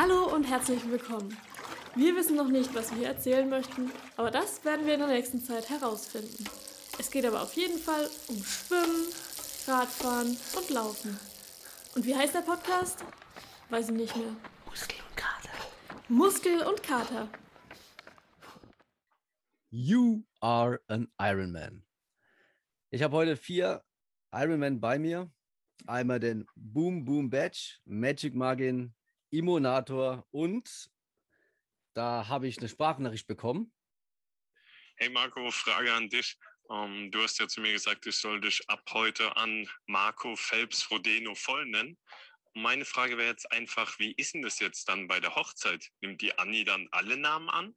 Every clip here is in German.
Hallo und herzlich willkommen. Wir wissen noch nicht, was wir erzählen möchten, aber das werden wir in der nächsten Zeit herausfinden. Es geht aber auf jeden Fall um Schwimmen, Radfahren und Laufen. Und wie heißt der Podcast? Weiß ich nicht mehr. Muskel und Kater. Muskel und Kater. You are an Ironman. Ich habe heute vier Ironman bei mir. Einmal den Boom Boom Badge, Magic Magin, Immonator und da habe ich eine Sprachnachricht bekommen. Hey Marco, Frage an dich. Ähm, du hast ja zu mir gesagt, ich soll dich ab heute an Marco Phelps Frodeno voll nennen. Meine Frage wäre jetzt einfach, wie ist denn das jetzt dann bei der Hochzeit? Nimmt die Anni dann alle Namen an?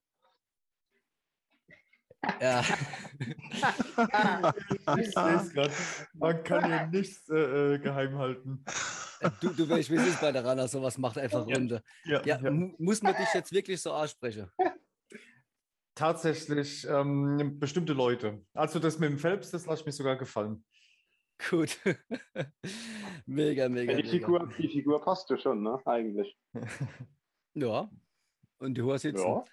Ja. ich sehe es gerade. Man kann hier nichts äh, äh geheim halten. Du, du weißt, wie es bei der Rana, sowas macht einfach. Runde. Ja, Ja, ja. mu- muss man dich jetzt wirklich so aussprechen? Tatsächlich ähm, bestimmte Leute. Also das mit dem Phelps, das lasse ich mir sogar gefallen. Gut. mega, mega, die, mega. Figur, die Figur passt ja schon, ne? Eigentlich. Ja. Und die Hoher sitzen. Ja.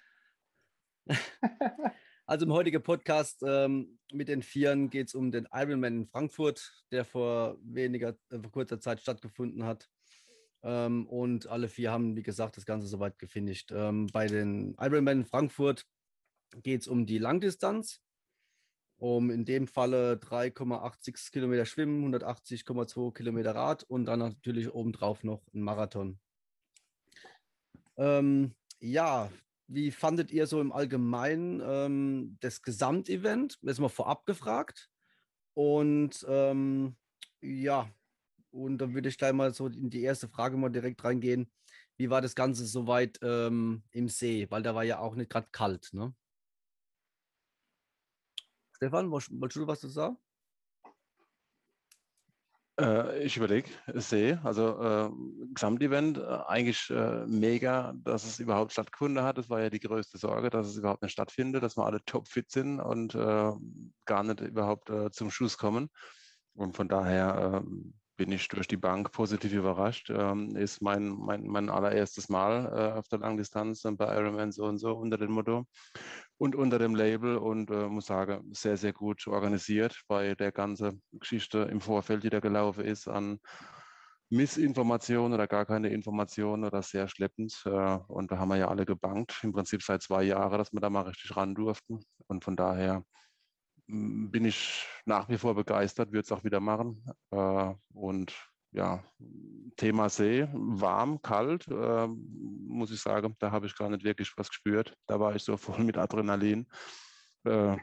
Also im heutigen Podcast ähm, mit den Vieren geht es um den Ironman in Frankfurt, der vor weniger, äh, vor kurzer Zeit stattgefunden hat. Ähm, und alle vier haben, wie gesagt, das Ganze soweit gefinisht. Ähm, bei den Ironman in Frankfurt geht es um die Langdistanz, um in dem Falle 3,86 Kilometer Schwimmen, 180,2 Kilometer Rad und dann natürlich obendrauf noch ein Marathon. Ähm, ja, wie fandet ihr so im Allgemeinen ähm, das Gesamtevent? Jetzt mal vorab gefragt. Und ähm, ja, und dann würde ich gleich mal so in die erste Frage mal direkt reingehen. Wie war das Ganze soweit ähm, im See? Weil da war ja auch nicht gerade kalt, ne? Stefan, wolltest du was zu sagen? Äh, ich überlege, See, also äh, Gesamtevent, äh, eigentlich äh, mega, dass es überhaupt stattgefunden hat. Das war ja die größte Sorge, dass es überhaupt nicht stattfindet, dass wir alle topfit sind und äh, gar nicht überhaupt äh, zum Schuss kommen. Und von daher bin ich durch die Bank positiv überrascht. Ähm, ist mein, mein, mein allererstes Mal äh, auf der Langdistanz und bei Ironman so und so unter dem Motto und unter dem Label und äh, muss sagen, sehr, sehr gut organisiert, weil der ganze Geschichte im Vorfeld, die da gelaufen ist, an Missinformationen oder gar keine Informationen oder sehr schleppend. Äh, und da haben wir ja alle gebankt, im Prinzip seit zwei Jahren, dass wir da mal richtig ran durften. Und von daher m, bin ich nach wie vor begeistert, würde es auch wieder machen. Äh, und ja, Thema See, warm, kalt, äh, muss ich sagen, da habe ich gar nicht wirklich was gespürt. Da war ich so voll mit Adrenalin. Äh,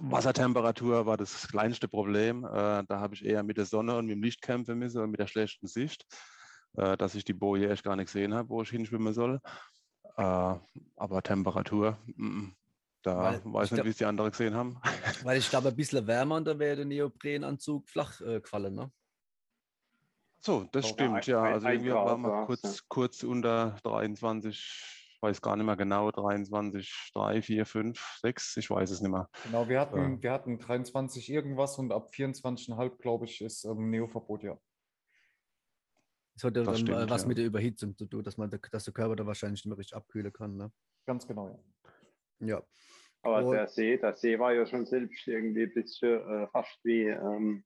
Wassertemperatur war das kleinste Problem. Äh, da habe ich eher mit der Sonne und mit dem Licht kämpfen müssen und mit der schlechten Sicht, äh, dass ich die Boje echt gar nicht gesehen habe, wo ich hinschwimmen soll. Äh, aber Temperatur, mm, da Weil weiß ich nicht, wie es die anderen gesehen haben. Weil ich glaube, ein bisschen wärmer und da wäre der Neoprenanzug flach äh, gefallen, ne? So, das So, stimmt, ein- ja. ein- Also irgendwie waren wir kurz, ja. kurz unter 23, ich weiß gar nicht mehr genau, 23, 3, 4, 5, 6, ich weiß es nicht mehr. Genau, wir hatten, Ja. wir hatten 23 irgendwas und ab 24,5, glaube ich, ist ähm, Neoverbot, ja. Das hat ja Das dann äh, stimmt, was ja. mit der Überhitzung zu tun, dass, man, dass der Körper da wahrscheinlich nicht mehr richtig abkühlen kann, ne? Ganz genau, ja. Ja. Aber Und- der See, der See war ja schon selbst irgendwie ein bisschen äh, fast wie, ähm,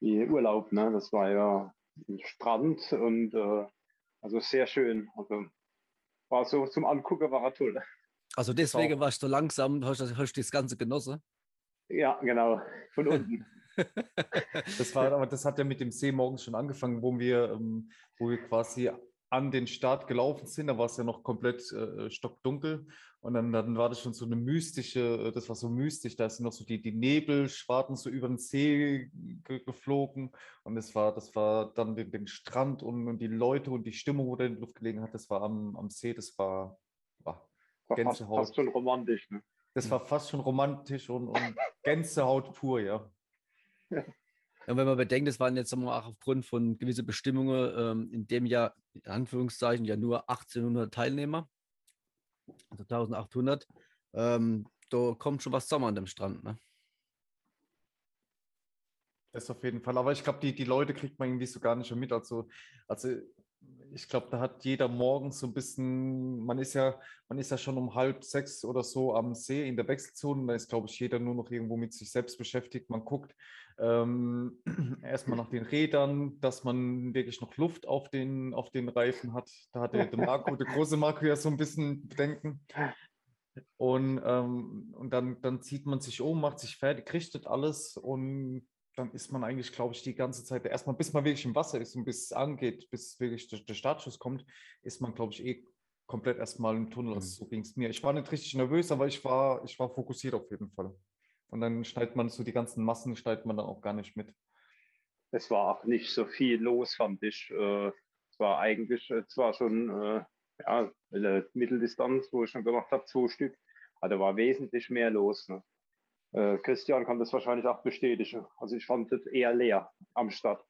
wie Urlaub, ne? Das war ja Strand und äh, also sehr schön. Also war so zum Angucken war er toll. Also deswegen Auch. warst du so langsam, hast, du- hast du das Ganze genossen. Ja, genau. Von unten. Das war, aber das hat ja mit dem See morgens schon angefangen, wo wir, ähm, wo wir quasi an den Start gelaufen sind. Da war es ja noch komplett äh, stockdunkel. Und dann, dann war das schon so eine mystische, äh, das war so mystisch. Da sind noch so die, die Nebelschwarten so über den See ge geflogen. Und es war, das war dann den, den Strand und, und die Leute und die Stimmung, wo da in der Luft gelegen hat, das war am, am See, das war, war, War fast, Gänsehaut. fast schon romantisch. Ne? das war fast schon romantisch und, und Gänsehaut pur, ja. Und wenn man bedenkt, es waren jetzt auch aufgrund von gewissen Bestimmungen ähm, in dem Jahr, in Anführungszeichen, ja nur 1800 Teilnehmer, also 1800, ähm, da kommt schon was Sommer an dem Strand. Ne? Das auf jeden Fall. Aber ich glaube, die, die Leute kriegt man irgendwie so gar nicht mehr mit. Also, also ich glaube, da hat jeder morgen so ein bisschen, man ist ja, man ist ja schon um halb sechs oder so am See in der Wechselzone. Da ist, glaube ich, jeder nur noch irgendwo mit sich selbst beschäftigt. Man guckt ähm, erstmal nach den Rädern, dass man wirklich noch Luft auf den, auf den Reifen hat. Da hat der, der Marco, der große Marco ja so ein bisschen Bedenken. Und, ähm, und dann, dann zieht man sich um, macht sich fertig, richtet alles und dann ist man eigentlich, glaube ich, die ganze Zeit, erstmal bis man wirklich im Wasser ist und bis es angeht, bis wirklich der, der Startschuss kommt, ist man, glaube ich, eh komplett erstmal im Tunnel. Also so ging es mir. Ich war nicht richtig nervös, aber ich war, ich war fokussiert auf jeden Fall. Und dann schneidet man so die ganzen Massen, schneidet man dann auch gar nicht mit. Es war auch nicht so viel los, fand ich. Äh, es war eigentlich zwar schon äh, ja, eine Mitteldistanz, wo ich schon gemacht habe, zwei Stück, aber da war wesentlich mehr los. Ne? Äh, Christian kann das wahrscheinlich auch bestätigen. Also ich fand es eher leer am Start.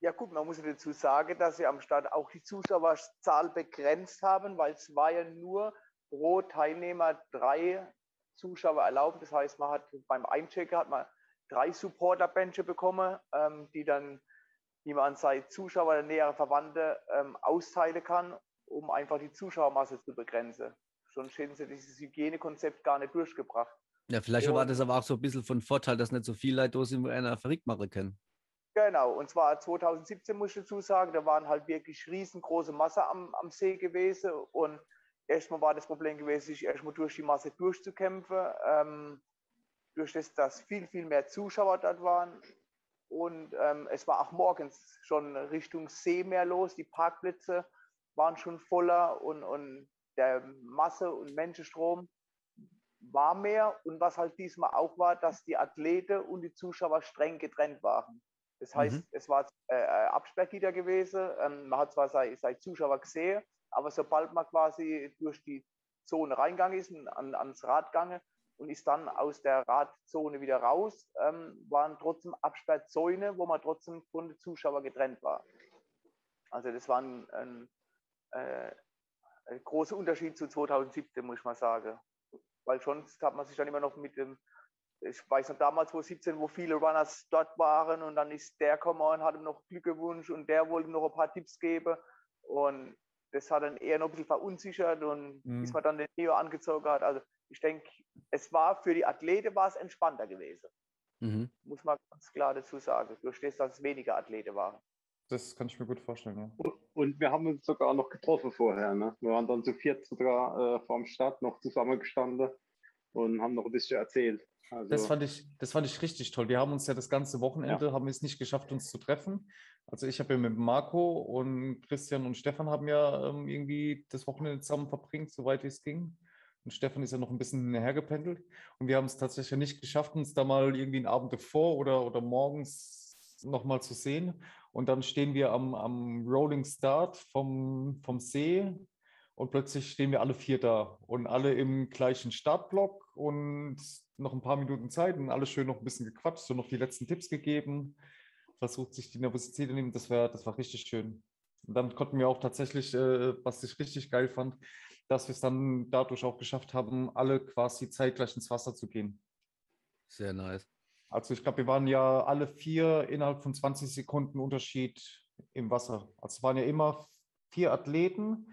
Ja gut, man muss dazu sagen, dass sie am Start auch die Zuschauerzahl begrenzt haben, weil es war ja nur pro Teilnehmer drei Zuschauer erlaubt. Das heißt, man hat beim Einchecker hat man drei Supporter-Benche bekommen, ähm, die dann, die man an seine Zuschauer oder nähere Verwandte ähm, austeilen kann, um einfach die Zuschauermasse zu begrenzen. Sonst hätten sie dieses Hygienekonzept gar nicht durchgebracht. Ja, vielleicht und, war das aber auch so ein bisschen von Vorteil, dass nicht so viele Leute sind, wo einer verrückt machen kann. Genau, und zwar 2017 muss ich dazu sagen, da waren halt wirklich riesengroße Masse am, am See gewesen und erstmal war das Problem gewesen, sich erstmal durch die Masse durchzukämpfen, ähm, durch das, dass viel, viel mehr Zuschauer dort waren und ähm, es war auch morgens schon Richtung See mehr los, die Parkplätze waren schon voller und, und der Masse- und Menschenstrom war mehr und was halt diesmal auch war, dass die Athleten und die Zuschauer streng getrennt waren. Das heißt, mhm. es war äh, äh, Absperrgitter gewesen. Ähm, man hat zwar seine, seine Zuschauer gesehen, aber sobald man quasi durch die Zone reingegangen ist, an, ans Rad gegangen und ist dann aus der Radzone wieder raus, ähm, waren trotzdem Absperrzäune, wo man trotzdem von den Zuschauern getrennt war. Also das war ein, ein, äh, ein großer Unterschied zu 2017, muss ich mal sagen weil sonst hat man sich dann immer noch mit dem, ich weiß noch damals, wo 17, wo viele Runners dort waren und dann ist der gekommen und hat ihm noch Glück gewünscht und der wollte noch ein paar Tipps geben und das hat dann eher noch ein bisschen verunsichert und mhm. bis man dann den Neo angezogen hat. Also ich denke, es war für die Athlete war es entspannter gewesen. Mhm. Muss man ganz klar dazu sagen, durch das, dass es weniger Athlete waren. Das kann ich mir gut vorstellen, ja. Und wir haben uns sogar noch getroffen vorher. Ne? Wir waren dann zu viert sogar äh, vorm Start noch zusammengestanden und haben noch ein bisschen erzählt. Also, das, fand ich, das fand ich richtig toll. Wir haben uns ja das ganze Wochenende, ja. haben es nicht geschafft, uns zu treffen. Also ich habe ja mit Marco und Christian und Stefan haben ja ähm, irgendwie das Wochenende zusammen verbringt, soweit es ging. Und Stefan ist ja noch ein bisschen hergependelt. Und wir haben es tatsächlich nicht geschafft, uns da mal irgendwie einen Abend davor oder, oder morgens nochmal zu sehen. Und dann stehen wir am, am Rolling Start vom, vom See und plötzlich stehen wir alle vier da und alle im gleichen Startblock und noch ein paar Minuten Zeit und alles schön noch ein bisschen gequatscht, so noch die letzten Tipps gegeben, versucht sich die Nervosität zu nehmen. Das, wär, das war richtig schön. Und dann konnten wir auch tatsächlich, äh, was ich richtig geil fand, dass wir es dann dadurch auch geschafft haben, alle quasi zeitgleich ins Wasser zu gehen. Sehr nice. Also ich glaube, wir waren ja alle vier innerhalb von 20 Sekunden Unterschied im Wasser. Also es waren ja immer vier Athleten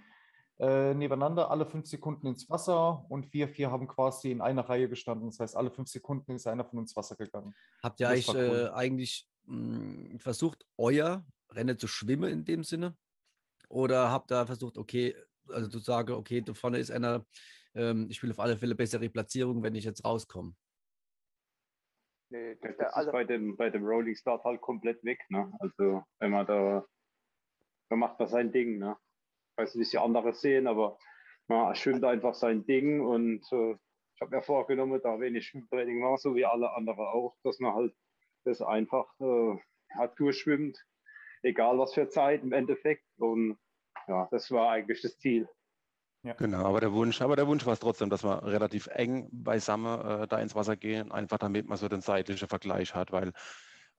äh, nebeneinander, alle fünf Sekunden ins Wasser und wir vier haben quasi in einer Reihe gestanden. Das heißt, alle fünf Sekunden ist einer von uns ins Wasser gegangen. Habt ihr eigentlich, cool. äh, eigentlich mh, hm, versucht, euer Rennen zu schwimmen in dem Sinne? Oder habt ihr versucht, okay, also zu sagen, okay, da vorne ist einer, ähm, ich will auf alle Fälle bessere Platzierung, wenn ich jetzt rauskomme? Nee, das, das also, ist bei dem, bei dem Rolling Start halt komplett weg. Ne? Also wenn man da, da macht man sein Ding. Ne? Ich weiß nicht, wie es die anderen sehen, aber man schwimmt einfach sein Ding und äh, ich habe mir vorgenommen, da wenig Schwimmtraining war, so wie alle anderen auch, dass man halt das einfach äh, hat durchschwimmt, egal was für Zeit im Endeffekt. Und ja, das war eigentlich das Ziel. Ja. Genau, aber der Wunsch, aber der Wunsch war es trotzdem, dass wir relativ eng beisammen äh, da ins Wasser gehen, einfach damit man so den zeitlichen Vergleich hat, weil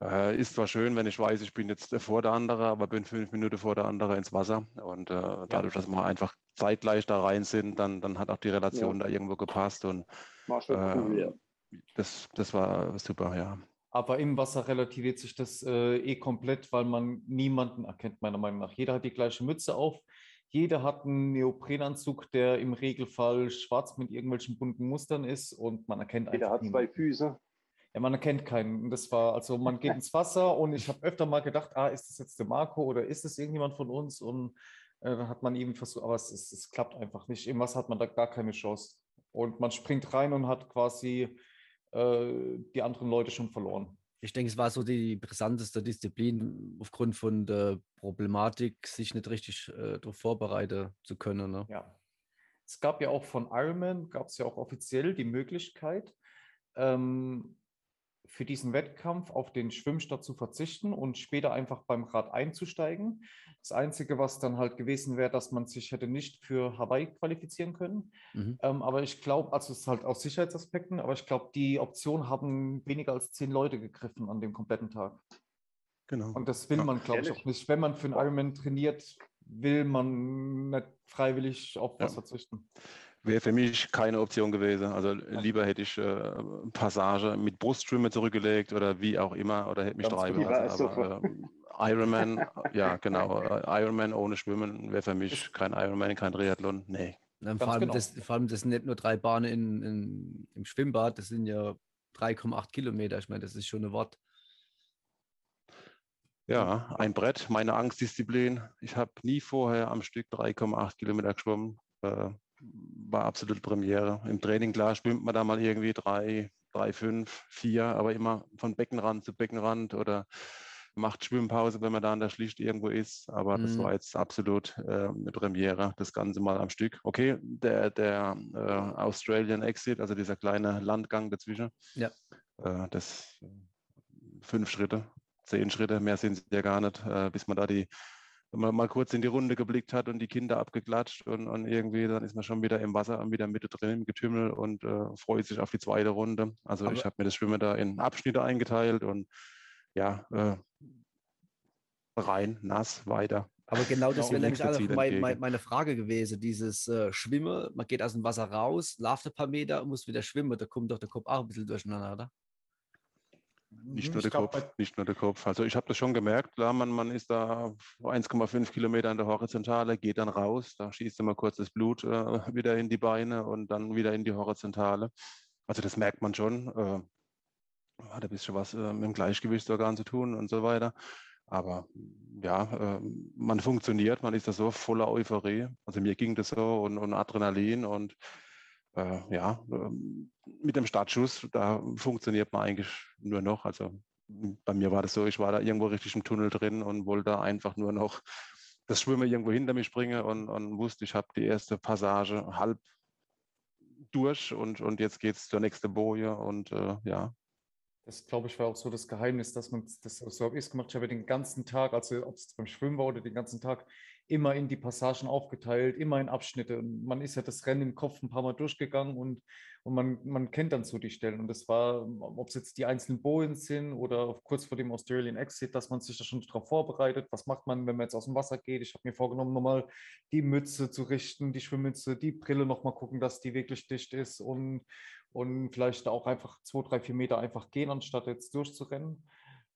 äh, ist zwar schön, wenn ich weiß, ich bin jetzt vor der andere, aber bin fünf Minuten vor der andere ins Wasser und äh, dadurch, dass wir einfach zeitgleich da rein sind, dann, dann hat auch die Relation ja. da irgendwo gepasst und cool, ja. das, das war super, ja. Aber im Wasser relativiert sich das äh, eh komplett, weil man niemanden erkennt, meiner Meinung nach. Jeder hat die gleiche Mütze auf. Jeder hat einen Neoprenanzug, der im Regelfall schwarz mit irgendwelchen bunten Mustern ist und man erkennt Jeder einfach hat zwei. Füße. Ja, man erkennt keinen. Und Das war, also man geht ins Wasser und ich habe öfter mal gedacht, ah, ist das jetzt der Marco oder ist das irgendjemand von uns? Und äh, dann hat man eben versucht, aber es, es, es klappt einfach nicht. Im Wasser hat man da gar keine Chance. Und man springt rein und hat quasi die anderen Leute schon verloren. Ich denke, es war so die brisanteste Disziplin aufgrund von der Problematik, sich nicht richtig äh, darauf vorbereiten zu können. Ne? Ja. Es gab ja auch von Ironman, gab es ja auch offiziell die Möglichkeit, ähm, für diesen Wettkampf auf den Schwimmstart zu verzichten und später einfach beim Rad einzusteigen. Das Einzige, was dann halt gewesen wäre, dass man sich hätte nicht für Hawaii qualifizieren können. Mhm. Ähm, aber ich glaube, also es ist halt aus Sicherheitsaspekten, aber ich glaube, die Option haben weniger als zehn Leute gegriffen an dem kompletten Tag. Genau. Und das will Ja, man, glaube ich, auch nicht. Wenn man für einen Ironman trainiert, will man nicht freiwillig auf was Ja. verzichten. Wäre für mich keine Option gewesen. Also lieber hätte ich äh, Passage mit Brustschwimmen zurückgelegt oder wie auch immer oder hätte mich treiben lassen. Aber ähm, Ironman, ja genau, äh, Ironman ohne Schwimmen wäre für mich kein Ironman, kein Triathlon. Nee. Vor, allem genau. das, vor allem das sind nicht nur drei Bahnen in, in, im Schwimmbad, das sind ja 3,8 Kilometer. Ich meine, das ist schon ein Wort. Ja, ein Brett, meine Angstdisziplin. Ich habe nie vorher am Stück 3,8 Kilometer geschwommen. Äh, war absolut Premiere. Im Training, klar, schwimmt man da mal irgendwie drei, drei, fünf, vier, aber immer von Beckenrand zu Beckenrand oder macht Schwimmpause, wenn man da an der Schlicht irgendwo ist. Aber das Mhm. war jetzt absolut äh, eine Premiere, das Ganze mal am Stück. Okay, der, der äh, Australian Exit, also dieser kleine Landgang dazwischen, Ja. äh, das äh, fünf Schritte, zehn Schritte, mehr sind es ja gar nicht, äh, bis man da die, wenn man mal kurz in die Runde geblickt hat und die Kinder abgeklatscht und, und irgendwie, dann ist man schon wieder im Wasser und wieder Mitte drin im Getümmel und äh, freut sich auf die zweite Runde. Also ich Aber- habe mir das Schwimmen da in Abschnitte eingeteilt und ja, äh, rein, nass, weiter. Aber genau das wäre nämlich mein, mein, meine Frage gewesen. Dieses äh, Schwimmen, man geht aus dem Wasser raus, lauft ein paar Meter und muss wieder schwimmen. Da kommt doch der Kopf auch ein bisschen durcheinander, oder? Nicht Mhm, nur ich der glaub, Kopf, nicht nur der Kopf. Also ich habe das schon gemerkt, klar, man, man ist da auf 1,5 Kilometer in der Horizontale, geht dann raus, da schießt immer kurz das Blut äh, wieder in die Beine und dann wieder in die Horizontale. Also das merkt man schon. Äh, hat ein bisschen was äh, mit dem Gleichgewichtsorgan zu tun und so weiter. Aber ja, äh, man funktioniert, man ist da so voller Euphorie. Also mir ging das so und, und Adrenalin und äh, ja, ähm, mit dem Startschuss, da funktioniert man eigentlich nur noch. Also bei mir war das so, ich war da irgendwo richtig im Tunnel drin und wollte einfach nur noch das Schwimmen irgendwo hinter mich bringen und, und wusste, ich habe die erste Passage halb durch und, und jetzt geht es zur nächsten Boje und äh, ja, Das, glaube ich, war auch so das Geheimnis, dass man das, so habe ich es gemacht, ich habe den ganzen Tag, also ob es beim Schwimmen war oder den ganzen Tag, immer in die Passagen aufgeteilt, immer in Abschnitte. Und man ist ja das Rennen im Kopf ein paar Mal durchgegangen und, und man, man kennt dann so die Stellen. Und das war, ob es jetzt die einzelnen Bojen sind oder kurz vor dem Australian Exit, dass man sich da schon darauf vorbereitet. Was macht man, wenn man jetzt aus dem Wasser geht? Ich habe mir vorgenommen, nochmal die Mütze zu richten, die Schwimmmütze, die Brille nochmal gucken, dass die wirklich dicht ist und und vielleicht auch einfach zwei, drei, vier Meter einfach gehen, anstatt jetzt durchzurennen.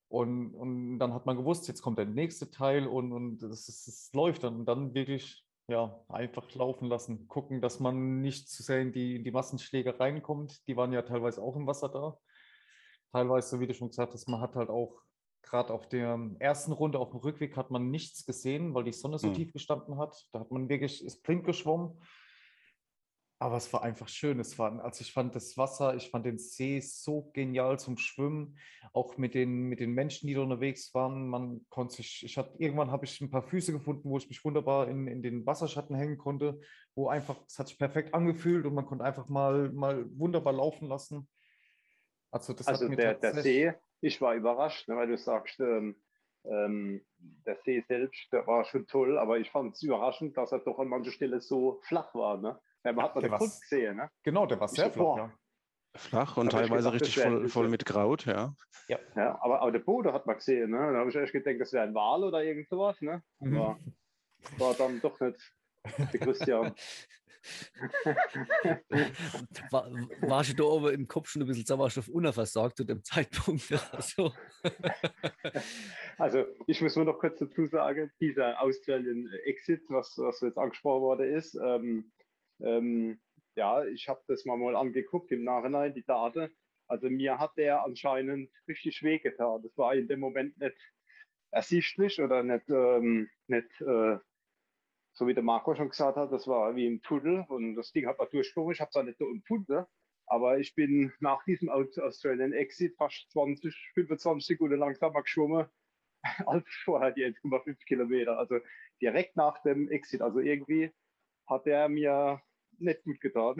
Und, und dann hat man gewusst, jetzt kommt der nächste Teil und, und es, es, läuft dann. Und dann wirklich ja, einfach laufen lassen. Gucken, dass man nicht zu sehr in die, in die Massenschläge reinkommt. Die waren ja teilweise auch im Wasser da. Teilweise, wie du schon gesagt hast, man hat halt auch gerade auf der ersten Runde auf dem Rückweg hat man nichts gesehen, weil die Sonne so Mhm. tief gestanden hat. Da hat man wirklich, ist blind geschwommen. Aber es war einfach schön. Es war, also ich fand das Wasser, ich fand den See so genial zum Schwimmen, auch mit den, mit den Menschen, die da unterwegs waren. Man konnte sich, ich hatte, irgendwann habe ich ein paar Füße gefunden, wo ich mich wunderbar in, in den Wasserschatten hängen konnte, wo einfach, es hat sich perfekt angefühlt und man konnte einfach mal, mal wunderbar laufen lassen. Also das Also hat mir der, der See, ich war überrascht, ne, weil du sagst, ähm, ähm, der See selbst, der war schon toll, aber ich fand es überraschend, dass er doch an mancher Stelle so flach war. Ne? Ja, man hat man Der den s- gesehen. Ne? Genau, der war sehr flach, ja. flach und teilweise gedacht, richtig voll, voll mit Kraut, ja. Ja, aber, aber der Boden hat man gesehen. Ne? Da habe ich echt gedacht, das wäre ein Wal oder irgend sowas. Ne? Mhm. Aber war dann doch nicht, Der Christian. War, warst du da oben im Kopf schon ein bisschen sauerstoffunversorgt zu dem Zeitpunkt? Also. also ich muss nur noch kurz dazu sagen, dieser Australian Exit, was, was jetzt angesprochen worden ist, ähm, ähm, ja, ich habe das mal, mal angeguckt im Nachhinein, die Daten. Also mir hat der anscheinend richtig wehgetan. Das war in dem Moment nicht ersichtlich oder nicht, ähm, nicht äh, so wie der Marco schon gesagt hat, das war wie ein Tunnel und das Ding hat man durchgekommen. Ich habe es auch nicht so empfunden, aber ich bin nach diesem Australian Exit fast 20, 25 Sekunden langsamer geschwommen als vorher die 1,5 Kilometer. Also direkt nach dem Exit. Also irgendwie hat er mir nicht gut getan.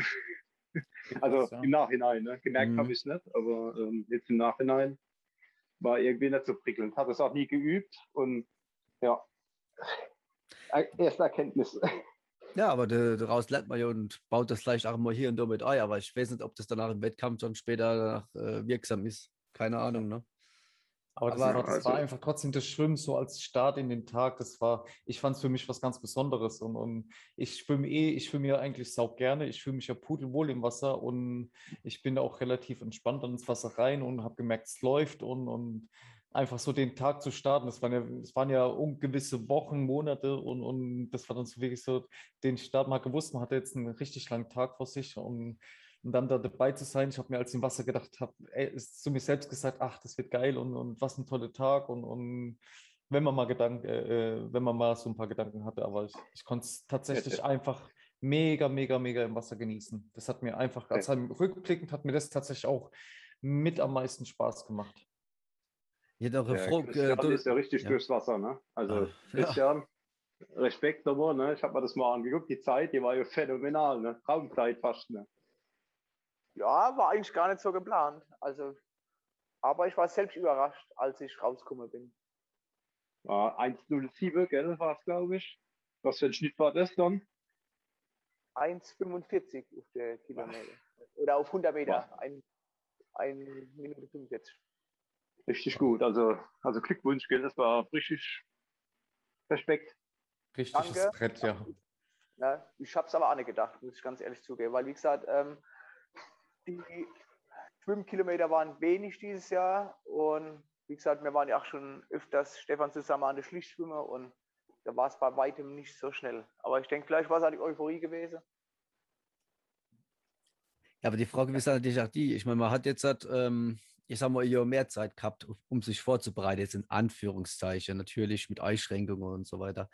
also im Nachhinein, ne? gemerkt mhm. habe ich es nicht, aber ähm, jetzt im Nachhinein war irgendwie nicht so prickelnd. Hat es auch nie geübt und ja, erste Erkenntnis. Ja, aber daraus lernt man ja und baut das vielleicht auch mal hier und da mit ein. Aber ich weiß nicht, ob das danach im Wettkampf dann später äh, wirksam ist. Keine Ahnung, ne? Aber das, aber, war, das also, war, einfach trotzdem das Schwimmen so als Start in den Tag. Das war, ich fand es für mich was ganz Besonderes. Und, und ich schwimme eh, ich schwimme ja eigentlich sau gerne. Ich fühle mich ja pudelwohl im Wasser und ich bin auch relativ entspannt ins Wasser rein und habe gemerkt, es läuft und, und einfach so den Tag zu starten. Das waren ja, das waren ja ungewisse Wochen, Monate und, und das war dann so wirklich so den Start mal gewusst. Man hatte jetzt einen richtig langen Tag vor sich und, und dann da dabei zu sein. Ich habe mir als ich im Wasser gedacht habe, zu mir selbst gesagt, ach, das wird geil und, und was ein toller Tag und, und wenn man mal Gedanken, äh, äh wenn man mal so ein paar Gedanken hatte, aber ich, ich konnte es tatsächlich einfach mega, mega, mega im Wasser genießen. Das hat mir einfach, als rückblickend hat mir das tatsächlich auch mit am meisten Spaß gemacht. Hätte auch eine Frage. Christian äh, ist ja richtig ja. durchs Wasser, ne? Also ah, Christian, ja. Respekt nochmal, ne? Ich habe mir das mal angeguckt, die Zeit, die war ja phänomenal, ne? Traumzeit fast, ne? Ja, war eigentlich gar nicht so geplant. Also, aber ich war selbst überrascht, als ich rausgekommen bin. Ja, 1,07, gell, war es, glaube ich. Was für ein Schnitt war das dann? 1,45 auf der Kilometer. Oder auf 100 Meter. Ein, ein Minute 45 richtig gut. Also, also Glückwunsch, gell? das war richtig Respekt. Richtiges Danke. Brett, ja. ja ich habe es aber auch nicht gedacht, muss ich ganz ehrlich zugeben, weil wie gesagt, ähm, die Schwimmkilometer waren wenig dieses Jahr und wie gesagt, wir waren ja auch schon öfters Stefan zusammen an der Schlichtschwimmer und da war es bei weitem nicht so schnell. Aber ich denke, vielleicht war es auch die Euphorie gewesen. Ja, aber die Frage ist natürlich auch die, ich meine, man hat jetzt halt, ähm, ich sag mal, ihr mehr Zeit gehabt, um sich vorzubereiten, jetzt in Anführungszeichen, natürlich mit Einschränkungen und so weiter.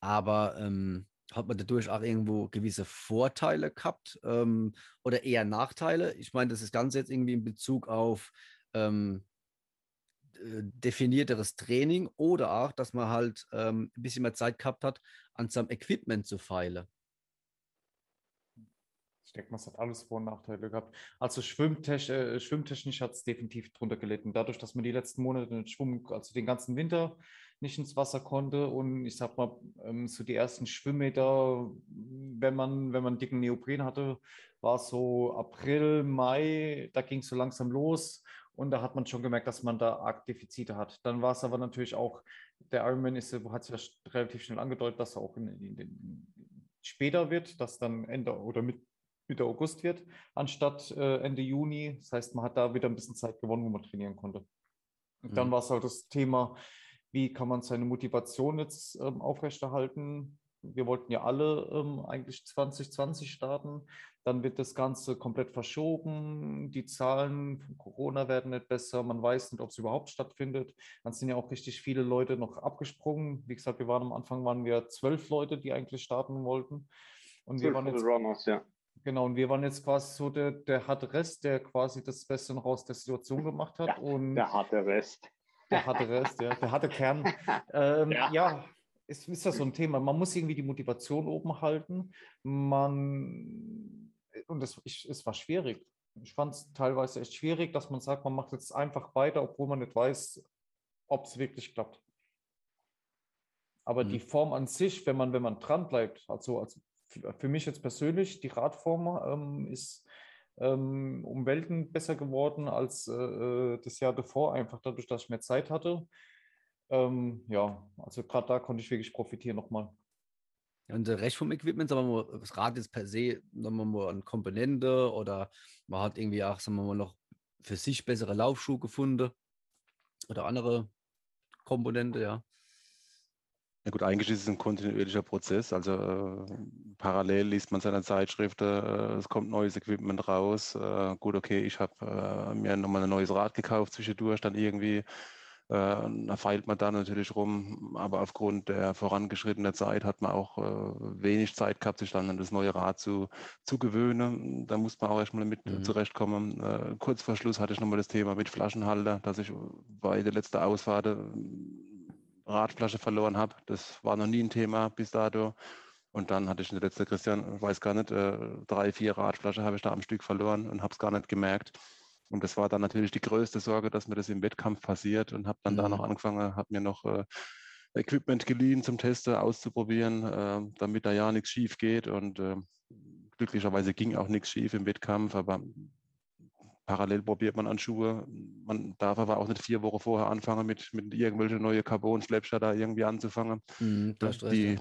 Aber ähm, hat man dadurch auch irgendwo gewisse Vorteile gehabt ähm, oder eher Nachteile? Ich meine, das ist ganz jetzt irgendwie in Bezug auf ähm, definierteres Training oder auch, dass man halt ähm, ein bisschen mehr Zeit gehabt hat, an seinem Equipment zu feilen. Ich denke, man hat alles Vor- und Nachteile gehabt. Also schwimmtech äh, schwimmtechnisch hat es definitiv drunter gelitten. Dadurch, dass man die letzten Monate den Schwimmen, also den ganzen Winter nicht ins Wasser konnte und ich sag mal, ähm, so die ersten Schwimmmeter, wenn man, wenn man dicken Neopren hatte, war so April, Mai, da ging es so langsam los und da hat man schon gemerkt, dass man da arg Defizite hat. Dann war es aber natürlich auch, der Ironman ist, hat sich ja relativ schnell angedeutet, dass er auch in, in, in, später wird, dass dann Ende oder mit Mitte August wird, anstatt äh, Ende Juni. Das heißt, man hat da wieder ein bisschen Zeit gewonnen, wo man trainieren konnte. Und dann mhm. war es halt das Thema, wie kann man seine Motivation jetzt ähm, aufrechterhalten? Wir wollten ja alle ähm, eigentlich 2020 starten. Dann wird das Ganze komplett verschoben. Die Zahlen von Corona werden nicht besser. Man weiß nicht, ob es überhaupt stattfindet. Dann sind ja auch richtig viele Leute noch abgesprungen. Wie gesagt, wir waren am Anfang waren wir zwölf Leute, die eigentlich starten wollten. Und wir waren jetzt, Runners, ja. Genau, und wir waren jetzt quasi so der, der harte Rest, der quasi das Beste noch aus der Situation gemacht hat. Ja, und der harte Rest. Der harte Rest, ja, der harte Kern. Ähm, ja. ja, es ist ja so ein Thema. Man muss irgendwie die Motivation oben halten. Man, und das, ich, es war schwierig. Ich fand es teilweise echt schwierig, dass man sagt, man macht jetzt einfach weiter, obwohl man nicht weiß, ob es wirklich klappt. Aber mhm. die Form an sich, wenn man, wenn man dran bleibt, also, also für mich jetzt persönlich, die Radform ähm, ist ähm, um Welten besser geworden als äh, äh, das Jahr davor, einfach dadurch, dass ich mehr Zeit hatte. Ähm, ja, also gerade da konnte ich wirklich profitieren nochmal. Und der Rest vom Equipment, sagen wir mal, das Rad ist per se, sagen wir mal, eine Komponente oder man hat irgendwie auch, sagen wir mal, noch für sich bessere Laufschuhe gefunden oder andere Komponente, ja. Ja gut, eigentlich ist es ein kontinuierlicher Prozess. Also äh, parallel liest man seine Zeitschriften, äh, es kommt neues Equipment raus. Äh, gut, okay, ich habe äh, mir nochmal ein neues Rad gekauft zwischendurch, dann irgendwie. Äh, da feilt man da natürlich rum, aber aufgrund der vorangeschrittenen Zeit hat man auch äh, wenig Zeit gehabt, sich dann an das neue Rad zu, zu gewöhnen. Da muss man auch erstmal mit Mhm. zurechtkommen. kurz vor Schluss hatte ich nochmal das Thema mit Flaschenhalter, dass ich bei der letzten Ausfahrt Radflasche verloren habe. Das war noch nie ein Thema bis dato. Und dann hatte ich in der letzten, Christian, weiß gar nicht, äh, drei, vier Radflaschen habe ich da am Stück verloren und habe es gar nicht gemerkt. Und das war dann natürlich die größte Sorge, dass mir das im Wettkampf passiert und habe dann da Mhm. noch angefangen, habe mir noch äh, Equipment geliehen zum Testen, auszuprobieren, äh, damit da ja nichts schief geht. Und äh, glücklicherweise ging auch nichts schief im Wettkampf, aber parallel probiert man an Schuhe. Man darf aber auch nicht vier Wochen vorher anfangen, mit, mit irgendwelchen neuen Carbon-Slapscher da irgendwie anzufangen. Mhm, da Ja, hast recht, die, ja.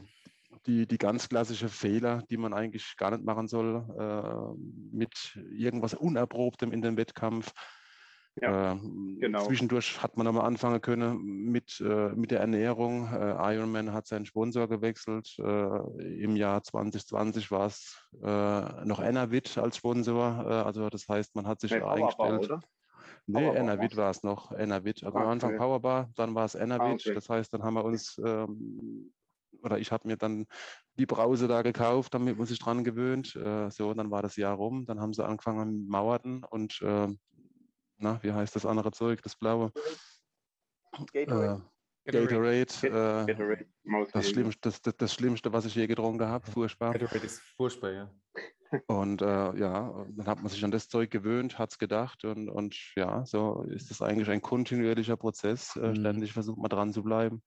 die, die ganz klassische Fehler, die man eigentlich gar nicht machen soll, äh, mit irgendwas Unerprobtem in den Wettkampf. Ja, äh, genau. Zwischendurch hat man nochmal anfangen können mit, äh, mit der Ernährung. Äh, Ironman hat seinen Sponsor gewechselt. Äh, Im Jahr 2020 war es noch Enervit als Sponsor. Äh, also das heißt, man hat sich Nee, Powerbar, eingestellt. oder? Nee, Powerbar Enervit war's. war es noch. Enervit. Also Ah, am Anfang okay. Powerbar, dann war es Enervit. okay. Das heißt, dann haben wir uns, ähm, oder ich habe mir dann die Brause da gekauft, damit man sich dran gewöhnt. Äh, so, dann war das Jahr rum. Dann haben sie angefangen mit Mauerten und, äh, na, wie heißt das andere Zeug, das blaue? Gatorade. Äh, Gatorade. Äh, Gatorade, das, Schlimmste, das, das, das Schlimmste, was ich je getrunken habe. Furchtbar. Gatorade ist furchtbar, ja. Und äh, ja, dann hat man sich an das Zeug gewöhnt, hat es gedacht und, und ja, so ist es eigentlich ein kontinuierlicher Prozess. Äh, Mhm. Ständig versucht man dran zu bleiben.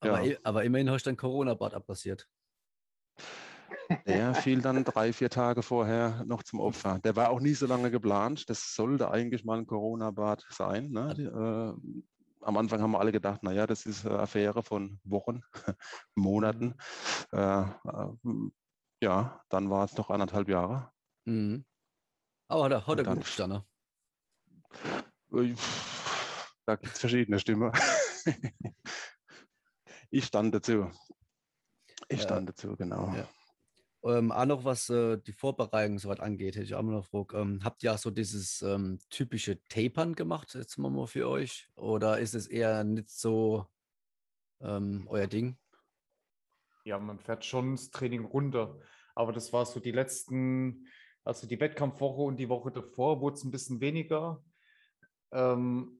Aber, Ja. aber immerhin hast du dein Corona-Bad abpassiert. Der fiel dann drei, vier Tage vorher noch zum Opfer. Der war auch nie so lange geplant. Das sollte eigentlich mal ein Corona-Bad sein. Ne? Die, äh, am Anfang haben wir alle gedacht, naja, das ist eine Affäre von Wochen, Monaten. Äh, äh, ja, dann war es noch anderthalb Jahre. Mhm. Aber er, hat er gut gestanden. Da gibt es verschiedene Stimmen. ich stand dazu. Ich Ja. stand dazu, genau. Ja. Ähm, auch noch was äh, die Vorbereitung soweit angeht, hätte ich auch noch eine Frage. Ähm, habt ihr auch so dieses ähm, typische Tapern gemacht, jetzt mal, mal für euch? Oder ist es eher nicht so ähm, euer Ding? Ja, man fährt schon das Training runter. Aber das war so die letzten, also die Wettkampfwoche und die Woche davor wurde es ein bisschen weniger. Ähm,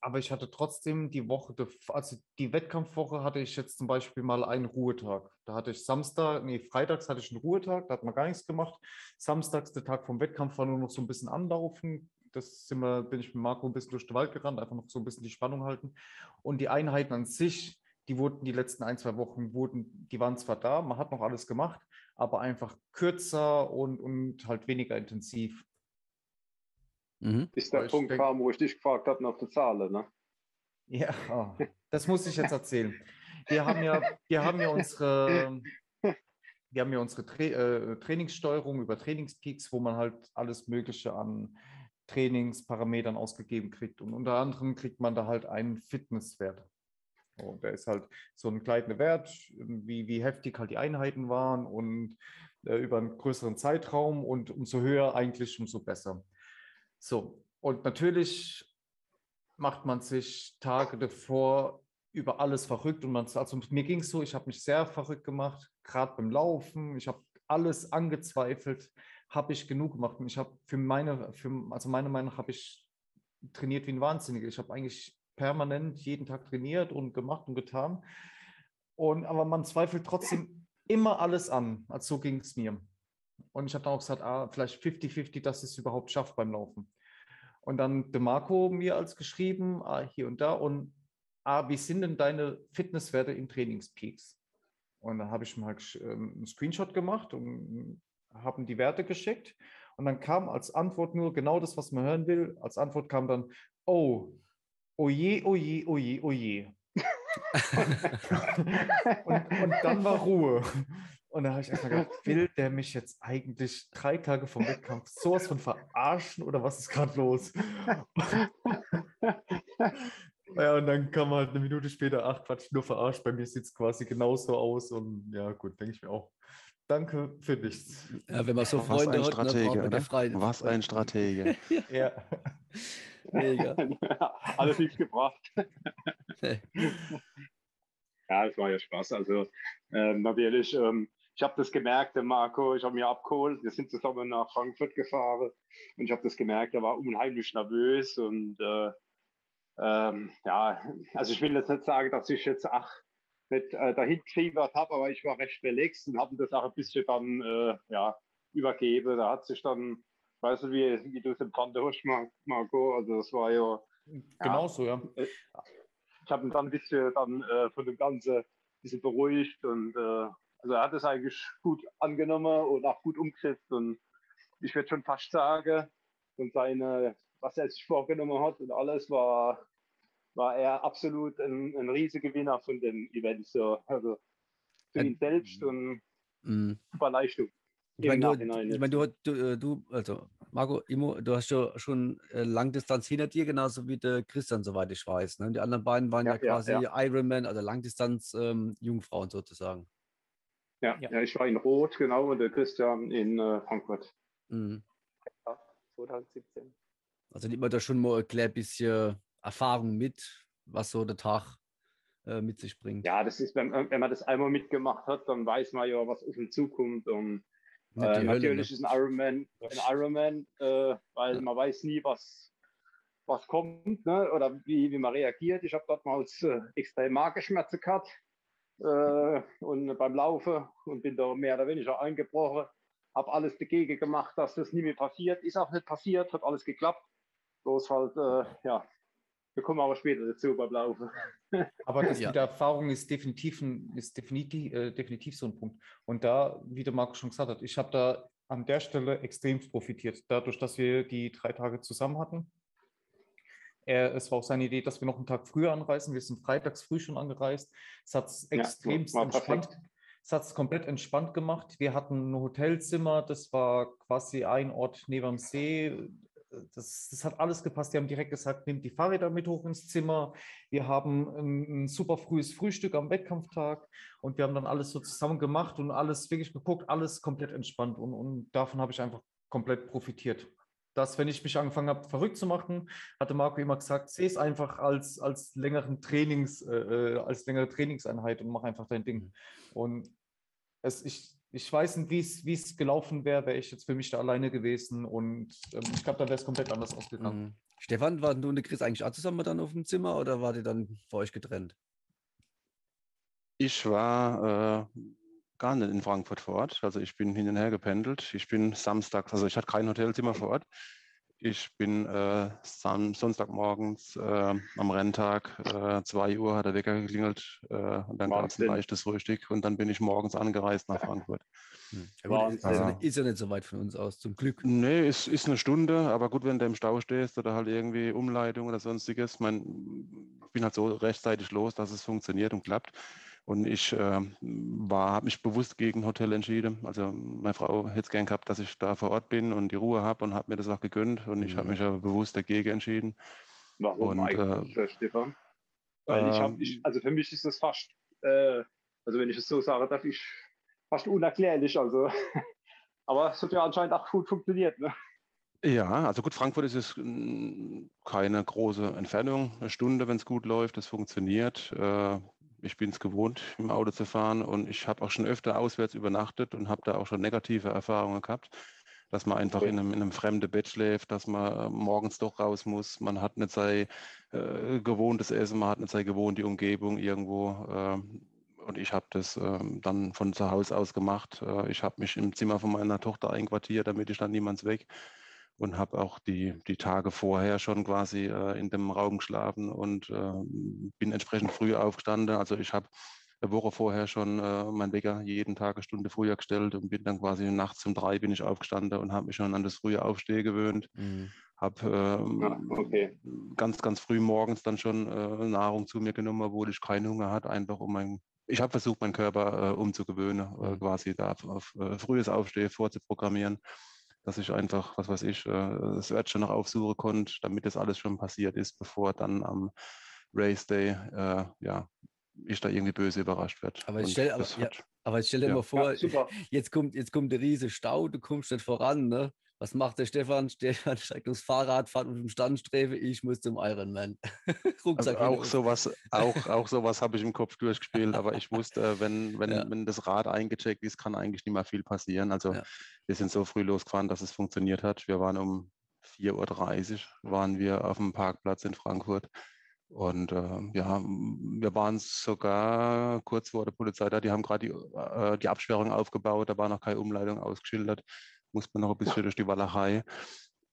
aber ich hatte trotzdem die Woche, also die Wettkampfwoche hatte ich jetzt zum Beispiel mal einen Ruhetag. Da hatte ich Samstag, nee, freitags hatte ich einen Ruhetag, da hat man gar nichts gemacht. Samstags, der Tag vom Wettkampf, war nur noch so ein bisschen anlaufen. Das sind wir, bin ich mit Marco ein bisschen durch den Wald gerannt, einfach noch so ein bisschen die Spannung halten. Und die Einheiten an sich, die wurden die letzten ein, zwei Wochen, wurden, die waren zwar da, man hat noch alles gemacht, aber einfach kürzer und, und halt weniger intensiv. Mhm. Bis der Punkt denk- kam, wo ich dich gefragt habe nach der Zahl, ne? Ja, ah, das muss ich jetzt erzählen. Wir haben ja, wir haben ja unsere, wir haben ja unsere Tra äh, Trainingssteuerung über Trainingspeaks, wo man halt alles Mögliche an Trainingsparametern ausgegeben kriegt. Und unter anderem kriegt man da halt einen Fitnesswert. Und der ist halt so ein kleiner Wert, wie, wie heftig halt die Einheiten waren und äh, über einen größeren Zeitraum und umso höher eigentlich, umso besser. So, und natürlich macht man sich Tage davor über alles verrückt und man, also mir ging es so, ich habe mich sehr verrückt gemacht, gerade beim Laufen, ich habe alles angezweifelt, habe ich genug gemacht ich habe für meine, für, also meiner Meinung habe ich trainiert wie ein Wahnsinniger. Ich habe eigentlich permanent jeden Tag trainiert und gemacht und getan. Und aber man zweifelt trotzdem immer alles an. Also so ging es mir. Und ich habe dann auch gesagt, ah, vielleicht 50-50, dass ich es überhaupt schafft beim Laufen. Und dann De Marco mir als geschrieben, ah, hier und da. Und ah, wie sind denn deine Fitnesswerte im Trainingspeaks? Und dann habe ich mal ähm, einen Screenshot gemacht und haben die Werte geschickt. Und dann kam als Antwort nur genau das, was man hören will. Als Antwort kam dann, oh, oje, oje, oje, oje. und, und dann war Ruhe. Und da habe ich erstmal gedacht, will der mich jetzt eigentlich drei Tage vom Wettkampf sowas von verarschen oder was ist gerade los? ja, und dann kam halt eine Minute später, ach Quatsch, nur verarscht, bei mir sieht es quasi genauso aus und ja gut, denke ich mir auch. Danke für nichts. Ja, wenn man so Was Freunde ein hat, Stratege, der Frei- Was ein Stratege. Ja. Mega. Alles nichts gebracht. Ja, es war ja Spaß. Also ähm, natürlich, ähm, ich habe das gemerkt, der Marco, ich habe mir abgeholt, wir sind zusammen nach Frankfurt gefahren und ich habe das gemerkt, er war unheimlich nervös und äh, ähm, ja, also ich will jetzt nicht sagen, dass ich jetzt ach nicht äh, dahin gefiebert habe, aber ich war recht relaxed und habe das auch ein bisschen dann äh, ja, übergeben. Da hat sich dann, weißt du, wie, wie du es empfangen hast, Mar- Marco, also das war ja Genauso, ja. ich habe ihn dann ein bisschen dann äh, von dem Ganzen ein bisschen beruhigt und äh, also er hat es eigentlich gut angenommen und auch gut umgesetzt und ich würde schon fast sagen, und seine, was er sich vorgenommen hat und alles war, war er absolut ein, ein Riesengewinner von dem Event. So. Also für ihn selbst und Mhm. super Leistung. Ich meine, du, ich mein, du, du, äh, du, also Marco, Immo, du hast ja schon äh, Langdistanz hinter dir, genauso wie der Christian, soweit ich weiß. Ne? Die anderen beiden waren ja, Ja, ja, quasi Ironman, also Langdistanz ähm, Jungfrauen sozusagen. Ja, Ja. ja. ich war in Rot, genau, und der Christian in äh, Frankfurt. Mhm. Ja, 2017. Also nimmt man da schon mal ein klein bisschen Erfahrung mit, was so der Tag äh, mit sich bringt. Ja, das ist, wenn, wenn man das einmal mitgemacht hat, dann weiß man ja, was auf ihn zukommt. Und Äh, die Hölle, natürlich ne? ist ein Ironman ein Ironman, äh, weil Ja. man weiß nie, was, was kommt ne? oder wie, wie man reagiert. Ich habe dort mal äh, extrem Magenschmerzen gehabt äh, und beim Laufen und bin da mehr oder weniger eingebrochen. Habe alles dagegen gemacht, dass das nie mehr passiert. Ist auch nicht passiert, hat alles geklappt. Bloß halt, äh, ja, wir kommen aber später dazu beim Laufen. Aber das Ja. mit der Erfahrung ist definitiv, ist definitiv, äh, definitiv so ein Punkt. Und da, wie der Marco schon gesagt hat, ich habe da an der Stelle extrem profitiert, dadurch, dass wir die drei Tage zusammen hatten. Er, es war auch seine Idee, dass wir noch einen Tag früher anreisen. Wir sind freitags früh schon angereist. Es hat es Ja, extrem war entspannt. perfekt. Es hat es komplett entspannt gemacht. Wir hatten ein Hotelzimmer, das war quasi ein Ort neben dem See. Das, das hat alles gepasst. Die haben direkt gesagt, nehmt die Fahrräder mit hoch ins Zimmer. Wir haben ein, ein super frühes Frühstück am Wettkampftag und wir haben dann alles so zusammen gemacht und alles wirklich geguckt, alles komplett entspannt und, und davon habe ich einfach komplett profitiert. Dass, wenn ich mich angefangen habe, verrückt zu machen, hatte Marco immer gesagt, sehe es einfach als, als längeren Trainings, äh, äh, als längere Trainingseinheit und mach einfach dein Ding. Und es, ich, ich weiß nicht, wie es- wie es gelaufen wäre, wäre ich jetzt für mich da alleine gewesen und ähm, ich glaube, da wäre es komplett anders ausgegangen. Mhm. Stefan, waren du und der Chris eigentlich auch zusammen dann auf dem Zimmer oder wart ihr dann für euch getrennt? Ich war äh, gar nicht in Frankfurt vor Ort. Also ich bin hin und her gependelt. Ich bin samstags, also ich hatte kein Hotelzimmer vor Ort. Ich bin äh, Sam Sonntagmorgens äh, am Renntag, äh, 2 Uhr hat der Wecker geklingelt äh, und dann gab es ein leichtes Frühstück und dann bin ich morgens angereist nach Frankfurt. Hm. Ja, gut, ist, ist, ja ist ja nicht so weit von uns aus, zum Glück. Nee, es ist eine Stunde, aber gut, wenn du im Stau stehst oder halt irgendwie Umleitung oder sonstiges. Mein, ich bin halt so rechtzeitig los, dass es funktioniert und klappt. Und ich äh, habe mich bewusst gegen Hotel entschieden. Also meine Frau hätte es gern gehabt, dass ich da vor Ort bin und die Ruhe habe und hat mir das auch gegönnt. Und ich habe Mhm. mich aber bewusst dagegen entschieden. Warum Und, eigentlich, äh, Stefan? Weil ich ähm, habe, ich, also für mich ist das fast, äh, also wenn ich es so sage, darf ich fast unerklärlich. Also, aber es hat ja anscheinend auch gut funktioniert. Ne? Ja, also gut, Frankfurt ist es mm, keine große Entfernung, eine Stunde, wenn es gut läuft, das funktioniert. Äh, ich bin es gewohnt, im Auto zu fahren und ich habe auch schon öfter auswärts übernachtet und habe da auch schon negative Erfahrungen gehabt, dass man einfach Okay. in einem, in einem fremden Bett schläft, dass man äh, morgens doch raus muss, man hat nicht sein äh, gewohntes Essen, man hat nicht seine gewohnte Umgebung irgendwo. ähm, und ich habe das ähm, dann von zu Hause aus gemacht. Äh, ich habe mich im Zimmer von meiner Tochter einquartiert, damit ich dann niemands weg und habe auch die, die Tage vorher schon quasi äh, in dem Raum geschlafen und äh, bin entsprechend früh aufgestanden. Also ich habe eine Woche vorher schon äh, meinen Wecker jeden Tag eine Stunde früher gestellt und bin dann quasi nachts um drei bin ich aufgestanden und habe mich schon an das frühe Aufstehen gewöhnt. Mhm. Habe ähm, Ja, okay. ganz, ganz früh morgens dann schon äh, Nahrung zu mir genommen, obwohl ich keinen Hunger hatte, einfach um mein, ich habe versucht, meinen Körper äh, umzugewöhnen, äh, Mhm. quasi da auf, auf äh, frühes Aufstehen vorzuprogrammieren, dass ich einfach, was weiß ich, äh, das Örtchen noch aufsuchen konnte, damit das alles schon passiert ist, bevor dann am Race Day, äh, ja, ich da irgendwie böse überrascht werde. Aber jetzt Und stell, aber, das ja, stell dir ja. mal vor, Ja, jetzt kommt, jetzt kommt der riese Stau, du kommst nicht voran, ne? Was macht der Stefan? Stefan steigt aufs Fahrrad, fährt mit dem Standstreife, ich muss zum Ironman. Also auch sowas, auch, auch sowas habe ich im Kopf durchgespielt, aber ich wusste, wenn, wenn, Ja. wenn das Rad eingecheckt ist, kann eigentlich nicht mehr viel passieren. Also Ja. wir sind so früh losgefahren, dass es funktioniert hat. Wir waren um 4.30 Uhr waren wir auf dem Parkplatz in Frankfurt. Und äh, ja, wir waren sogar kurz vor der Polizei da, die haben gerade die, äh, die Absperrung aufgebaut, da war noch keine Umleitung ausgeschildert, mussten wir noch ein bisschen durch die Walachei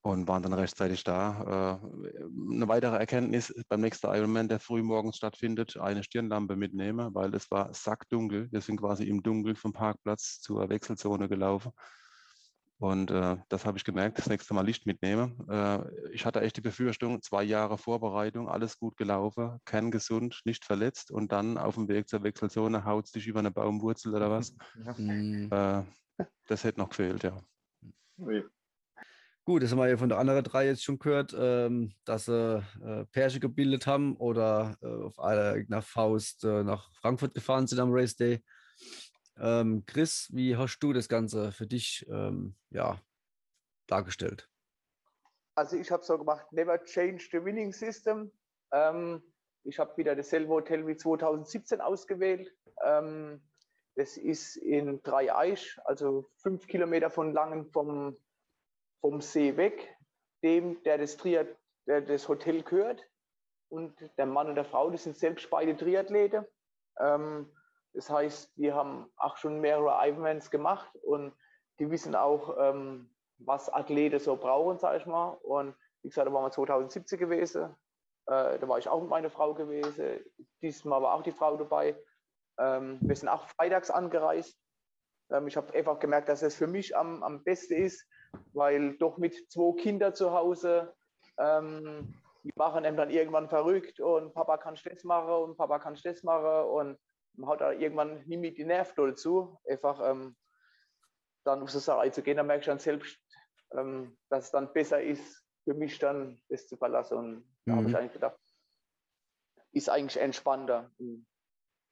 und waren dann rechtzeitig da. Äh, eine weitere Erkenntnis beim nächsten Ironman, der früh morgens stattfindet, eine Stirnlampe mitnehmen, weil es war sackdunkel. Wir sind quasi im Dunkeln vom Parkplatz zur Wechselzone gelaufen. Und äh, das habe ich gemerkt, das nächste Mal Licht mitnehmen. Äh, ich hatte echt die Befürchtung, zwei Jahre Vorbereitung, alles gut gelaufen, kerngesund, nicht verletzt und dann auf dem Weg zur Wechselzone haut es dich über eine Baumwurzel oder was. Ja. Äh, das hätte noch gefehlt, ja. Ui. Gut, das haben wir ja von der anderen drei jetzt schon gehört, ähm, dass sie äh, Pärchen gebildet haben oder äh, auf eigener Faust äh, nach Frankfurt gefahren sind am Race Day. Ähm, Chris, wie hast du das Ganze für dich ähm, ja, dargestellt? Also ich habe so gemacht, never change the winning system. Ähm, ich habe wieder dasselbe Hotel wie 2017 ausgewählt. Ähm, das ist in Dreieich, also fünf Kilometer von Langen vom, vom See weg. Dem, der das, Triath der das Hotel gehört. Und der Mann und der Frau, die sind selbst beide Triathlete. Ähm, das heißt, die haben auch schon mehrere Ironmans gemacht und die wissen auch, ähm, was Athleten so brauchen, sage ich mal. Und wie gesagt, da waren wir 2017 gewesen. Äh, da war ich auch mit meiner Frau gewesen. Diesmal war auch die Frau dabei. Ähm, wir sind auch freitags angereist. Ähm, ich habe einfach gemerkt, dass es für mich am, am besten ist, weil doch mit zwei Kindern zu Hause, ähm, die machen einem dann irgendwann verrückt und Papa kann das machen und Papa kann das machen und man hat da irgendwann nie mit die Nerven doll zu. Einfach ähm, dann auf so Sache zu gehen, dann merke ich dann selbst, ähm, dass es dann besser ist, für mich dann das zu verlassen. Und da habe ich Mhm. eigentlich gedacht, ist eigentlich entspannter. Und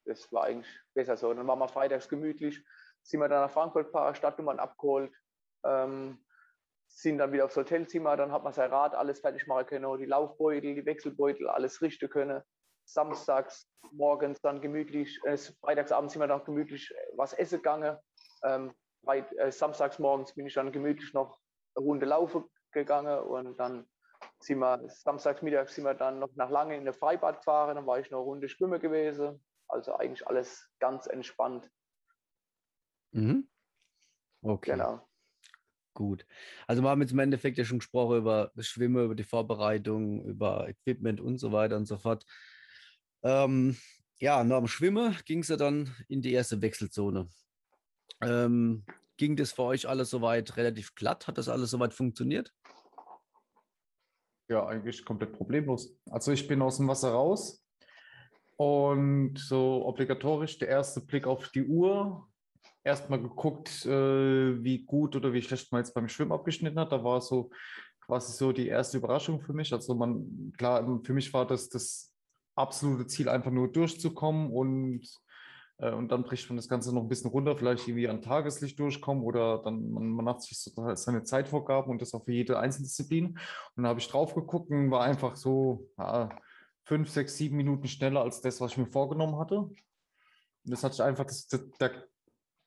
das war eigentlich besser so. Dann waren wir freitags gemütlich, sind wir dann nach Frankfurt gefahren, Stadtnummern abgeholt, ähm, sind dann wieder aufs Hotelzimmer, dann hat man sein Rad alles fertig machen können, die Laufbeutel, die Wechselbeutel, alles richten können. Samstags morgens dann gemütlich, äh, freitagsabends sind wir dann gemütlich äh, was essen gegangen. Ähm, äh, samstags morgens bin ich dann gemütlich noch eine Runde laufen gegangen und dann sind wir samstags mittags sind wir dann noch nach lange in der Freibad gefahren, dann war ich noch eine Runde schwimmen gewesen. Also eigentlich alles ganz entspannt. Mhm. Okay. Genau. Gut. Also wir haben jetzt im Endeffekt ja schon gesprochen über das Schwimmen, über die Vorbereitung, über Equipment und so weiter und so fort. Ähm, ja, nach dem Schwimmen ging es ja dann in die erste Wechselzone. Ähm, ging das für euch alles soweit relativ glatt? Hat das alles soweit funktioniert? Ja, eigentlich komplett problemlos. Also ich bin aus dem Wasser raus und so obligatorisch der erste Blick auf die Uhr. Erstmal geguckt, äh, wie gut oder wie schlecht man jetzt beim Schwimmen abgeschnitten hat. Da war so quasi so die erste Überraschung für mich. Also man, klar, für mich war das das absolute Ziel, einfach nur durchzukommen und äh, und dann bricht man das Ganze noch ein bisschen runter, vielleicht irgendwie an Tageslicht durchkommen oder dann man, man macht sich so seine Zeitvorgaben und das auch für jede Einzeldisziplin. Und dann habe ich drauf geguckt und war einfach so ja, fünf, sechs, sieben Minuten schneller als das, was ich mir vorgenommen hatte. Und das hatte ich einfach, das, das, da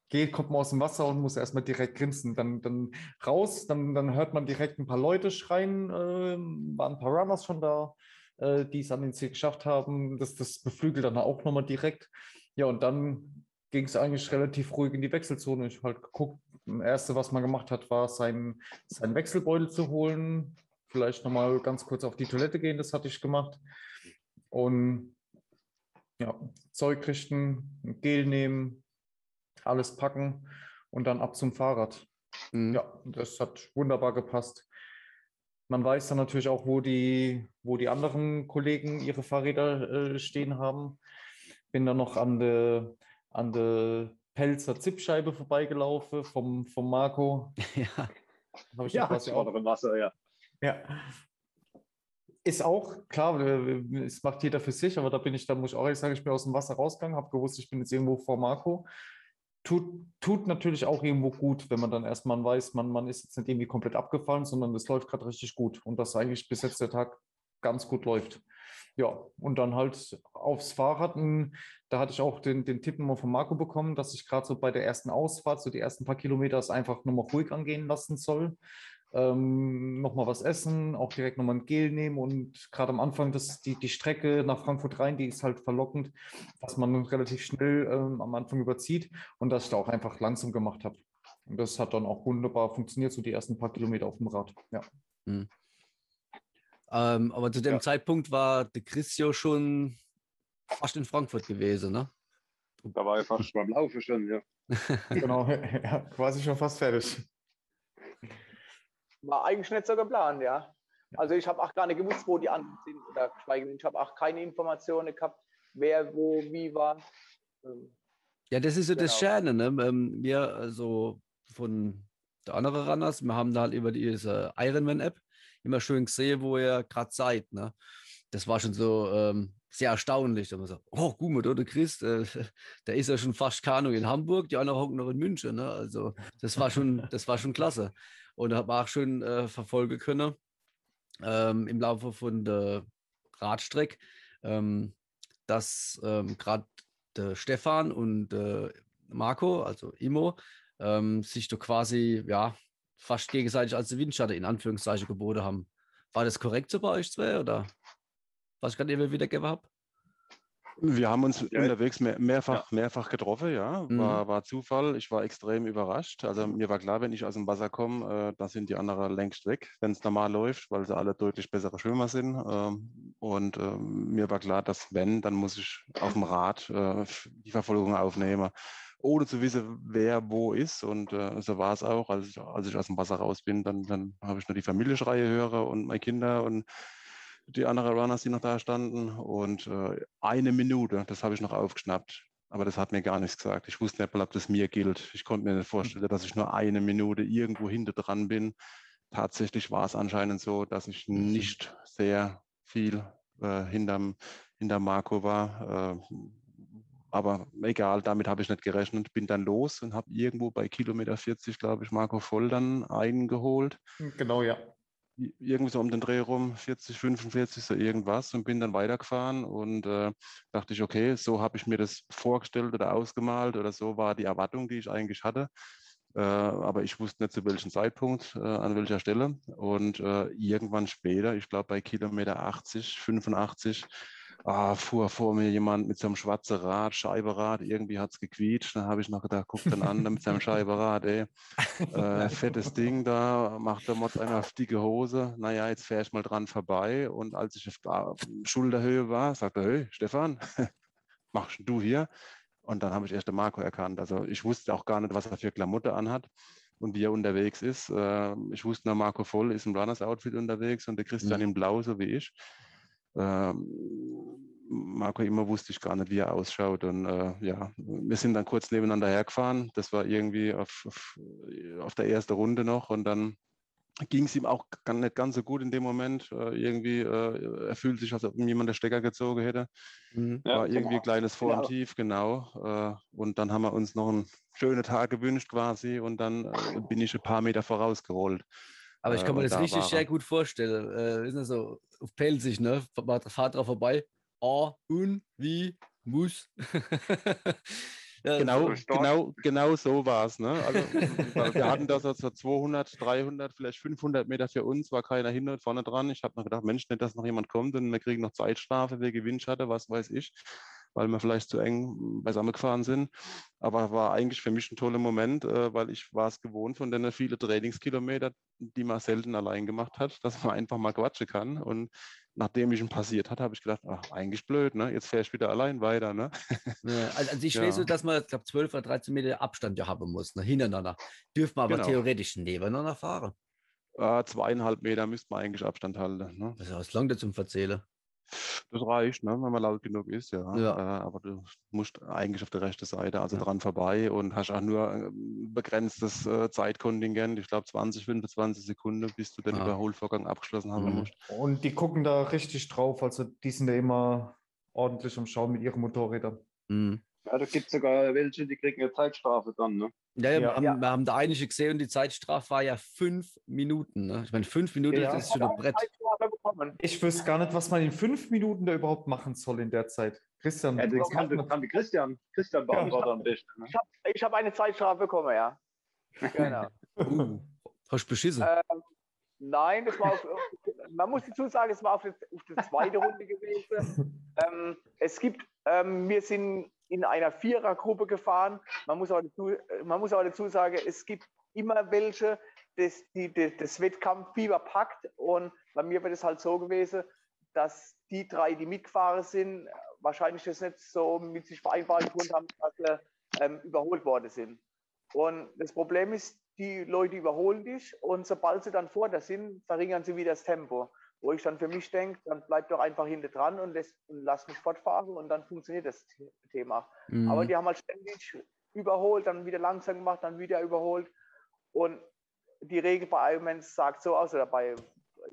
geht, kommt man aus dem Wasser und muss erstmal direkt grinsen. Dann, dann raus, dann, dann hört man direkt ein paar Leute schreien, äh, waren ein paar Runners schon da, äh, die es an den Ziel geschafft haben. Das, das beflügelt dann auch nochmal direkt. Ja, und dann ging es eigentlich relativ ruhig in die Wechselzone. Ich habe halt geguckt, das Erste, was man gemacht hat, war, seinen, seinen Wechselbeutel zu holen. Vielleicht nochmal ganz kurz auf die Toilette gehen, das hatte ich gemacht. Und ja, Zeug richten, Gel nehmen, alles packen und dann ab zum Fahrrad. Mhm. Ja, das hat wunderbar gepasst. man weiß dann natürlich auch, wo die, wo die anderen Kollegen ihre Fahrräder äh, stehen haben. Bin dann noch an der an de Pelzer Zippscheibe vorbeigelaufen vom, vom Marco. Ja. Habe ich Ja, das auch doch im Wasser, ja. Ja. Ist auch, klar, es macht jeder für sich, aber da bin ich, da muss ich auch ehrlich sagen, ich bin aus dem Wasser rausgegangen, habe gewusst, ich bin jetzt irgendwo vor Marco. Tut, tut natürlich auch irgendwo gut, wenn man dann erstmal weiß, man, man ist jetzt nicht irgendwie komplett abgefallen, sondern es läuft gerade richtig gut und dass eigentlich bis jetzt der Tag ganz gut läuft. Ja, und dann halt aufs Fahrrad. m, Da hatte ich auch den, den Tipp nochmal von Marco bekommen, dass ich gerade so bei der ersten Ausfahrt, so die ersten paar Kilometer, es einfach nochmal ruhig angehen lassen soll ähm, nochmal was essen, auch direkt nochmal ein Gel nehmen und gerade am Anfang das, die, die Strecke nach Frankfurt rein, die ist halt verlockend, dass man relativ schnell ähm, am Anfang überzieht und dass ich da auch einfach langsam gemacht habe. Und das hat dann auch wunderbar funktioniert, so die ersten paar Kilometer auf dem Rad. Ja. Ähm, aber zu dem Ja. Zeitpunkt war der Christio schon fast in Frankfurt gewesen, ne? Da war ich fast beim Laufen schon, ja. Genau, ja, quasi schon fast fertig. War eigentlich nicht so geplant, ja. Also ich habe auch gar nicht gewusst, wo die anderen sind. Oder geschweige denn, ich habe auch keine Informationen gehabt, wer wo wie war. Ähm, Ja, das ist so das Genau. Schöne, ne? Wir, also von der anderen Runners, wir haben da halt über diese Ironman-App immer schön gesehen, wo ihr gerade seid, ne? Das war schon so ähm, sehr erstaunlich. Da haben wir so, oh, guck mal, da der Chris, äh, der ist ja schon fast Kanu in Hamburg, die anderen hocken noch in München, ne? Also das war schon, das war schon klasse. Und da hat man auch schön äh, verfolgen können ähm, im Laufe von der Radstrecke, ähm, dass ähm, gerade Stefan und äh, Marco, also Imo, ähm, sich doch quasi ja fast gegenseitig als Windschatten in Anführungszeichen geboten haben. War das korrekt so bei euch zwei oder was ich gerade eben wiedergegeben habe? Wir haben uns Ja. unterwegs mehr, mehrfach, mehrfach getroffen, ja. Mhm. War, war Zufall. Ich war extrem überrascht. Also mir war klar, wenn ich aus dem Wasser komme, äh, da sind die anderen längst weg, wenn es normal läuft, weil sie alle deutlich bessere Schwimmer sind. Ähm, und ähm, mir war klar, dass wenn, dann muss ich auf dem Rad äh, die Verfolgung aufnehmen, ohne zu wissen, wer wo ist. Und äh, so war es auch. Als ich, als ich aus dem Wasser raus bin, dann, dann habe ich nur die Familienschreie höre und meine Kinder und die anderen Runners, die noch da standen. Und äh, eine Minute, das habe ich noch aufgeschnappt. Aber das hat mir gar nichts gesagt. Ich wusste nicht mal, ob das mir gilt. Ich konnte mir nicht vorstellen, dass ich nur eine Minute irgendwo hinter dran bin. Tatsächlich war es anscheinend so, dass ich nicht sehr viel äh, hinterm, hinterm Marco war. Äh, aber egal, damit habe ich nicht gerechnet. Bin dann los und habe irgendwo bei Kilometer 40, glaube ich, Marco Voll dann eingeholt Genau, ja. Irgendwie so um den Dreh rum, 40, 45, so irgendwas und bin dann weitergefahren und äh, dachte ich, okay, so habe ich mir das vorgestellt oder ausgemalt oder so war die Erwartung, die ich eigentlich hatte. Äh, aber ich wusste nicht zu welchem Zeitpunkt, äh, an welcher Stelle. Und äh, irgendwann später, ich glaube bei Kilometer 80, 85, ah, fuhr vor mir jemand mit so einem schwarzen Rad, Scheiberad, irgendwie hat es gequietscht. Dann habe ich noch gedacht, guck dann an mit seinem Scheiberad, ey. Äh, fettes Ding da, macht der Mod einer auf dicke Hose. Naja, jetzt fähre ich mal dran vorbei. Und als ich auf Schulterhöhe war, sagte er, hey, Stefan, machst du hier? Und dann habe ich erst den Marco erkannt. Also ich wusste auch gar nicht, was er für Klamotte anhat und wie er unterwegs ist. Äh, ich wusste nur, Marco Voll ist im Runners-Outfit unterwegs und der Christian Mhm. in Blau, so wie ich. Ähm, Marco immer wusste ich gar nicht, wie er ausschaut. Und äh, ja, wir sind dann kurz nebeneinander hergefahren. Das war irgendwie auf, auf, auf der ersten Runde noch. Und dann ging es ihm auch gar nicht ganz so gut in dem Moment. Äh, irgendwie, äh, er fühlt sich, als ob ihm jemand der Stecker gezogen hätte. Mhm. Ja, war irgendwie genau. ein kleines Vor- und Genau. Tief, genau. Äh, und dann haben wir uns noch einen schönen Tag gewünscht quasi. Und dann äh, bin ich ein paar Meter vorausgerollt. Aber ich Äh, kann mir das da richtig sehr gut vorstellen. Äh, ist das so auf Pelzig, ne? Fahrt drauf vorbei. A, un, wie, muss. ja, Genau, genau, genau so war es. Ne? Also, wir hatten da so so 200, 300, vielleicht 500 Meter für uns, war keiner hinten und vorne dran. Ich habe noch gedacht, Mensch, nicht, dass noch jemand kommt und wir kriegen noch Zeitstrafe wegen Windschatten, was weiß ich, weil wir vielleicht zu eng beisammen gefahren sind. Aber war eigentlich für mich ein toller Moment, äh, weil ich war es gewohnt von den vielen Trainingskilometer, die man selten allein gemacht hat, dass man einfach mal quatschen kann. Und nachdem ich ihn passiert hat, habe ich gedacht, ach, eigentlich blöd, ne? Jetzt fähre ich wieder allein weiter, ne? Ja, also also ich Ja. weiß so, dass man, ich glaube, 12 oder 13 Meter Abstand ja haben muss, ne, hintereinander. Dürfen wir aber Genau. theoretisch nebeneinander fahren. Äh, zweieinhalb Meter müsste man eigentlich Abstand halten. Ne? Das ist auch lang zum Verzählen. Das reicht, ne, wenn man laut genug ist, ja. Ja. Äh, aber du musst eigentlich auf der rechten Seite, also Ja. dran vorbei und hast auch nur ein begrenztes äh, Zeitkontingent, ich glaube 20, 25 Sekunden, bis du den Ah. Überholvorgang abgeschlossen haben Mhm. musst. Und die gucken da richtig drauf. Also die sind da immer ordentlich am Schauen mit ihren Motorrädern. Mhm. Ja, da gibt es sogar welche, die kriegen eine Zeitstrafe dann, ne? Ja, ja, wir, Ja. haben, Ja. wir haben da einige gesehen und die Zeitstrafe war ja fünf Minuten. Ne? Ich meine, fünf Minuten, Ja. das ist schon ein Brett. Bekommen. Ich wüsste gar nicht, was man in fünf Minuten da überhaupt machen soll in der Zeit. Christian, Ja, das kann, man? das kann die Christian, Christian beantworten am besten. Ne? Ich habe ich hab eine Zeitstrafe bekommen, ja. Genau. Uh, hast du beschissen? Ähm, nein, das war auf, man muss dazu sagen, es war auf auf der zweiten Runde gewesen. Ähm, es gibt, ähm, wir sind in einer Vierergruppe gefahren. Man muss, aber dazu, man muss aber dazu sagen, es gibt immer welche, das, die, die das Wettkampffieber packt. Und bei mir wird es halt so gewesen, dass die drei, die mitgefahren sind, wahrscheinlich das nicht so mit sich vereinbaren konnten haben, dass sie ähm, überholt worden sind. Und das Problem ist, die Leute überholen dich und sobald sie dann vor dir sind, verringern sie wieder das Tempo. Wo ich dann für mich denke, dann bleib doch einfach hinter dran und, lässt, und lass mich fortfahren und dann funktioniert das The- Thema. Mhm. Aber die haben halt ständig überholt, dann wieder langsam gemacht, dann wieder überholt. Und die Regel bei Ironmans sagt so aus, oder bei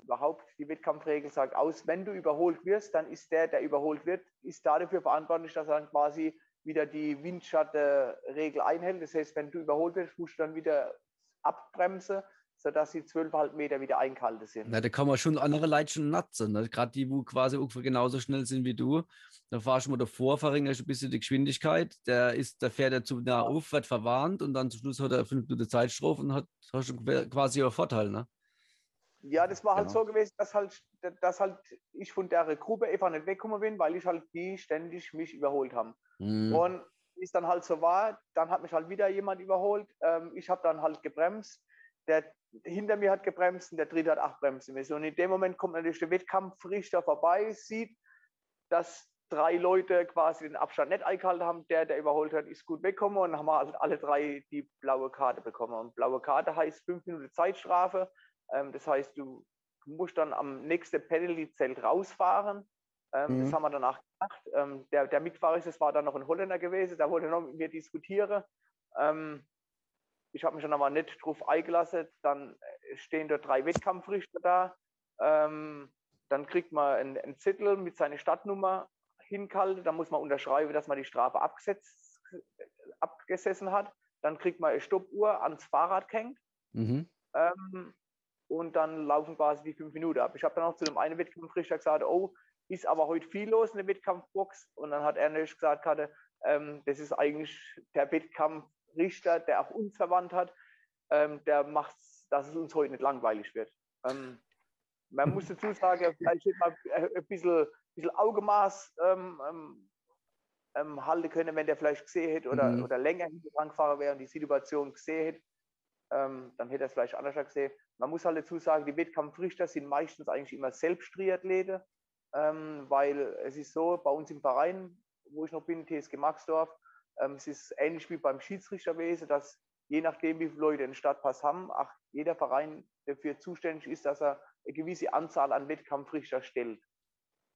überhaupt die Wettkampfregel sagt aus, wenn du überholt wirst, dann ist der, der überholt wird, ist da dafür verantwortlich, dass er dann quasi wieder die Windschatten-Regel einhält. Das heißt, wenn du überholt wirst, musst du dann wieder abbremsen, sodass die 12,5 Meter wieder eingehalten sind. Na, da kann man schon andere Leute schon natzen. Ne? Gerade die, wo quasi ungefähr genauso schnell sind wie du. Da fahrst du mal davor, verringerst ein bisschen die Geschwindigkeit. Der, ist, der fährt ja zu nah auf, wird verwarnt und dann zum Schluss hat er fünf Minuten Zeitstrafe und hat hast schon quasi einen Vorteil. Ne? Ja, das war halt Genau. so gewesen, dass halt, dass halt ich von der Gruppe einfach nicht weggekommen bin, weil ich halt die ständig mich überholt haben. Mhm. Und es dann halt so war, dann hat mich halt wieder jemand überholt. Ähm, ich habe dann halt gebremst. Der hinter mir hat gebremst und der dritte hat acht bremsen müssen. Und in dem Moment kommt natürlich der Wettkampfrichter vorbei, sieht, dass drei Leute quasi den Abstand nicht eingehalten haben. Der, der überholt hat, ist gut weggekommen und haben halt alle drei die blaue Karte bekommen. Und blaue Karte heißt fünf Minuten Zeitstrafe. Ähm, das heißt, du musst dann am nächsten Penalty-Zelt rausfahren. Ähm, Mhm. Das haben wir danach gemacht. Ähm, der, der Mitfahrer ist, das war dann noch ein Holländer gewesen, der wollte noch mit mir diskutieren. Ähm, ich habe mich dann aber nicht drauf eingelassen. Dann äh, stehen dort drei Wettkampfrichter da. Ähm, dann kriegt man einen, einen Zettel mit seiner Stadtnummer hingehalten. Da muss man unterschreiben, dass man die Strafe abgesetzt, abgesessen hat. Dann kriegt man eine Stoppuhr ans Fahrrad gehängt. Mhm. Ähm, und dann laufen quasi die fünf Minuten ab. Ich habe dann auch zu dem einen Wettkampfrichter gesagt, oh, ist aber heute viel los in der Wettkampfbox. Und dann hat er nämlich gesagt, hatte, ähm, das ist eigentlich der Wettkampfrichter, der auch uns verwandt hat, ähm, der macht dass es uns heute nicht langweilig wird. Ähm, man muss dazu sagen, vielleicht hätte man ein bisschen, bisschen Augenmaß ähm, ähm, ähm, halten können, wenn der vielleicht gesehen hätte oder, Mhm. oder länger hinter dran wäre und die Situation gesehen hätte. Ähm, dann hätte er es vielleicht anders gesehen. Man muss halt dazu sagen, die Wettkampfrichter sind meistens eigentlich immer selbst Triathlete, ähm, weil es ist so, bei uns im Verein, wo ich noch bin, TSG Maxdorf, ähm, es ist ähnlich wie beim Schiedsrichterwesen, dass je nachdem, wie viele Leute einen Stadtpass haben, auch jeder Verein dafür zuständig ist, dass er eine gewisse Anzahl an Wettkampfrichter stellt.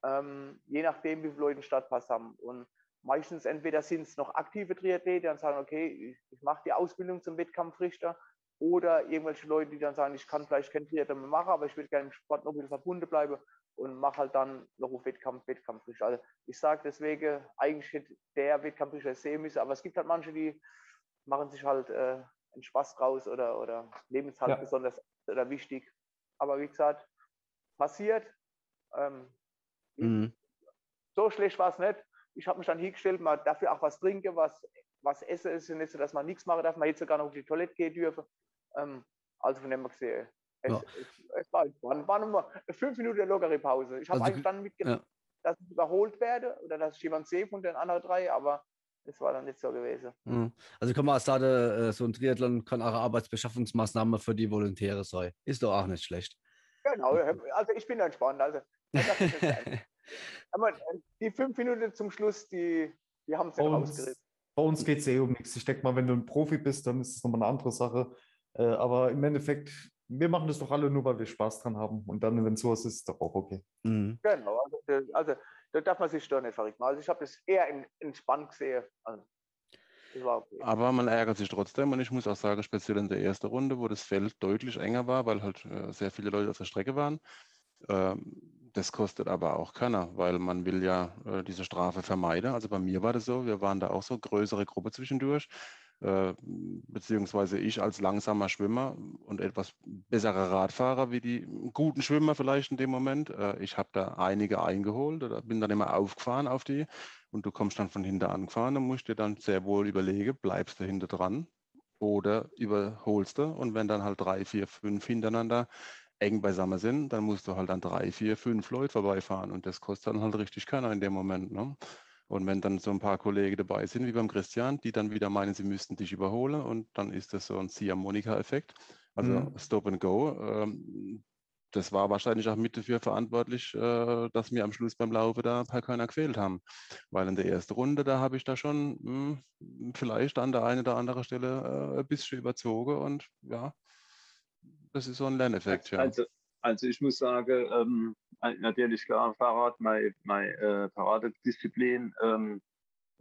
Ähm, je nachdem, wie viele Leute einen Stadtpass haben. Und meistens entweder sind es noch aktive Triathlete, die dann sagen, okay, ich, ich mache die Ausbildung zum Wettkampfrichter, oder irgendwelche Leute, die dann sagen, ich kann vielleicht kein Triathlon mehr machen, aber ich will gerne im Sport noch bisschen verbunden bleiben und mache halt dann noch auf Wettkampf, Wettkampfrichter. Also ich sage deswegen, eigentlich hätte der Wettkampfrichter sehen müssen, aber es gibt halt manche, die machen sich halt äh, einen Spaß draus oder, oder nehmen es halt Ja. besonders oder wichtig. Aber wie gesagt, passiert. Ähm, Mhm. so schlecht war es nicht. Ich habe mich dann hingestellt, mal dafür auch was trinken, was, was essen ist und nicht so, dass man nichts machen darf. Man hätte sogar noch auf die Toilette gehen dürfen. Ähm, also von dem her gesehen, es, Ja. es, es war, war, war nur fünf Minuten lockere Pause. Ich habe Also, eigentlich dann mitgenommen, ja. dass ich überholt werde oder dass ich jemand sehe von den anderen drei, aber das war dann nicht so gewesen. Mhm. Also kann man sagen, so ein Triathlon kann auch eine Arbeitsbeschaffungsmaßnahme für die Volontäre sein. Ist doch auch nicht schlecht. Genau, also ich bin entspannt. Also, aber äh, die fünf Minuten zum Schluss, die, die haben es uns, rausgerissen. bei uns geht es eh um nichts. Ich denke mal, wenn du ein Profi bist, dann ist es nochmal eine andere Sache. Äh, aber im Endeffekt, wir machen das doch alle nur, weil wir Spaß dran haben. Und dann, wenn sowas ist, ist doch auch okay. Mhm. Genau, also, also da darf man sich doch nicht verrückt machen. Also ich habe das eher entspannt gesehen. Also, okay. Aber man ärgert sich trotzdem und ich muss auch sagen, speziell in der ersten Runde, wo das Feld deutlich enger war, weil halt äh, sehr viele Leute auf der Strecke waren. Ähm, das kostet aber auch keiner, weil man will ja äh, diese Strafe vermeiden. Also bei mir war das so, wir waren da auch so größere Gruppe zwischendurch, beziehungsweise ich als langsamer Schwimmer und etwas besserer Radfahrer wie die guten Schwimmer vielleicht in dem Moment. Äh, ich habe da einige eingeholt oder bin dann immer aufgefahren auf die und du kommst dann von hinten angefahren und musst dir dann sehr wohl überlegen, bleibst du hinter dran oder überholst du und wenn dann halt drei, vier, fünf hintereinander eng beisammen sind, dann musst du halt an drei, vier, fünf Leute vorbeifahren und das kostet dann halt richtig keiner in dem Moment. Ne? Und wenn dann so ein paar Kollegen dabei sind, wie beim Christian, die dann wieder meinen, sie müssten dich überholen und dann ist das so ein Ziehharmonika-Effekt, also Mhm. Stop and Go. Ähm, das war wahrscheinlich auch mit dafür verantwortlich, äh, dass wir am Schluss beim Laufe da ein paar Körner gefehlt haben. Weil in der ersten Runde, da habe ich da schon mh, vielleicht an der einen oder anderen Stelle äh, ein bisschen überzogen und ja, das ist so ein Lerneffekt, ja. Also, also ich muss sagen, ähm, ein- natürlich klar, Fahrrad, meine, meine äh, Paradedisziplin. Ähm,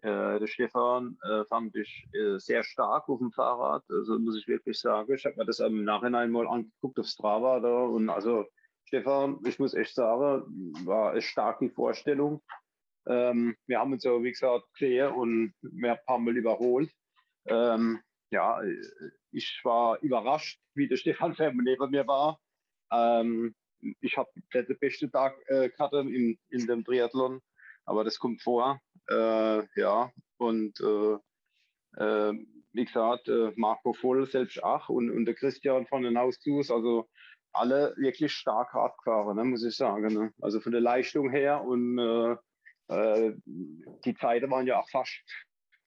äh, der Stefan äh, fand ich äh, sehr stark auf dem Fahrrad, also muss ich wirklich sagen. Ich habe mir das im Nachhinein mal angeguckt auf Strava da und also Stefan, ich muss echt sagen, war echt stark die Vorstellung. Ähm, wir haben uns ja, wie gesagt, gesehen und wir haben ein paar Mal überholt. Ähm, ja, äh, ich war überrascht, wie der Stefan Femme neben mir war. Ähm, ich habe den besten Tag äh, gehabt in, in dem Triathlon, aber das kommt vor. Äh, ja, und äh, äh, wie gesagt, äh, Marco Voll selbst auch und, und der Christian von den Hauszus, also alle wirklich stark Rad gefahren, ne, muss ich sagen. Ne? Also von der Leistung her und äh, äh, die Zeiten waren ja auch fast,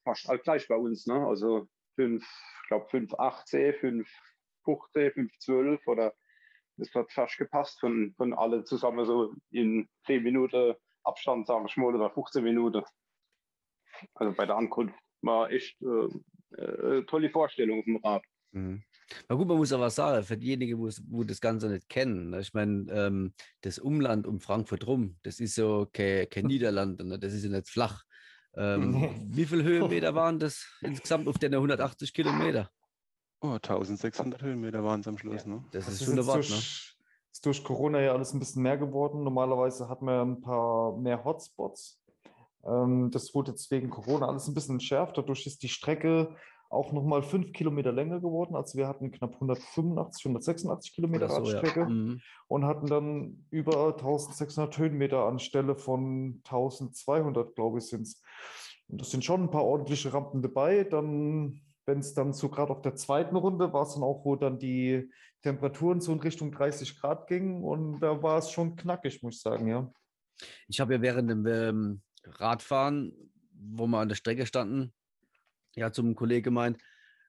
fast all gleich bei uns. Ne? Also 5, ich glaube 5,18, 5,15, 5,12 oder das hat fast gepasst von, von alle zusammen so in 10 Minuten Abstand, sagen wir mal, oder 15 Minuten. Also bei der Ankunft war echt äh, äh, tolle Vorstellung auf dem Rad. Mhm. Na gut, man muss aber sagen, für diejenigen, wo wo das Ganze nicht kennen, ne, ich meine, ähm, das Umland um Frankfurt rum, das ist so kein, kein Niederlande, ne, das ist ja nicht flach. Ähm. Wie viele Höhenmeter waren das insgesamt auf den 180 Kilometer? Oh, 1600 Höhenmeter waren es am Schluss, ne? Das, Das ist ist schon eine jetzt Wort, ne? durch, ist durch Corona ja alles ein bisschen mehr geworden. Normalerweise hatten wir ein paar mehr Hotspots. Ähm, das wurde jetzt wegen Corona alles ein bisschen entschärft. Dadurch ist die Strecke auch nochmal fünf Kilometer länger geworden. Also wir hatten knapp 185, 186 Kilometer so, ja. Radstrecke Mhm. und hatten dann über 1600 Höhenmeter anstelle von 1200, glaube ich, sind es. Und das sind schon ein paar ordentliche Rampen dabei. Dann, wenn es dann so gerade auf der zweiten Runde war es dann auch, wo dann die Temperaturen so in Richtung 30 Grad gingen und da war es schon knackig, muss ich sagen, ja. Ich habe ja während dem ähm, Radfahren, wo wir an der Strecke standen, ja zum Kollegen gemeint,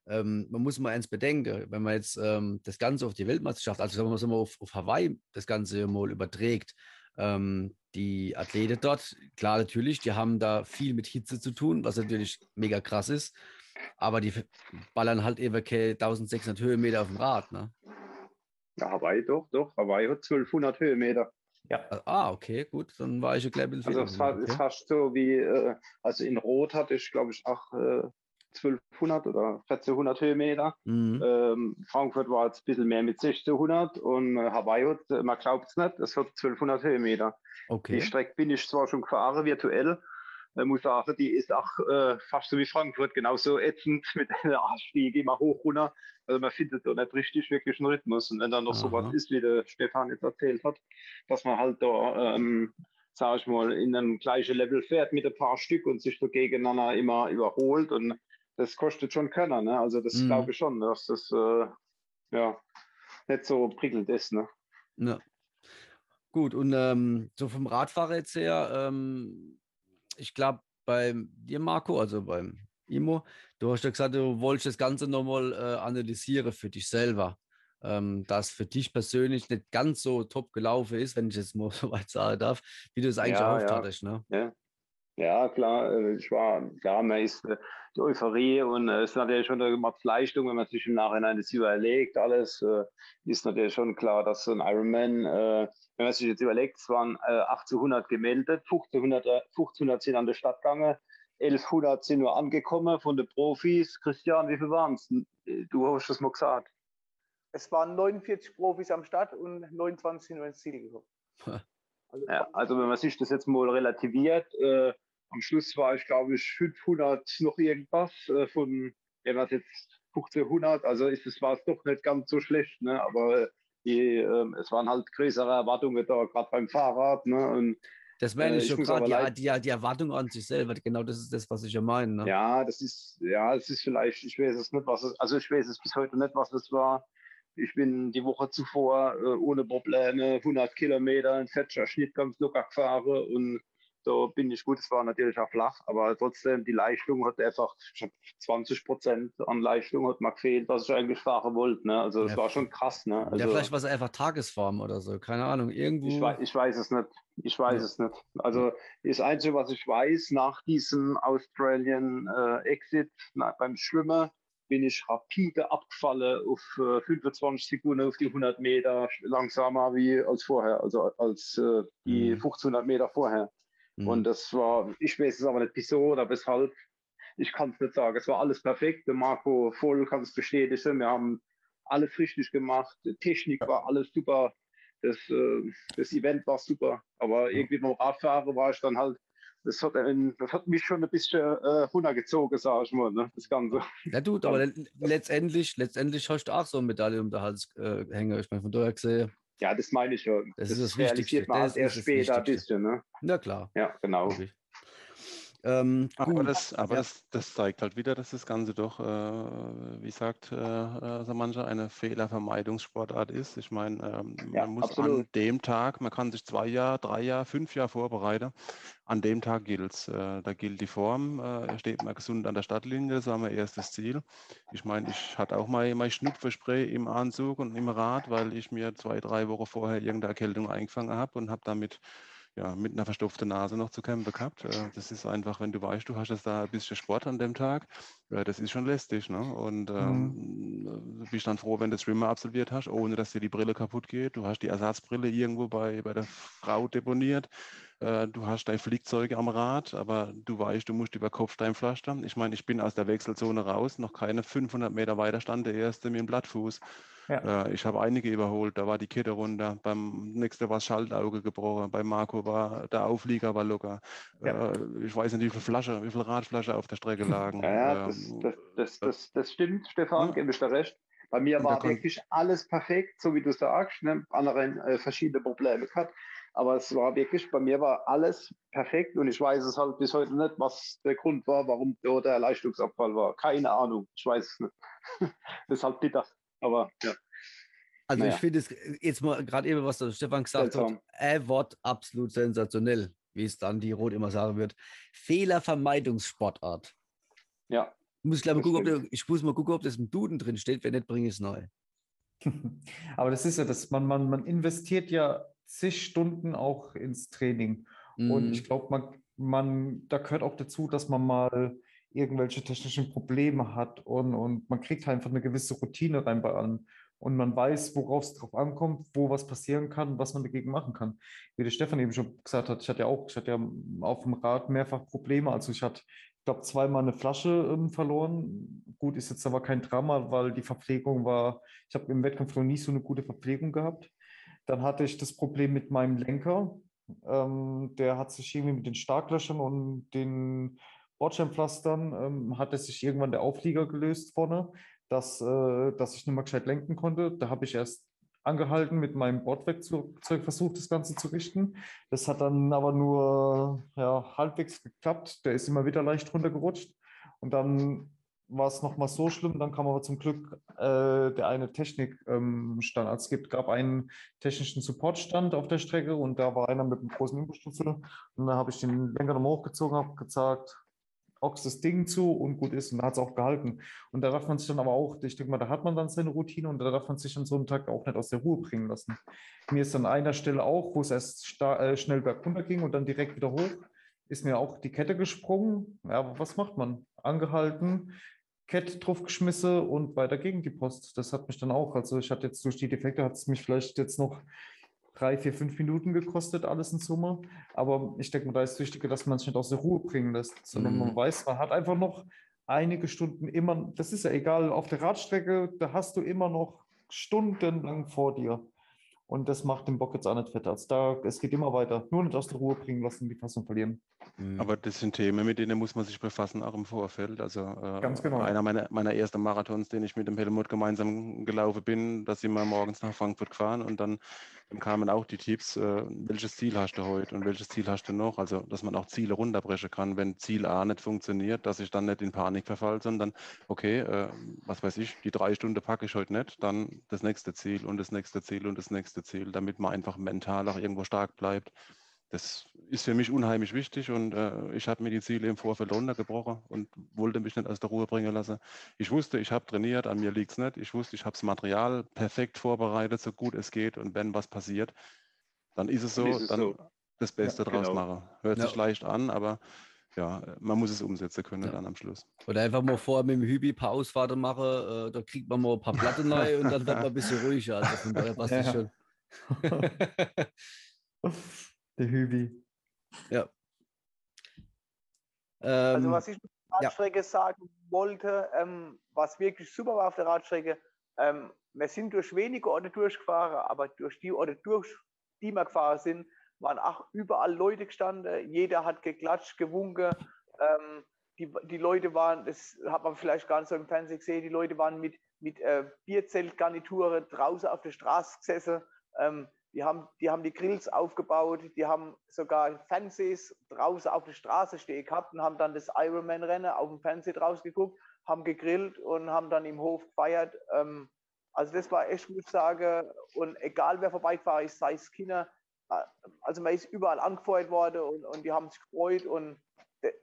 ähm, man muss mal eins bedenken, wenn man jetzt ähm, das Ganze auf die Weltmeisterschaft, also sagen wir sagen wir auf, auf Hawaii das Ganze mal überträgt, ähm, die Athleten dort, klar natürlich, die haben da viel mit Hitze zu tun, was natürlich mega krass ist, aber die ballern halt eben keine 1600 Höhenmeter auf dem Rad. Ne? Ja, Hawaii doch, doch. Hawaii hat 1200 Höhenmeter. Ah, okay, gut, dann war ich ja gleich ein bisschen Also es war, ist okay. fast so wie, äh, also in Rot hatte ich, glaube ich, auch äh, 1200 oder 1400 Höhenmeter. Mhm. Ähm, Frankfurt war jetzt ein bisschen mehr mit 1600 und äh, Hawaii hat, äh, man glaubt es nicht, es hat 1200 Höhenmeter. Die Okay. Strecke bin ich zwar schon gefahren, virtuell, äh, muss sagen, die ist auch äh, fast so wie Frankfurt, genauso ätzend mit einer Arschstiege immer hoch runter. Also man findet da nicht richtig wirklich einen Rhythmus. Und wenn dann noch Aha. was ist, wie der Stefan jetzt erzählt hat, dass man halt da, ähm, sag ich mal, in einem gleichen Level fährt mit ein paar Stück und sich so gegeneinander immer überholt und das kostet schon Körner, ne? Also das Mhm. glaube ich schon, dass das äh, ja nicht so prickelnd ist, ne? Ja. Gut, und ähm, so vom Radfahrer jetzt her, ähm, ich glaube, beim dir, Marco, also beim Imo, du hast ja gesagt, du wolltest das Ganze nochmal äh, analysieren für dich selber. Ähm, dass für dich persönlich nicht ganz so top gelaufen ist, wenn ich jetzt mal so weit sagen darf, wie du es eigentlich Ja, erhofft ja. hattest. Ne? Ja, ja klar, äh, ich war, klar, man ist, äh, die Euphorie und es äh, ist natürlich schon eine Leistung, wenn man sich im Nachhinein das überlegt, alles ist natürlich schon klar, dass so ein Ironman, äh, wenn man sich jetzt überlegt, es waren äh, 1800 gemeldet, 1500, 1500 sind an der Stadt gegangen, 1100 sind nur angekommen von den Profis. Christian, wie viel waren es? Du hast das mal gesagt. Es waren 49 Profis am Start und 29 sind nur ins Ziel gekommen. Also, ja, also wenn man sich das jetzt mal relativiert, äh, am Schluss war ich, glaube ich, 500 noch irgendwas äh, von, wenn man jetzt 1500, also ist es, war es doch nicht ganz so schlecht, ne? aber die, äh, es waren halt größere Erwartungen da, gerade beim Fahrrad. Ne? Und, das meine äh, ich schon gerade, die, die, die, Erwartung an sich selber, genau das ist das, was ich ja meine. Ne? Ja, das ist, ja, es ist vielleicht, ich weiß es nicht, was es, also ich weiß es bis heute nicht, was es war. Ich bin die Woche zuvor äh, ohne Probleme 100 Kilometer in Fetscher Schnitt ganz locker gefahren und da bin ich gut. Es war natürlich auch flach, aber trotzdem die Leistung hat einfach 20 Prozent an Leistung hat mir gefehlt, was ich eigentlich fahren wollte. Ne? Also es ja, war schon krass. Ne? Also, ja, vielleicht war es einfach Tagesform oder so, keine Ahnung. Irgendwo. Ich weiß, ich weiß es nicht. Ich weiß ja. es nicht. Also das Einzige, was ich weiß, nach diesem Australian äh, Exit na, beim Schwimmen bin ich rapide abgefallen auf äh, 25 Sekunden auf die 100 Meter langsamer wie als vorher, also als äh, die mhm. 1500 Meter vorher. Mhm. Und das war, ich weiß es aber nicht wieso oder weshalb. Ich kann es nicht sagen. Es war alles perfekt. Der Marco voll kann es bestätigen. Wir haben alles richtig gemacht. Die Technik war alles super. Das, äh, das Event war super. Aber irgendwie beim Radfahren war ich dann halt das hat, das hat mich schon ein bisschen äh, runtergezogen, sag ich mal, ne, das Ganze. Ja, du, aber letztendlich, letztendlich hast du auch so eine Medaille um den Hals äh, hängen. Ich meine, von daher gesehen. Ja, das meine ich schon. Das, das ist das Wichtigste. Man das erst später ein bisschen, ne? Ja, klar. Ja, genau. Okay. Ähm, aber das, aber ja. das, das, zeigt halt wieder, dass das Ganze doch, äh, wie sagt äh, äh so mancher, eine Fehlervermeidungssportart ist. Ich meine, ähm, ja, man muss absolut. an dem Tag, man kann sich zwei Jahre, drei Jahre, fünf Jahre vorbereiten. An dem Tag gilt es. Äh, da gilt die Form. Äh, steht man gesund an der Stadtlinie, das war mein erstes Ziel. Ich meine, ich hatte auch mal mein Schnupfenspray im Anzug und im Rad, weil ich mir zwei, drei Wochen vorher irgendeine Erkältung eingefangen habe und habe damit ja, mit einer verstopften Nase noch zu kämpfen gehabt. Äh, das ist einfach, wenn du weißt, du hast jetzt da ein bisschen Sport an dem Tag, das ist schon lästig. Ne? Und ähm, mhm. bist dann froh, wenn du das Schwimmen absolviert hast, ohne dass dir die Brille kaputt geht. Du hast die Ersatzbrille irgendwo bei, bei der Frau deponiert. Äh, du hast dein Flickzeug am Rad, aber du weißt, du musst über Kopf dein pflastern. Ich meine, ich bin aus der Wechselzone raus, noch keine 500 Meter weiter stand der erste mit dem Blattfuß. Ja. Äh, ich habe einige überholt, da war die Kette runter. Beim nächsten war das Schaltauge gebrochen. Bei Marco war der Auflieger war locker. Ja. Äh, ich weiß nicht, wie viele Flasche, wie viele Radflaschen auf der Strecke lagen. Ja, das, ähm, das, das, das, das stimmt, Stefan, gebe ich dir recht. Bei mir war wirklich alles perfekt, so wie du sagst. Ne? Andere äh, verschiedene Probleme gehabt. Aber es war wirklich, bei mir war alles perfekt und ich weiß es halt bis heute nicht, was der Grund war, warum dort der Leistungsabfall war. Keine Ahnung, ich weiß es nicht. das ist halt bitter. Aber ja. Also naja. ich finde es jetzt mal gerade eben, was der Stefan gesagt Seltsam. hat, ein Wort absolut sensationell, wie es dann die Rot immer sagen wird. Fehlervermeidungssportart. Ja. Muss ich, mal gucken, der, ich muss mal gucken, ob das im Duden drin steht. Wenn nicht, bringe ich es neu. Aber das ist ja das, man, man, man investiert ja zig Stunden auch ins Training. Mm. Und ich mhm. glaube, man, man, da gehört auch dazu, dass man mal irgendwelche technischen Probleme hat und, und man kriegt einfach eine gewisse Routine rein bei allem. Und man weiß, worauf es drauf ankommt, wo was passieren kann, was man dagegen machen kann. Wie der Stefan eben schon gesagt hat, ich hatte ja auch, ich hatte ja auf dem Rad mehrfach Probleme. Also ich hatte, ich glaube, zweimal eine Flasche ähm, verloren. Gut, ist jetzt aber kein Drama, weil die Verpflegung war, ich habe im Wettkampf noch nie so eine gute Verpflegung gehabt. Dann hatte ich das Problem mit meinem Lenker. Ähm, der hat sich irgendwie mit den Starklöchern und den Bordscheinpflastern ähm, hatte sich irgendwann der Auflieger gelöst vorne, dass, äh, dass ich nicht mehr gescheit lenken konnte. Da habe ich erst angehalten, mit meinem Bordwerkzeug versucht, das Ganze zu richten. Das hat dann aber nur ja, halbwegs geklappt. Der ist immer wieder leicht runtergerutscht. Und dann war es nochmal so schlimm, dann kam aber zum Glück äh, der eine Technikstand. Ähm, also es gibt, gab einen technischen Supportstand auf der Strecke und da war einer mit einem großen Imbusschlüssel. Und da habe ich den Lenker nochmal hochgezogen, habe gesagt, Ochs das Ding zu und gut ist. Und da hat es auch gehalten. Und da darf man sich dann aber auch, ich denke mal, da hat man dann seine Routine und da darf man sich an so einem Tag auch nicht aus der Ruhe bringen lassen. Mir ist an einer Stelle auch, wo es erst äh, schnell bergunter ging und dann direkt wieder hoch, ist mir auch die Kette gesprungen. Ja, aber was macht man? Angehalten, Kette draufgeschmissen und weiter gegen die Post. Das hat mich dann auch, also ich hatte jetzt durch die Defekte, hat es mich vielleicht jetzt noch drei, vier, fünf Minuten gekostet, alles in Summe. Aber ich denke, da ist wichtiger, dass man sich nicht aus der Ruhe bringen lässt, sondern Mhm. man weiß, man hat einfach noch einige Stunden immer, das ist ja egal, auf der Radstrecke, da hast du immer noch stundenlang vor dir. Und das macht den Bock jetzt auch nicht fett. Also da, es geht immer weiter. Nur nicht aus der Ruhe bringen lassen, die Fassung verlieren. Mhm. Aber das sind Themen, mit denen muss man sich befassen, auch im Vorfeld. Also äh, Ganz genau. einer meiner, meiner ersten Marathons, den ich mit dem Helmut gemeinsam gelaufen bin, da sind wir morgens nach Frankfurt gefahren und dann, dann kamen auch die Tipps, äh, welches Ziel hast du heute und welches Ziel hast du noch? Also, dass man auch Ziele runterbrechen kann, wenn Ziel A nicht funktioniert, dass ich dann nicht in Panik verfalle, sondern okay, äh, was weiß ich, die drei Stunden packe ich heute nicht, dann das nächste Ziel und das nächste Ziel und das nächste Ziel, damit man einfach mental auch irgendwo stark bleibt das ist für mich unheimlich wichtig und äh, ich habe mir die Ziele im Vorfeld runtergebrochen und wollte mich nicht aus der Ruhe bringen lassen. Ich wusste, ich habe trainiert, an mir liegt es nicht. Ich wusste, ich habe das Material perfekt vorbereitet, so gut es geht und wenn was passiert, dann ist es so, Dann ist es dann so. das Beste draus genau. machen. Hört Ja. sich leicht an, aber ja, man muss es umsetzen können Ja. dann am Schluss. Oder einfach mal vorher mit dem Hübi ein paar Ausfahrten machen, äh, da kriegt man mal ein paar Platten neu und dann wird man ein bisschen ruhiger. Also von daher passt das Ja. schon. Der Hübi. ja. Also Ähm, was ich mit der Radstrecke sagen wollte, ähm, was wirklich super war auf der Radstrecke, ähm, wir sind durch wenige Orte durchgefahren, aber durch die Orte durch, die wir gefahren sind, waren auch überall Leute gestanden. Jeder hat geklatscht, gewunken. Ähm, die, die Leute waren, das hat man vielleicht gar nicht so im Fernsehen gesehen, die Leute waren mit, mit äh, Bierzeltgarniture draußen auf der Straße gesessen. Ähm, die haben, die haben die Grills aufgebaut, die haben sogar Fernsehs draußen auf der Straße stehen gehabt und haben dann das Ironman-Rennen auf dem Fernseher draus geguckt, haben gegrillt und haben dann im Hof gefeiert. Ähm, also das war echt, muss ich sagen, und egal wer vorbeigefahren ist, sei es Kinder, äh, also man ist überall angefeuert worden und, und die haben sich gefreut und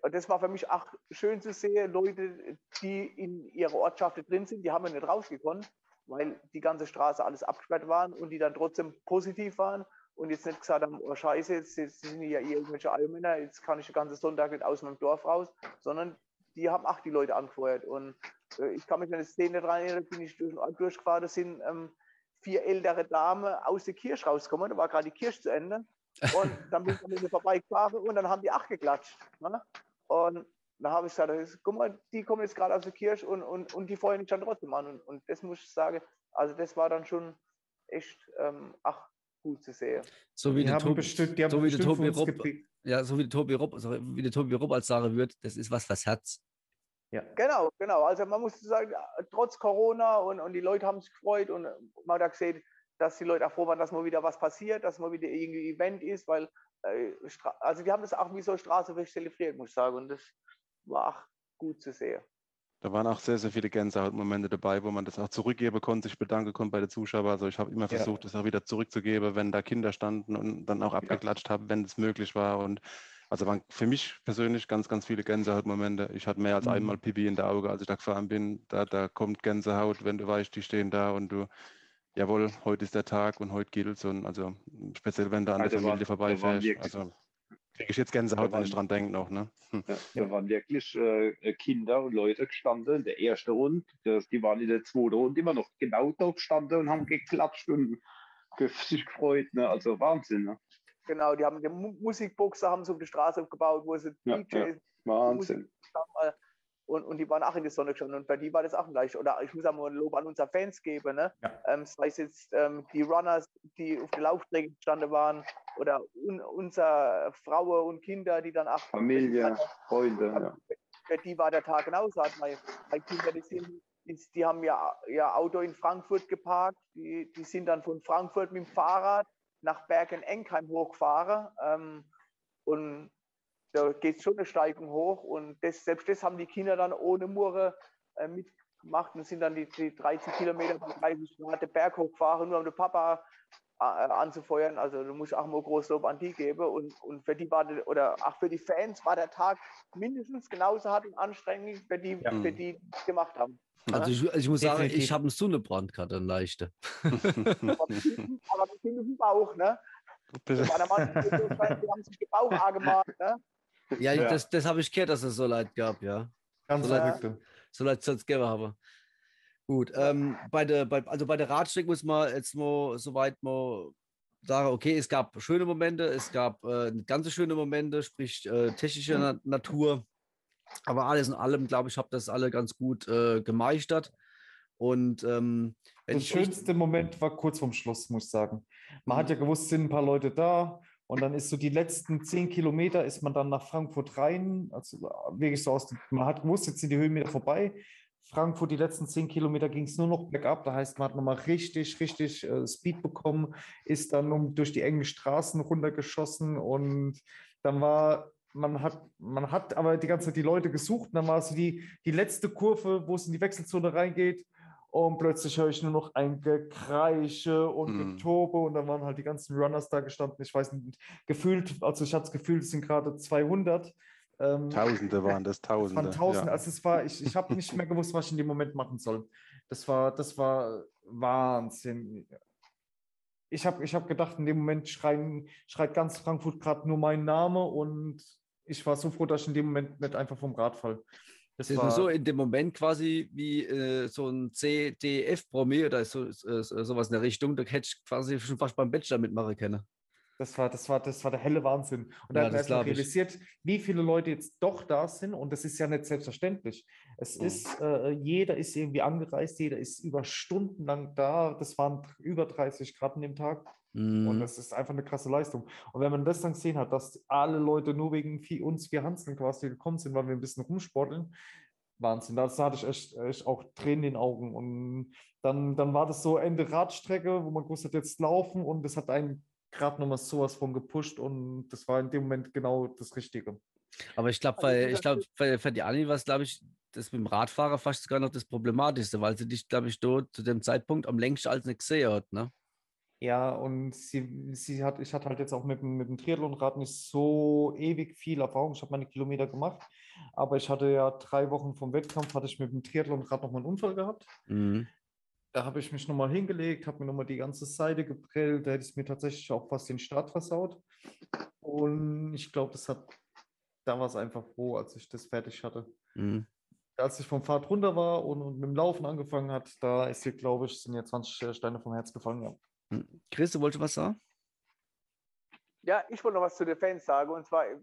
das war für mich auch schön zu sehen, Leute, die in ihrer Ortschaft drin sind, die haben ja nicht rausgekonnt, weil die ganze Straße alles abgesperrt waren und die dann trotzdem positiv waren und jetzt nicht gesagt haben, oh scheiße, jetzt, jetzt sind ja irgendwelche Allmänner, jetzt kann ich den ganzen Sonntag nicht aus meinem Dorf raus, sondern die haben auch die Leute angefeuert und äh, ich kann mich an eine Szene daran erinnern, bin ich durch den Ort durchgefahren, da sind ähm, vier ältere Damen aus der Kirche rausgekommen, da war gerade die Kirche zu Ende und dann bin ich an vorbeigefahren und dann haben die auch geklatscht. Ne? Und da habe ich gesagt, guck mal, die kommen jetzt gerade aus der Kirche und, und, und die feuern mich dann trotzdem an. Und, und das muss ich sagen, also das war dann schon echt ähm, ach, gut zu sehen. so wie Die der Tobi, bestimmt, die haben so wie der bestimmt Tobi Rupp, ja, so wie der Tobi Rupp, sorry, wie der Tobi Rupp als sagen würde, das ist was fürs Herz. Ja. Genau, genau. Also man muss sagen, trotz Corona und, und die Leute haben sich gefreut und man hat auch gesehen, dass die Leute auch froh waren, dass mal wieder was passiert, dass mal wieder irgendwie ein Event ist, weil äh, also die haben das auch wie so Straße zelebriert, muss ich sagen. Und das war auch gut zu sehen. Da waren auch sehr, sehr viele Gänsehautmomente dabei, wo man das auch zurückgeben konnte, sich bedanken konnte bei den Zuschauern. Also ich habe immer Ja. versucht, das auch wieder zurückzugeben, wenn da Kinder standen und dann auch abgeklatscht haben, wenn es möglich war. Und also waren für mich persönlich ganz, ganz viele Gänsehautmomente. Ich hatte mehr als Mhm. einmal Pipi in der Auge, als ich da gefahren bin. Da, da kommt Gänsehaut, wenn du weißt, die stehen da und du, jawohl, heute ist der Tag und heute gilt's. Und also speziell, wenn du an der Also Familie war- vorbeifährst. Also kriege ich jetzt Gänsehaut, wenn ich dran denke noch. Ne? Hm. Ja, da waren wirklich äh, Kinder und Leute gestanden in der ersten Runde. Das, die waren in der zweiten Runde immer noch genau dort gestanden und haben geklatscht und ge sich gefreut. Ne? Also Wahnsinn. Ne? Genau, die haben die Mu Musikboxer haben sie auf die Straße aufgebaut, wo sie Ja, DJs Wahnsinn. haben, äh, und, und die waren auch in der Sonne gestanden und bei die war das auch leicht. Oder ich muss auch mal ein Lob an unsere Fans geben, ne? Ja. Ähm, sei es jetzt ähm, die Runners, die auf der Laufstrecke gestanden waren, oder un unsere Frauen und Kinder, die dann auch Familie, Freunde. Ja. für die war der Tag genauso. Hat meine, meine Kinder, die, sind, die, die haben ja ihr Auto in Frankfurt geparkt. Die, die sind dann von Frankfurt mit dem Fahrrad nach Bergen-Enkheim hochgefahren. Ähm, und da geht schon eine Steigung hoch. Und das, selbst das haben die Kinder dann ohne Murre äh, mitgemacht und sind dann die, die 30 Kilometer bei 30 Grad den Berg hochgefahren, nur um den Papa äh, anzufeuern. Also du musst auch mal groß Lob an die geben. Und, und für die war der, oder auch für die Fans war der Tag mindestens genauso hart und anstrengend, für die, Ja. für die die gemacht haben. Also ich, also ich muss sagen, ich habe einen Sonnenbrand gehabt, einen leichte. Aber wir auf dem Bauch, ne? Der Mann, die haben sich den Bauch angemacht, ne? Ja, Ja. das, das habe ich gehört, dass es so leid gab, ja. Ganz So leid-. So leid soll es geben haben. Gut, ähm, bei der, bei, also bei der Radstrecke muss man jetzt mal soweit mal sagen, okay, es gab schöne Momente, es gab äh, ganz schöne Momente, sprich äh, technische Na Natur. Aber alles in allem, glaube ich, habe das alle ganz gut äh, gemeistert. Und ähm, Der schönste Moment war kurz vorm Schluss, muss ich sagen. Man Mhm. hat ja gewusst, es sind ein paar Leute da und dann ist so die letzten zehn Kilometer ist man dann nach Frankfurt rein. Also wirklich so aus man hat gewusst, jetzt sind die Höhenmeter vorbei. Frankfurt, die letzten zehn Kilometer ging es nur noch bergab. Da heißt, man hat nochmal richtig, richtig äh, Speed bekommen, ist dann um, durch die engen Straßen runtergeschossen und dann war, man hat, man hat aber die ganze Zeit die Leute gesucht. Und dann war es so die, die letzte Kurve, wo es in die Wechselzone reingeht. Und plötzlich höre ich nur noch ein Gekreische und Hm. Getobe und dann waren halt die ganzen Runners da gestanden. Ich weiß nicht, gefühlt, also ich hatte das Gefühl, es sind gerade 200. Ähm, Tausende waren das, es Tausende. waren Tausende. ja. Also es war, ich, ich habe nicht mehr gewusst, was ich in dem Moment machen soll. Das war, das war Wahnsinn. Ich habe ich hab gedacht, in dem Moment schreien, schreit ganz Frankfurt gerade nur meinen Namen und ich war so froh, dass ich in dem Moment nicht einfach vom Rad fall. Das Das ist war, so in dem Moment quasi wie äh, so ein CDF-Promi oder so, so, sowas in der Richtung. Da hätte ich quasi schon fast beim Bachelor mitmachen können. Das war, das war, das war der helle Wahnsinn. Und da Ja, hat man glaub ich. realisiert, wie viele Leute jetzt doch da sind. Und das ist ja nicht selbstverständlich. Es Mhm. ist, äh, jeder ist irgendwie angereist, jeder ist über Stunden lang da. Das waren über 30 Grad an dem Tag. Und Mhm. das ist einfach eine krasse Leistung. Und wenn man das dann gesehen hat, dass alle Leute nur wegen uns vier Hansen quasi gekommen sind, weil wir ein bisschen rumsporteln, Wahnsinn. Da hatte ich echt, echt auch Tränen in den Augen. Und dann, dann war das so Ende Radstrecke, wo man gewusst hat, jetzt laufen und das hat einen gerade nochmal sowas von gepusht und das war in dem Moment genau das Richtige. Aber ich glaube, Also weil ich glaube, für, für die Anni war es, glaube ich, das mit dem Radfahrer fast sogar noch das Problematischste, weil sie dich, glaube ich, dort zu dem Zeitpunkt am längsten als nicht gesehen hat. Ne? Ja, und sie, sie hat, ich hatte halt jetzt auch mit, dem- mit dem Triathlonrad nicht so ewig viel Erfahrung. Ich habe meine Kilometer gemacht, aber ich hatte ja drei Wochen vom Wettkampf, hatte ich mit dem Triathlonrad nochmal einen Unfall gehabt. Mhm. Da habe ich mich nochmal hingelegt, habe mir nochmal die ganze Seite geprellt, da hätte ich mir tatsächlich auch fast den Start versaut. Und ich glaube, das hat, da war es einfach froh, als ich das fertig hatte. Mhm. Als ich vom Pfad runter war und, und mit dem Laufen angefangen hat, da ist hier, glaube ich, sind ja 20 Steine vom Herz gefallen. Ja. Mhm. Chris, du wolltest was sagen? Ja, ich wollte noch was zu den Fans sagen. Und zwar, äh,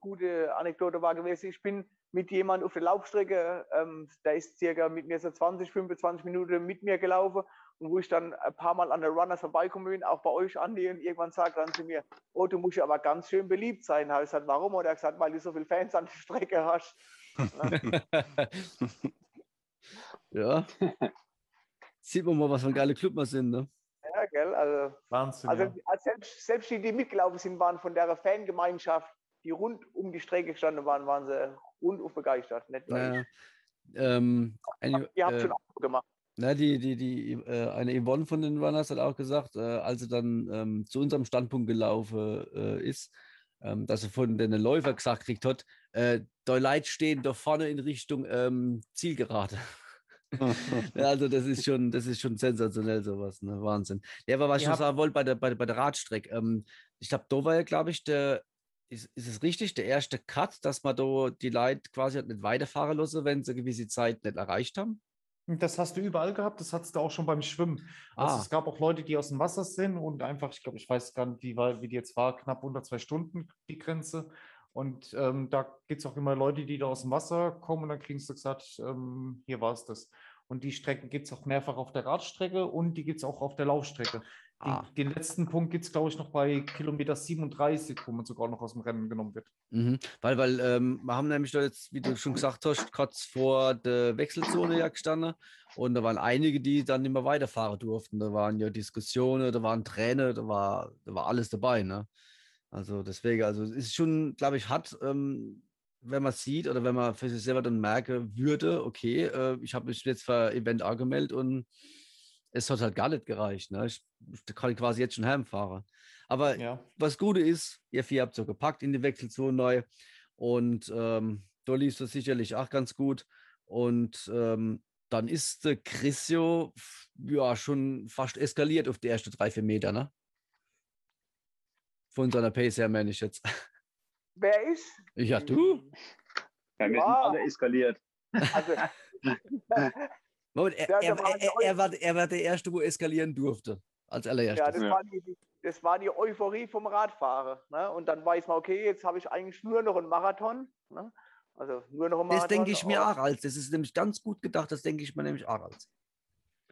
gute Anekdote war gewesen, ich bin mit jemandem auf der Laufstrecke, ähm, der ist circa mit mir so 20, 25 Minuten mit mir gelaufen. Und wo ich dann ein paar Mal an der Runners vorbeikommen bin, auch bei euch, Andi, und irgendwann sagt dann zu mir, oh, du musst ja aber ganz schön beliebt sein. Habe ich gesagt, warum? Und er hat gesagt, weil du so viele Fans an der Strecke hast. ja. Sieht man mal, was für ein geiler Club wir sind. Ne? Gell? Also, Wahnsinn. also ja. selbst, selbst die, die mitgelaufen sind, waren von der Fangemeinschaft, die rund um die Strecke gestanden waren, waren sie rundum begeistert. Nicht ich. Ähm, eine, Ihr habt äh, schon auch gemacht. Na, die, die, die, äh, eine Yvonne von den Runners hat auch gesagt, äh, als sie dann ähm, zu unserem Standpunkt gelaufen äh, ist, ähm, dass sie von den Läufer gesagt kriegt hat, äh, da Leute stehen da vorne in Richtung ähm, Zielgerade. Also das ist schon, das ist schon sensationell sowas, ne? Wahnsinn. Ja, aber was ich noch sagen wollte bei der, bei, der- bei der Radstrecke, ähm, ich glaube, da war ja, glaube ich, der, ist, ist es richtig, der erste Cut, dass man da die Leute quasi hat nicht weiterfahren lassen, wenn sie eine gewisse Zeit nicht erreicht haben? Das hast du überall gehabt, das hattest du auch schon beim Schwimmen. Also Ah. es gab auch Leute, die aus dem Wasser sind und einfach, ich glaube, ich weiß gar nicht, wie, wie die jetzt war, knapp unter zwei Stunden die Grenze. Und ähm, da gibt es auch immer Leute, die da aus dem Wasser kommen und dann kriegen sie gesagt, ähm, hier war es das. Und die Strecken gibt es auch mehrfach auf der Radstrecke und die gibt es auch auf der Laufstrecke. Den, Ah. den letzten Punkt gibt es, glaube ich, noch bei Kilometer 37, wo man sogar noch aus dem Rennen genommen wird. Mhm. Weil, weil ähm, wir haben nämlich da jetzt, wie du schon gesagt hast, kurz vor der Wechselzone ja gestanden und da waren einige, die dann nicht mehr weiterfahren durften. Da waren ja Diskussionen, da waren Tränen, da war, da war alles dabei. Ne? Also deswegen, also es ist schon, glaube ich, hat, ähm, wenn man sieht oder wenn man für sich selber dann merke würde, okay, äh, ich habe mich jetzt für Event angemeldet und es hat halt gar nicht gereicht. Ne? Ich, ich kann quasi jetzt schon heimfahren. Aber Ja. was Gute ist, ihr vier habt so gepackt in die Wechselzone neu und ähm, da lief es sicherlich auch ganz gut. Und ähm, dann ist der Chrisio ja schon fast eskaliert auf die ersten drei, vier Meter, ne? Von seiner Pace her, meine ich jetzt. Wer ist? Ja, du? Ja, wir sind Ja. alle eskaliert. Also, Moment, er, Ja, er, er, er, war, er war der Erste, wo eskalieren durfte. Als ja, allererstes. das, Ja. War die, das war die Euphorie vom Radfahren. Ne? Und dann weiß man, okay, jetzt habe ich eigentlich nur noch einen Marathon. Ne? Also nur noch einen Das Marathon. denke ich mir auch als. Das ist nämlich ganz gut gedacht, das denke ich mir nämlich auch als.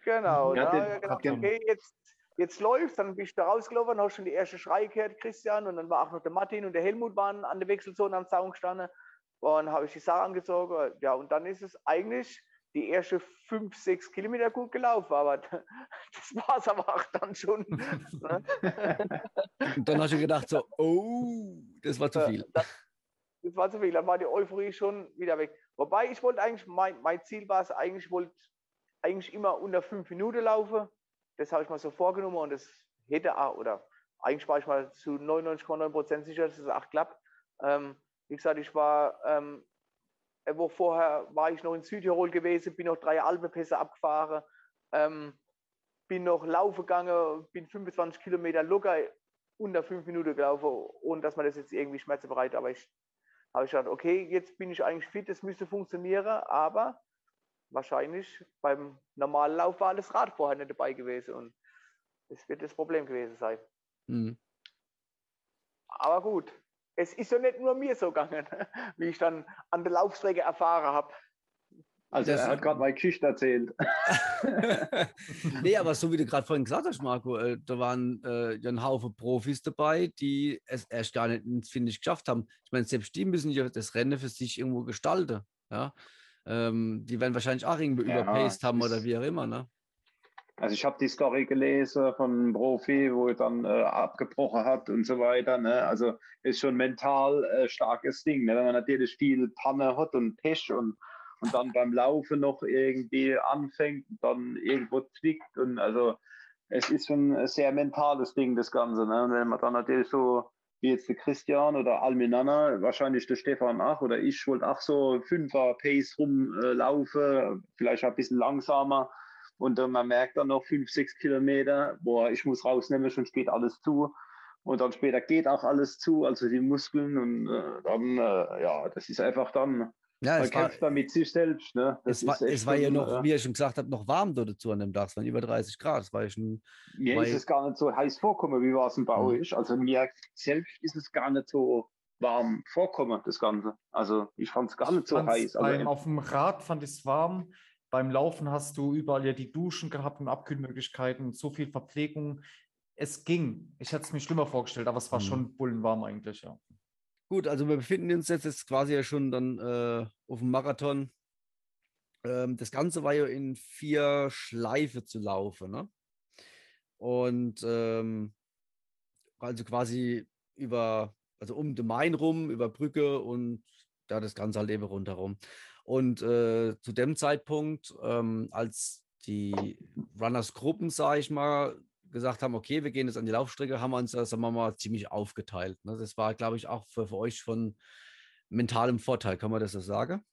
Genau, Ja, ja, den- ne? genau. den- okay, jetzt, jetzt läuft, dann bist du da rausgelaufen, hast schon die erste Schrei gehört, Christian, und dann war auch noch der Martin und der Helmut waren an der Wechselzone am Zaun gestanden. Und habe ich die Sache angezogen. Ja, und dann ist es eigentlich die ersten fünf, sechs Kilometer gut gelaufen, aber das war es aber auch dann schon. ne? Und dann hast du gedacht so, oh, das war zu viel. Das, das war zu viel, dann war die Euphorie schon wieder weg. Wobei ich wollte eigentlich, mein, mein Ziel war es eigentlich, ich wollte eigentlich immer unter fünf Minuten laufen. Das habe ich mal so vorgenommen und das hätte auch, oder eigentlich war ich mal zu 99,9 Prozent sicher, dass es auch klappt. Ähm, wie gesagt, ich war ähm, eine Woche vorher war ich noch in Südtirol gewesen, bin noch drei Alpenpässe abgefahren, ähm, bin noch laufen gegangen, bin 25 Kilometer locker unter fünf Minuten gelaufen, ohne dass man das jetzt irgendwie schmerzbereit, aber ich habe ich gedacht, okay, jetzt bin ich eigentlich fit, das müsste funktionieren, aber wahrscheinlich beim normalen Lauf war das Rad vorher nicht dabei gewesen und das wird das Problem gewesen sein. Hm. Aber gut, es ist ja nicht nur mir so gegangen, wie ich dann an der Laufstrecke erfahren habe. Also Das- er hat gerade meine Geschichte erzählt. nee, aber so wie du gerade vorhin gesagt hast, Marco, äh, da waren äh, ja ein Haufen Profis dabei, die es erst gar nicht ins Finish geschafft haben. Ich meine, selbst die müssen ja das Rennen für sich irgendwo gestalten. Ja? Ähm, die werden wahrscheinlich auch irgendwie Ja, überpaced haben oder wie auch immer. Ne? Also ich habe die Story gelesen von einem Profi, wo er dann äh, abgebrochen hat und so weiter. Ne? Also ist schon mental äh, starkes Ding. Ne? Wenn man natürlich viel Panne hat und Pech und, und dann beim Laufen noch irgendwie anfängt und dann irgendwo zwickt. Und also es ist schon ein sehr mentales Ding, das Ganze. Ne? Und wenn man dann natürlich so wie jetzt der Christian oder Alminana, wahrscheinlich der Stefan auch oder ich wollte auch so Fünfer Pace rumlaufen, vielleicht ein bisschen langsamer. Und dann man merkt dann noch fünf, sechs Kilometer, boah, ich muss rausnehmen, sonst geht alles zu. Und dann später geht auch alles zu, also die Muskeln. Und äh, dann, äh, ja, das ist einfach dann, Ja, man es war, kämpft dann mit sich selbst. Ne? Das es war, ist es war ja noch, äh, wie ihr schon gesagt habt, noch warm dort dazu an dem Tag. Es waren über 30 Grad. Es war schon, mir ist es gar nicht so heiß vorkommen, wie war es denn bei Mhm. euch? Also mir selbst ist es gar nicht so warm vorkommen, das Ganze. Also ich fand es gar nicht so heiß. Beim, Also, auf dem Rad fand ich es warm. Beim Laufen hast du überall ja die Duschen gehabt und Abkühlmöglichkeiten, so viel Verpflegung. Es ging. Ich hätte es mir schlimmer vorgestellt, aber es war Mhm. schon bullenwarm eigentlich, ja. Gut, also wir befinden uns jetzt, jetzt quasi ja schon dann äh, auf dem Marathon. Ähm, das Ganze war ja in vier Schleife zu laufen. Ne? Und ähm, also quasi über, also um den Main rum, über Brücke und da das Ganze halt eben rundherum. Und äh, zu dem Zeitpunkt, ähm, als die Runners-Gruppen, sage ich mal, gesagt haben, okay, wir gehen jetzt an die Laufstrecke, haben wir uns das, wir mal, ziemlich aufgeteilt. Ne? Das war, glaube ich, auch für, für euch von mentalem Vorteil, kann man das so sagen?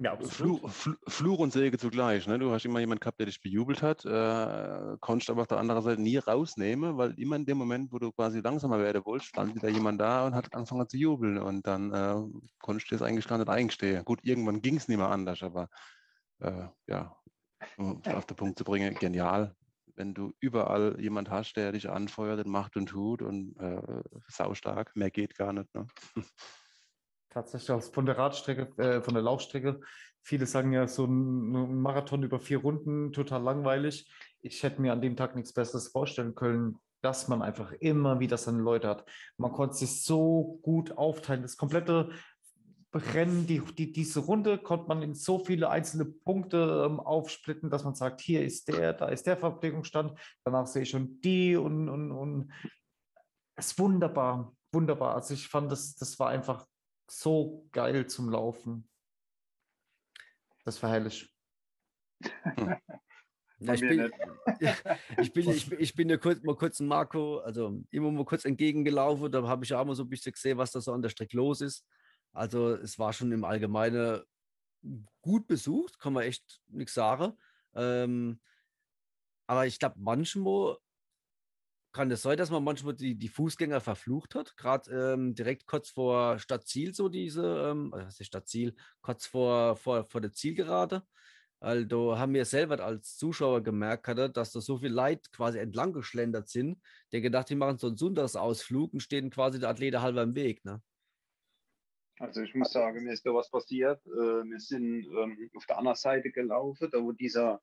Ja, Fluch, Fl Fluch und Säge zugleich. Ne? Du hast immer jemanden gehabt, der dich bejubelt hat, äh, konntest aber auf der anderen Seite nie rausnehmen, weil immer in dem Moment, wo du quasi langsamer werden wolltest, stand wieder jemand da und hat angefangen zu jubeln und dann äh, konntest du das eigentlich gar nicht eingestehen. Gut, irgendwann ging es nicht mehr anders, aber äh, ja, um auf den Punkt zu bringen, genial. Wenn du überall jemand hast, der dich anfeuert und macht und tut und äh, saustark, mehr geht gar nicht. Ne? tatsächlich von der Radstrecke, äh, von der Laufstrecke. Viele sagen ja, so ein Marathon über vier Runden, total langweilig. Ich hätte mir an dem Tag nichts Besseres vorstellen können, dass man einfach immer wieder seine Leute hat. Man konnte sich so gut aufteilen. Das komplette Rennen, die, die, diese Runde konnte man in so viele einzelne Punkte ähm, aufsplitten, dass man sagt, hier ist der, da ist der Verpflegungsstand, danach sehe ich schon die und, und, und es ist wunderbar, wunderbar. Also ich fand, das, das war einfach so geil zum Laufen. Das war herrlich. Ja, ich, bin, ich, bin, ich, bin- ich bin ja kurz, mal kurz ein Marco, also immer mal kurz entgegengelaufen. Da habe ich auch mal so ein bisschen gesehen, was da so an der Strecke los ist. Also es war schon im Allgemeinen gut besucht, kann man echt nichts sagen. Ähm, aber ich glaube, manchmal kann es sein, dass man manchmal die, die Fußgänger verflucht hat? Gerade ähm, direkt kurz vor Stadtziel, so diese, ähm, also Stadtziel, kurz vor, vor, vor der Zielgerade. Also haben wir selber als Zuschauer gemerkt, hatte, dass da so viel Leid quasi entlang geschlendert sind, der gedacht, die machen so einen Sonntagsausflug und stehen quasi der Athlete halber im Weg. Ne? Also ich muss sagen, mir ist da was passiert. Äh, wir sind ähm, auf der anderen Seite gelaufen, da wo dieser,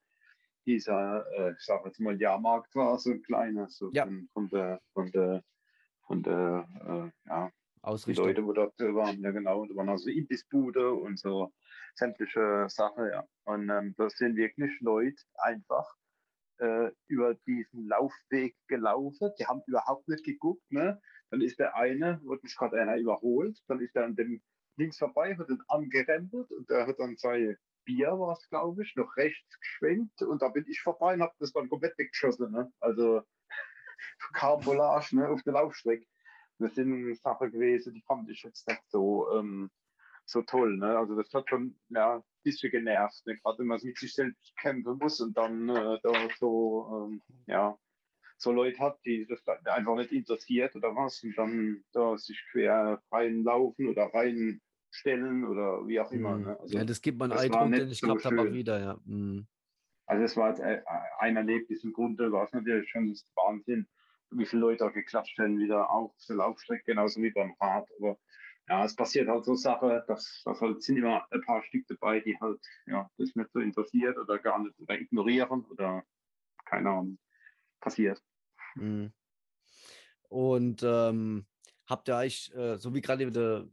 dieser äh, ich sage jetzt mal, Jahrmarkt war, so ein kleiner, so Ja. von, von der, von der, von der, äh, ja, die Ausrichtung. Leute, wo dort waren, ja genau, da waren also Imbissbude und so sämtliche Sachen, ja. Und ähm, das sind wirklich Leute einfach äh, über diesen Laufweg gelaufen. Die haben überhaupt nicht geguckt, ne? Dann ist der eine, wurde mich gerade einer überholt, dann ist er an dem links vorbei, hat ihn angerempelt und der hat dann sein Bier, war es glaube ich, noch rechts geschwenkt und da bin ich vorbei und habe das dann komplett weggeschossen. Ne? Also Karambolage ne, auf der Laufstrecke. Das sind Sachen gewesen, die fand ich jetzt nicht so, ähm, so toll. Ne? Also das hat schon ja, ein bisschen genervt, ne? gerade wenn man mit sich selbst kämpfen muss und dann äh, da so, ähm, ja, so Leute hat, die das einfach nicht interessiert oder was und dann da sich quer reinlaufen oder reinstellen oder wie auch immer. Mhm. Ne? Also, ja, das gibt man war Eindruck, den ich so gehabt habe, auch wieder, ja. Mhm. also es war äh, ein Erlebnis im Grunde, war es natürlich schon das Wahnsinn, wie viele Leute da geklatscht haben, wieder auf der Laufstrecke, genauso wie beim Rad. Aber ja, es passiert halt so Sachen, dass, dass halt sind immer ein paar Stück dabei, die halt ja, das nicht so interessiert oder gar nicht oder ignorieren oder keine Ahnung, passiert. Mhm. Und ähm, habt ihr euch, äh, so wie gerade der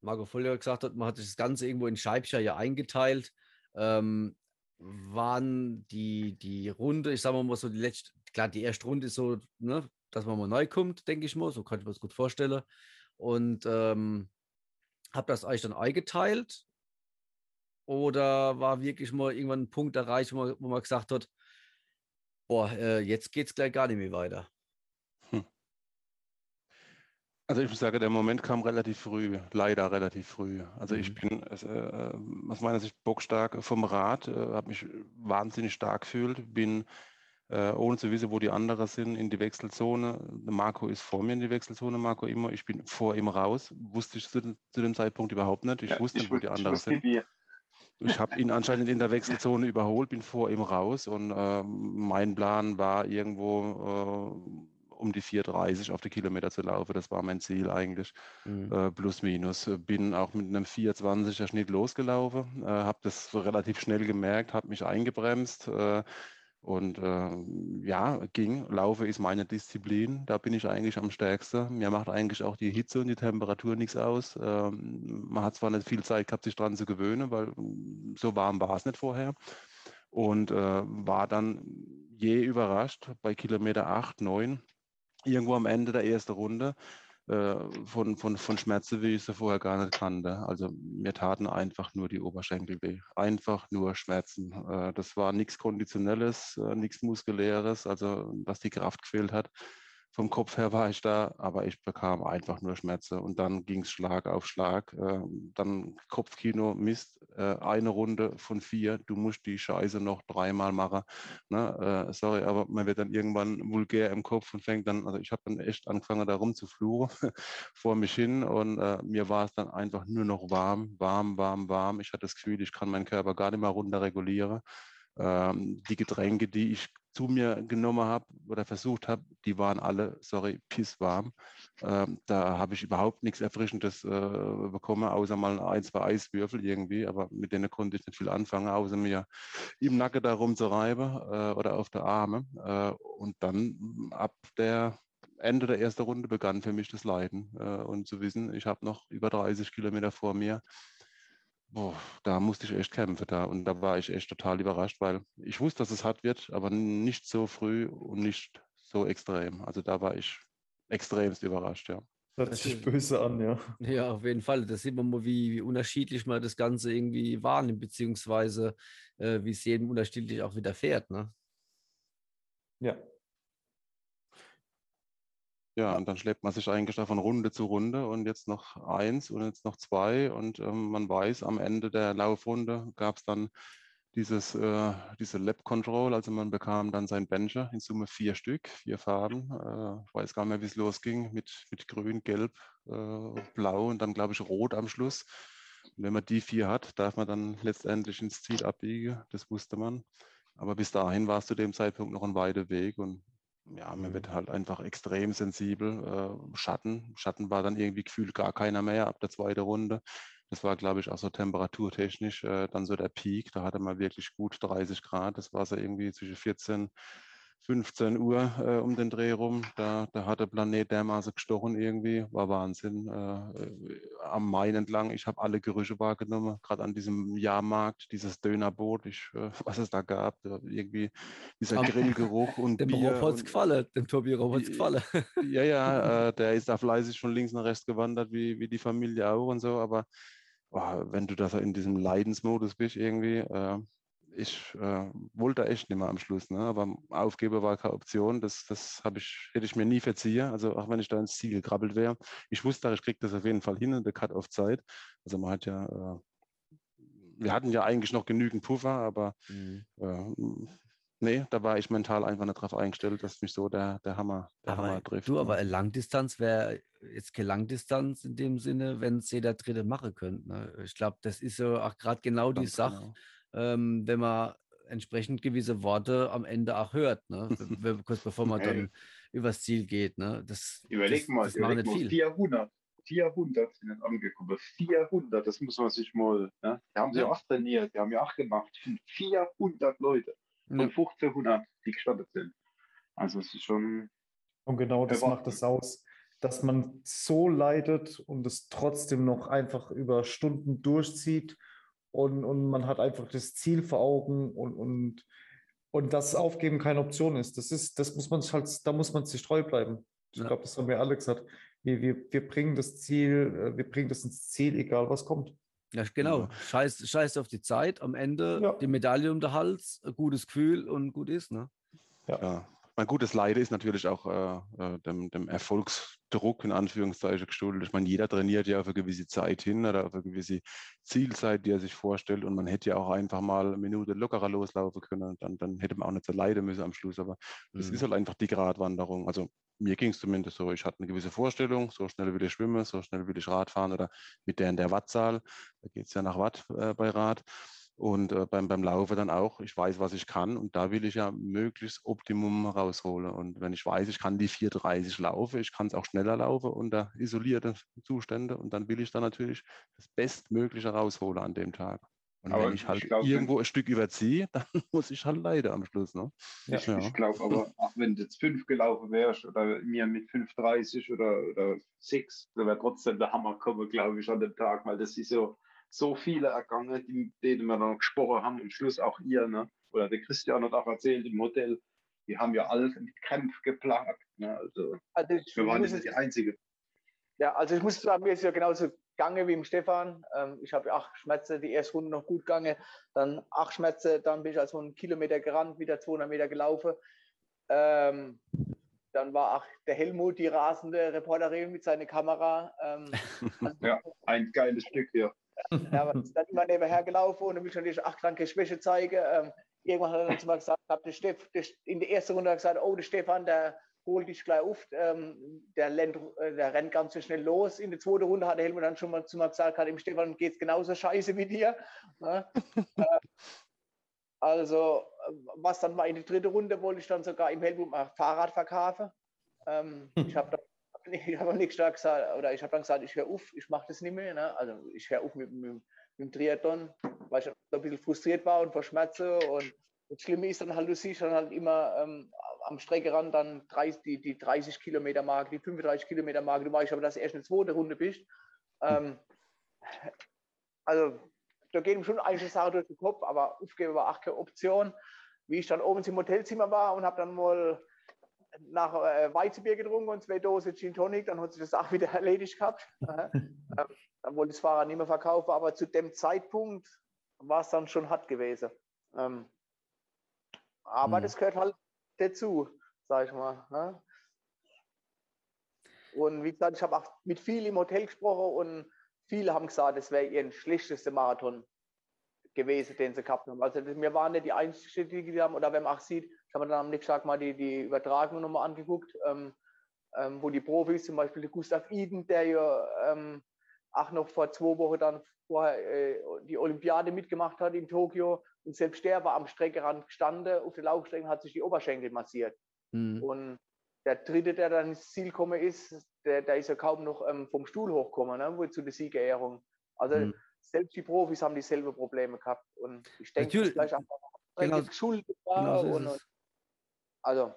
Marco Voller gesagt hat, man hat das Ganze irgendwo in Scheibchen ja eingeteilt. Ähm, waren die, die Runde, ich sage mal so, die letzte, klar, die erste Runde ist so, ne, dass man mal neu kommt, denke ich mal, so kann ich mir das gut vorstellen. Und ähm, habt das euch dann eingeteilt? Oder war wirklich mal irgendwann ein Punkt erreicht, wo man, wo man gesagt hat, boah, äh, jetzt geht es gleich gar nicht mehr weiter? Also ich muss sagen, der Moment kam relativ früh, leider relativ früh. Also ich Mhm. bin äh, aus meiner Sicht bockstark vom Rad, äh, habe mich wahnsinnig stark gefühlt, bin äh, ohne zu wissen, wo die anderen sind, in die Wechselzone. Marco ist vor mir in die Wechselzone, Marco immer. Ich bin vor ihm raus. Wusste ich zu, dem- zu dem Zeitpunkt überhaupt nicht. Ich Ja, wusste nicht, wo die anderen sind. wie, Ich habe ihn anscheinend in der Wechselzone überholt, bin vor ihm raus und ähm, mein Plan war irgendwo äh, um die 4,30 auf die Kilometer zu laufen. Das war mein Ziel eigentlich, Mhm. äh, plus minus. Bin auch mit einem 4,20er Schnitt losgelaufen, äh, habe das relativ schnell gemerkt, habe mich eingebremst. Und äh, ja, ging. Laufe ist meine Disziplin. Da bin ich eigentlich am stärksten. Mir macht eigentlich auch die Hitze und die Temperatur nichts aus. Ähm, man hat zwar nicht viel Zeit gehabt, sich dran zu gewöhnen, weil mm, so warm war es nicht vorher. Und äh, war dann je überrascht bei Kilometer 8, 9, irgendwo am Ende der ersten Runde von, von, von Schmerzen, wie ich sie vorher gar nicht kannte. Also mir taten einfach nur die Oberschenkel weh. Einfach nur Schmerzen. Äh, das war nichts Konditionelles, äh, nichts Muskuläres, also dass die Kraft gefehlt hat. Vom Kopf her war ich da, aber ich bekam einfach nur Schmerzen und dann ging es Schlag auf Schlag. Äh, dann Kopfkino, Mist, äh, eine Runde von vier, du musst die Scheiße noch dreimal machen. Ne? Äh, sorry, aber man wird dann irgendwann vulgär im Kopf und fängt dann, also ich habe dann echt angefangen, da rumzufluchen vor mich hin und äh, mir war es dann einfach nur noch warm, warm, warm, warm. Ich hatte das Gefühl, ich kann meinen Körper gar nicht mehr runter regulieren. Ähm, die Getränke, die ich zu mir genommen habe oder versucht habe, die waren alle, sorry, pisswarm. Ähm, da habe ich überhaupt nichts Erfrischendes äh, bekommen, außer mal ein, zwei Eiswürfel irgendwie, aber mit denen konnte ich nicht viel anfangen, außer mir im Nacken da rumzureiben äh, oder auf der Arme. Äh, und dann mm, ab der Ende der ersten Runde begann für mich das Leiden äh, und zu wissen, ich habe noch über 30 Kilometer vor mir. Boah, da musste ich echt kämpfen da und da war ich echt total überrascht, weil ich wusste, dass es hart wird, aber nicht so früh und nicht so extrem. Also da war ich extremst überrascht, ja. Hört Das sich ist- böse an, ja. Ja, auf jeden Fall. Da sieht man mal, wie, wie unterschiedlich man das Ganze irgendwie wahrnimmt, beziehungsweise äh, wie es jedem unterschiedlich auch widerfährt. Ne? Ja. Ja, und dann schleppt man sich eigentlich da von Runde zu Runde und jetzt noch eins und jetzt noch zwei und ähm, man weiß, am Ende der Laufrunde gab es dann dieses, äh, diese Lab Control, also man bekam dann sein Bencher, in Summe vier Stück, vier Farben. Äh, ich weiß gar nicht mehr, wie es losging, mit, mit Grün, Gelb, äh, Blau und dann, glaube ich, Rot am Schluss. Und wenn man die vier hat, darf man dann letztendlich ins Ziel abbiegen, das wusste man. Aber bis dahin war es zu dem Zeitpunkt noch ein weiter Weg und ja, man wird halt einfach extrem sensibel. Äh, Schatten, Schatten war dann irgendwie gefühlt gar keiner mehr ab der zweiten Runde. Das war, glaube ich, auch so temperaturtechnisch äh, dann so der Peak. Da hatte man wirklich gut 30 Grad. Das war so irgendwie zwischen 14 15 Uhr äh, um den Dreh rum. Da, da hat der Planet dermaßen gestochen irgendwie. War Wahnsinn. Äh, äh am Main entlang. Ich habe alle Gerüche wahrgenommen, gerade an diesem Jahrmarkt, dieses Dönerboot, ich, äh, was es da gab. irgendwie dieser Grillgeruch und dem Bier. Robots gefallen, dem Tobi Robots gefallen. Ja, ja, äh, der ist da fleißig von links nach rechts gewandert, wie, wie die Familie auch und so. Aber oh, wenn du da so in diesem Leidensmodus bist irgendwie, äh, ich äh, wollte echt nicht mehr am Schluss, ne? aber Aufgeben war keine Option. Das, das ich, hätte ich mir nie verziehen. Also auch wenn ich da ins Ziel gekrabbelt wäre. Ich wusste, ich kriege das auf jeden Fall hin in der Cut-Off-Zeit. Also man hat ja, äh, wir hatten ja eigentlich noch genügend Puffer, aber mhm. äh, nee, da war ich mental einfach nicht darauf eingestellt, dass mich so der, der Hammer, der aber, Hammer trifft. Du, ne? aber Langdistanz wäre jetzt keine Langdistanz in dem Sinne, wenn es jeder Dritte machen könnte. Ne? Ich glaube, das ist so auch gerade genau die Sache. Genau ähm, wenn man entsprechend gewisse Worte am Ende auch hört, ne? kurz bevor man dann übers Ziel geht. Ne? Das, überleg das, mal, das überleg mal 400, 400 sind angekommen. 400, das muss man sich mal, ne? da haben sie ja. auch trainiert, die haben ja auch gemacht. 400 Leute von ja. 1500, die gestartet sind. Also es ist schon... Und genau das macht es aus, dass man so leidet und es trotzdem noch einfach über Stunden durchzieht und, und man hat einfach das Ziel vor Augen und, und, und dass Aufgeben keine Option ist. Das ist, das muss man halt, da muss man sich treu bleiben. Ich ja. glaube, das haben wir alle gesagt. Wir, wir, wir bringen das Ziel, äh, wir bringen das ins Ziel, egal was kommt. Ja, genau. Scheiß, scheiß auf die Zeit. Am Ende ja. die Medaille um den Hals, ein gutes Gefühl und gut ist. Ne? Ja. ja. Mein gutes Leiden ist natürlich auch äh, äh, dem, dem, Erfolgsdruck in Anführungszeichen geschuldet. Ich meine, jeder trainiert ja auf eine gewisse Zeit hin oder auf eine gewisse Zielzeit, die er sich vorstellt. Und man hätte ja auch einfach mal eine Minute lockerer loslaufen können. Dann, dann hätte man auch nicht so leiden müssen am Schluss. Aber das mhm. ist halt einfach die Gratwanderung. Also mir ging es zumindest so. Ich hatte eine gewisse Vorstellung, so schnell will ich schwimmen, so schnell will ich Rad fahren oder mit der in der Wattzahl. Da geht es ja nach Watt äh, bei Rad. Und äh, beim, beim Laufen dann auch, ich weiß, was ich kann und da will ich ja möglichst Optimum rausholen. Und wenn ich weiß, ich kann die 430 laufen, ich kann es auch schneller laufen unter isolierten Zuständen und dann will ich dann natürlich das Bestmögliche rausholen an dem Tag. Und aber wenn ich halt ich glaub, irgendwo ein Stück überziehe, dann muss ich halt leider am Schluss. Ne? Ja, ja. Ich glaube aber, auch wenn du jetzt 5 gelaufen wärst oder mir mit 5,30 oder, oder 6, dann wäre trotzdem der Hammer kommen, glaube ich, an dem Tag, weil das ist so, so viele ergangen, die, denen wir dann gesprochen haben, am Schluss auch ihr, ne? oder der Christian hat auch erzählt im Hotel, die haben ja alle mit Kämpfen geplagt. Ne? Also, also ich, wir waren nicht die Einzige. Ja, also ich muss sagen, mir ist ja genauso gegangen wie im Stefan. Ähm, ich habe acht Schmerze, die erste Runde noch gut gegangen, dann acht Schmerze, dann bin ich also einen Kilometer gerannt, wieder 200 Meter gelaufen. Ähm, dann war auch der Helmut, die rasende Reporterin mit seiner Kamera. Ähm, also ja, ein geiles Stück hier. Ja, ist dann immer nebenher gelaufen und schon die acht kranke Schwäche zeigen. Ähm, irgendwann hat er dann zu mir gesagt, der Steff, der, in der ersten Runde hat er gesagt, oh, der Stefan, der holt dich gleich auf, ähm, der, rennt, äh, der rennt ganz so schnell los. In der zweiten Runde hat der Helmut dann schon mal zu mir gesagt, hat dem Stefan geht es genauso scheiße wie dir. Äh, also, was dann war in der dritten Runde, wollte ich dann sogar im Helmut mal Fahrrad verkaufen. Ähm, ich habe dann ich habe nicht stark gesagt, oder ich habe dann gesagt, ich höre auf, ich mache das nicht mehr. Ne? Also ich höre auf mit, mit, mit, dem Triathlon, weil ich ein bisschen frustriert war und vor Schmerzen. Und das Schlimme ist dann halt, du siehst dann halt immer ähm, am Streckerand dann 30, die, die 30 Kilometer Marke, die 35 Kilometer Marke. Du weißt aber, dass du erst eine zweite Runde bist. Ähm, also da gehen schon einige Sachen durch den Kopf, aber aufgeben war auch keine Option. Wie ich dann oben im Hotelzimmer war und habe dann mal nach äh, Weizenbier getrunken und zwei Dosen Gin Tonic, dann hat sich das auch wieder erledigt gehabt. ähm, dann wollte ich das Fahrrad nicht mehr verkaufen, aber zu dem Zeitpunkt war es dann schon hart gewesen. Ähm, aber hm. das gehört halt dazu, sag ich mal. Ne? Und wie gesagt, ich habe auch mit vielen im Hotel gesprochen und viele haben gesagt, es wäre ihr schlechtester Marathon gewesen, den sie gehabt haben. Also wir waren nicht die Einzigen, die die haben, oder wenn man auch sieht, ich habe mir dann am nächsten Tag mal die, die Übertragung nochmal angeguckt, ähm, ähm, wo die Profis, zum Beispiel der Gustav Iden, der ja ähm, auch noch vor zwei Wochen dann vorher äh, die Olympiade mitgemacht hat in Tokio und selbst der war am Streckerand gestanden, auf der Laufstrecke hat sich die Oberschenkel massiert. Mhm. Und der dritte, der dann ins Ziel gekommen ist, der, der ist ja kaum noch ähm, vom Stuhl hochgekommen, ne, wo, zu der Siegerehrung. Also Mhm. selbst die Profis haben dieselbe Probleme gehabt. Und ich denke, Natürlich, das vielleicht einfach genau- genau, geschuldet war. genau so und, also,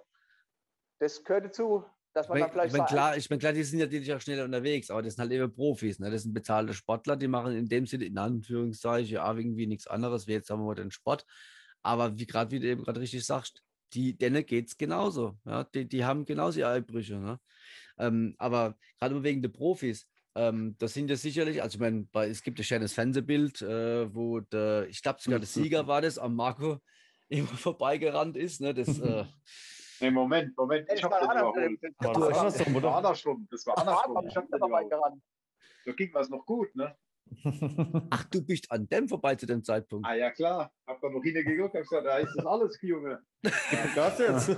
das gehört dazu, dass Ich man mein, dann vielleicht ich sagt, klar, ich mein, klar, die sind ja natürlich auch schneller unterwegs, aber das sind halt eben Profis. Ne? Das sind bezahlte Sportler, die machen in dem Sinne, in Anführungszeichen, ja, irgendwie nichts anderes, wie jetzt sagen wir den Sport. Aber wie gerade, wie du eben gerade richtig sagst, die, denen geht es genauso. Ja? Die, die haben genauso ihre Einbrüche. Ne? Ähm, aber gerade wegen der Profis, ähm, das sind ja sicherlich, also ich meine, es gibt ein schönes Fernsehbild, äh, wo der, ich glaube sogar der Sieger war das, am Marco immer vorbeigerannt ist. Ne? Das, äh, Nee, Moment, Moment, das ich habe andersrum. überholt. Das War das andersrum. Das war oder? andersrum, das war Das war andersrum. Ich habe Da vorbeigerannt. Da ging was noch gut, ne? ach, du bist an dem vorbei zu dem Zeitpunkt. Ah ja, klar. Hab da noch hingeguckt, hab gesagt, da ist das alles, Junge. Das jetzt.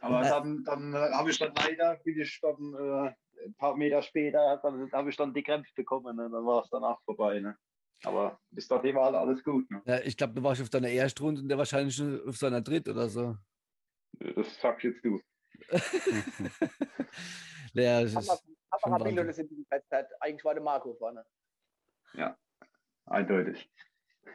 Aber dann, dann äh, habe ich dann leider, bin ich dann äh, ein paar Meter später, dann habe ich dann die Krämpfe bekommen. Ne? Dann war es danach vorbei. Ne? Aber bis dahin war alles gut. Ne? Ja, ich glaube, du warst auf deiner Erstrunde und der wahrscheinlich schon auf seiner Dritt oder so. Das sagst jetzt du. ja, es Haben ist, wir- haben wir schon ein Bild, Wahnsinn. das in dieser Zeit eigentlich war der Marco vorne. Eindeutig.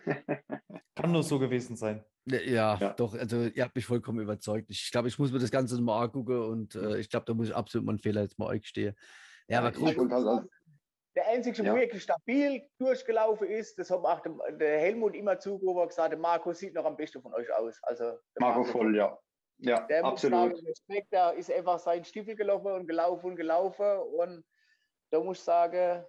Kann nur so gewesen sein. ja, ja, Ja. doch, also ihr habt mich vollkommen überzeugt. Ich glaube, ich muss mir das Ganze mal angucken und äh, ich glaube, da muss ich absolut meinen Fehler jetzt mal euch gestehen. Ja, aber ich gut. wollte halt als- Der einzige, Ja. der wirklich stabil durchgelaufen ist, das hat auch der, der Helmut immer zugerufen, gesagt, der Marco sieht noch am besten von euch aus. Also der Marco voll, ja. Ja, Der muss absolut. sagen, Respekt, der ist einfach seinen Stiefel gelaufen und gelaufen und gelaufen. Und da muss ich sagen,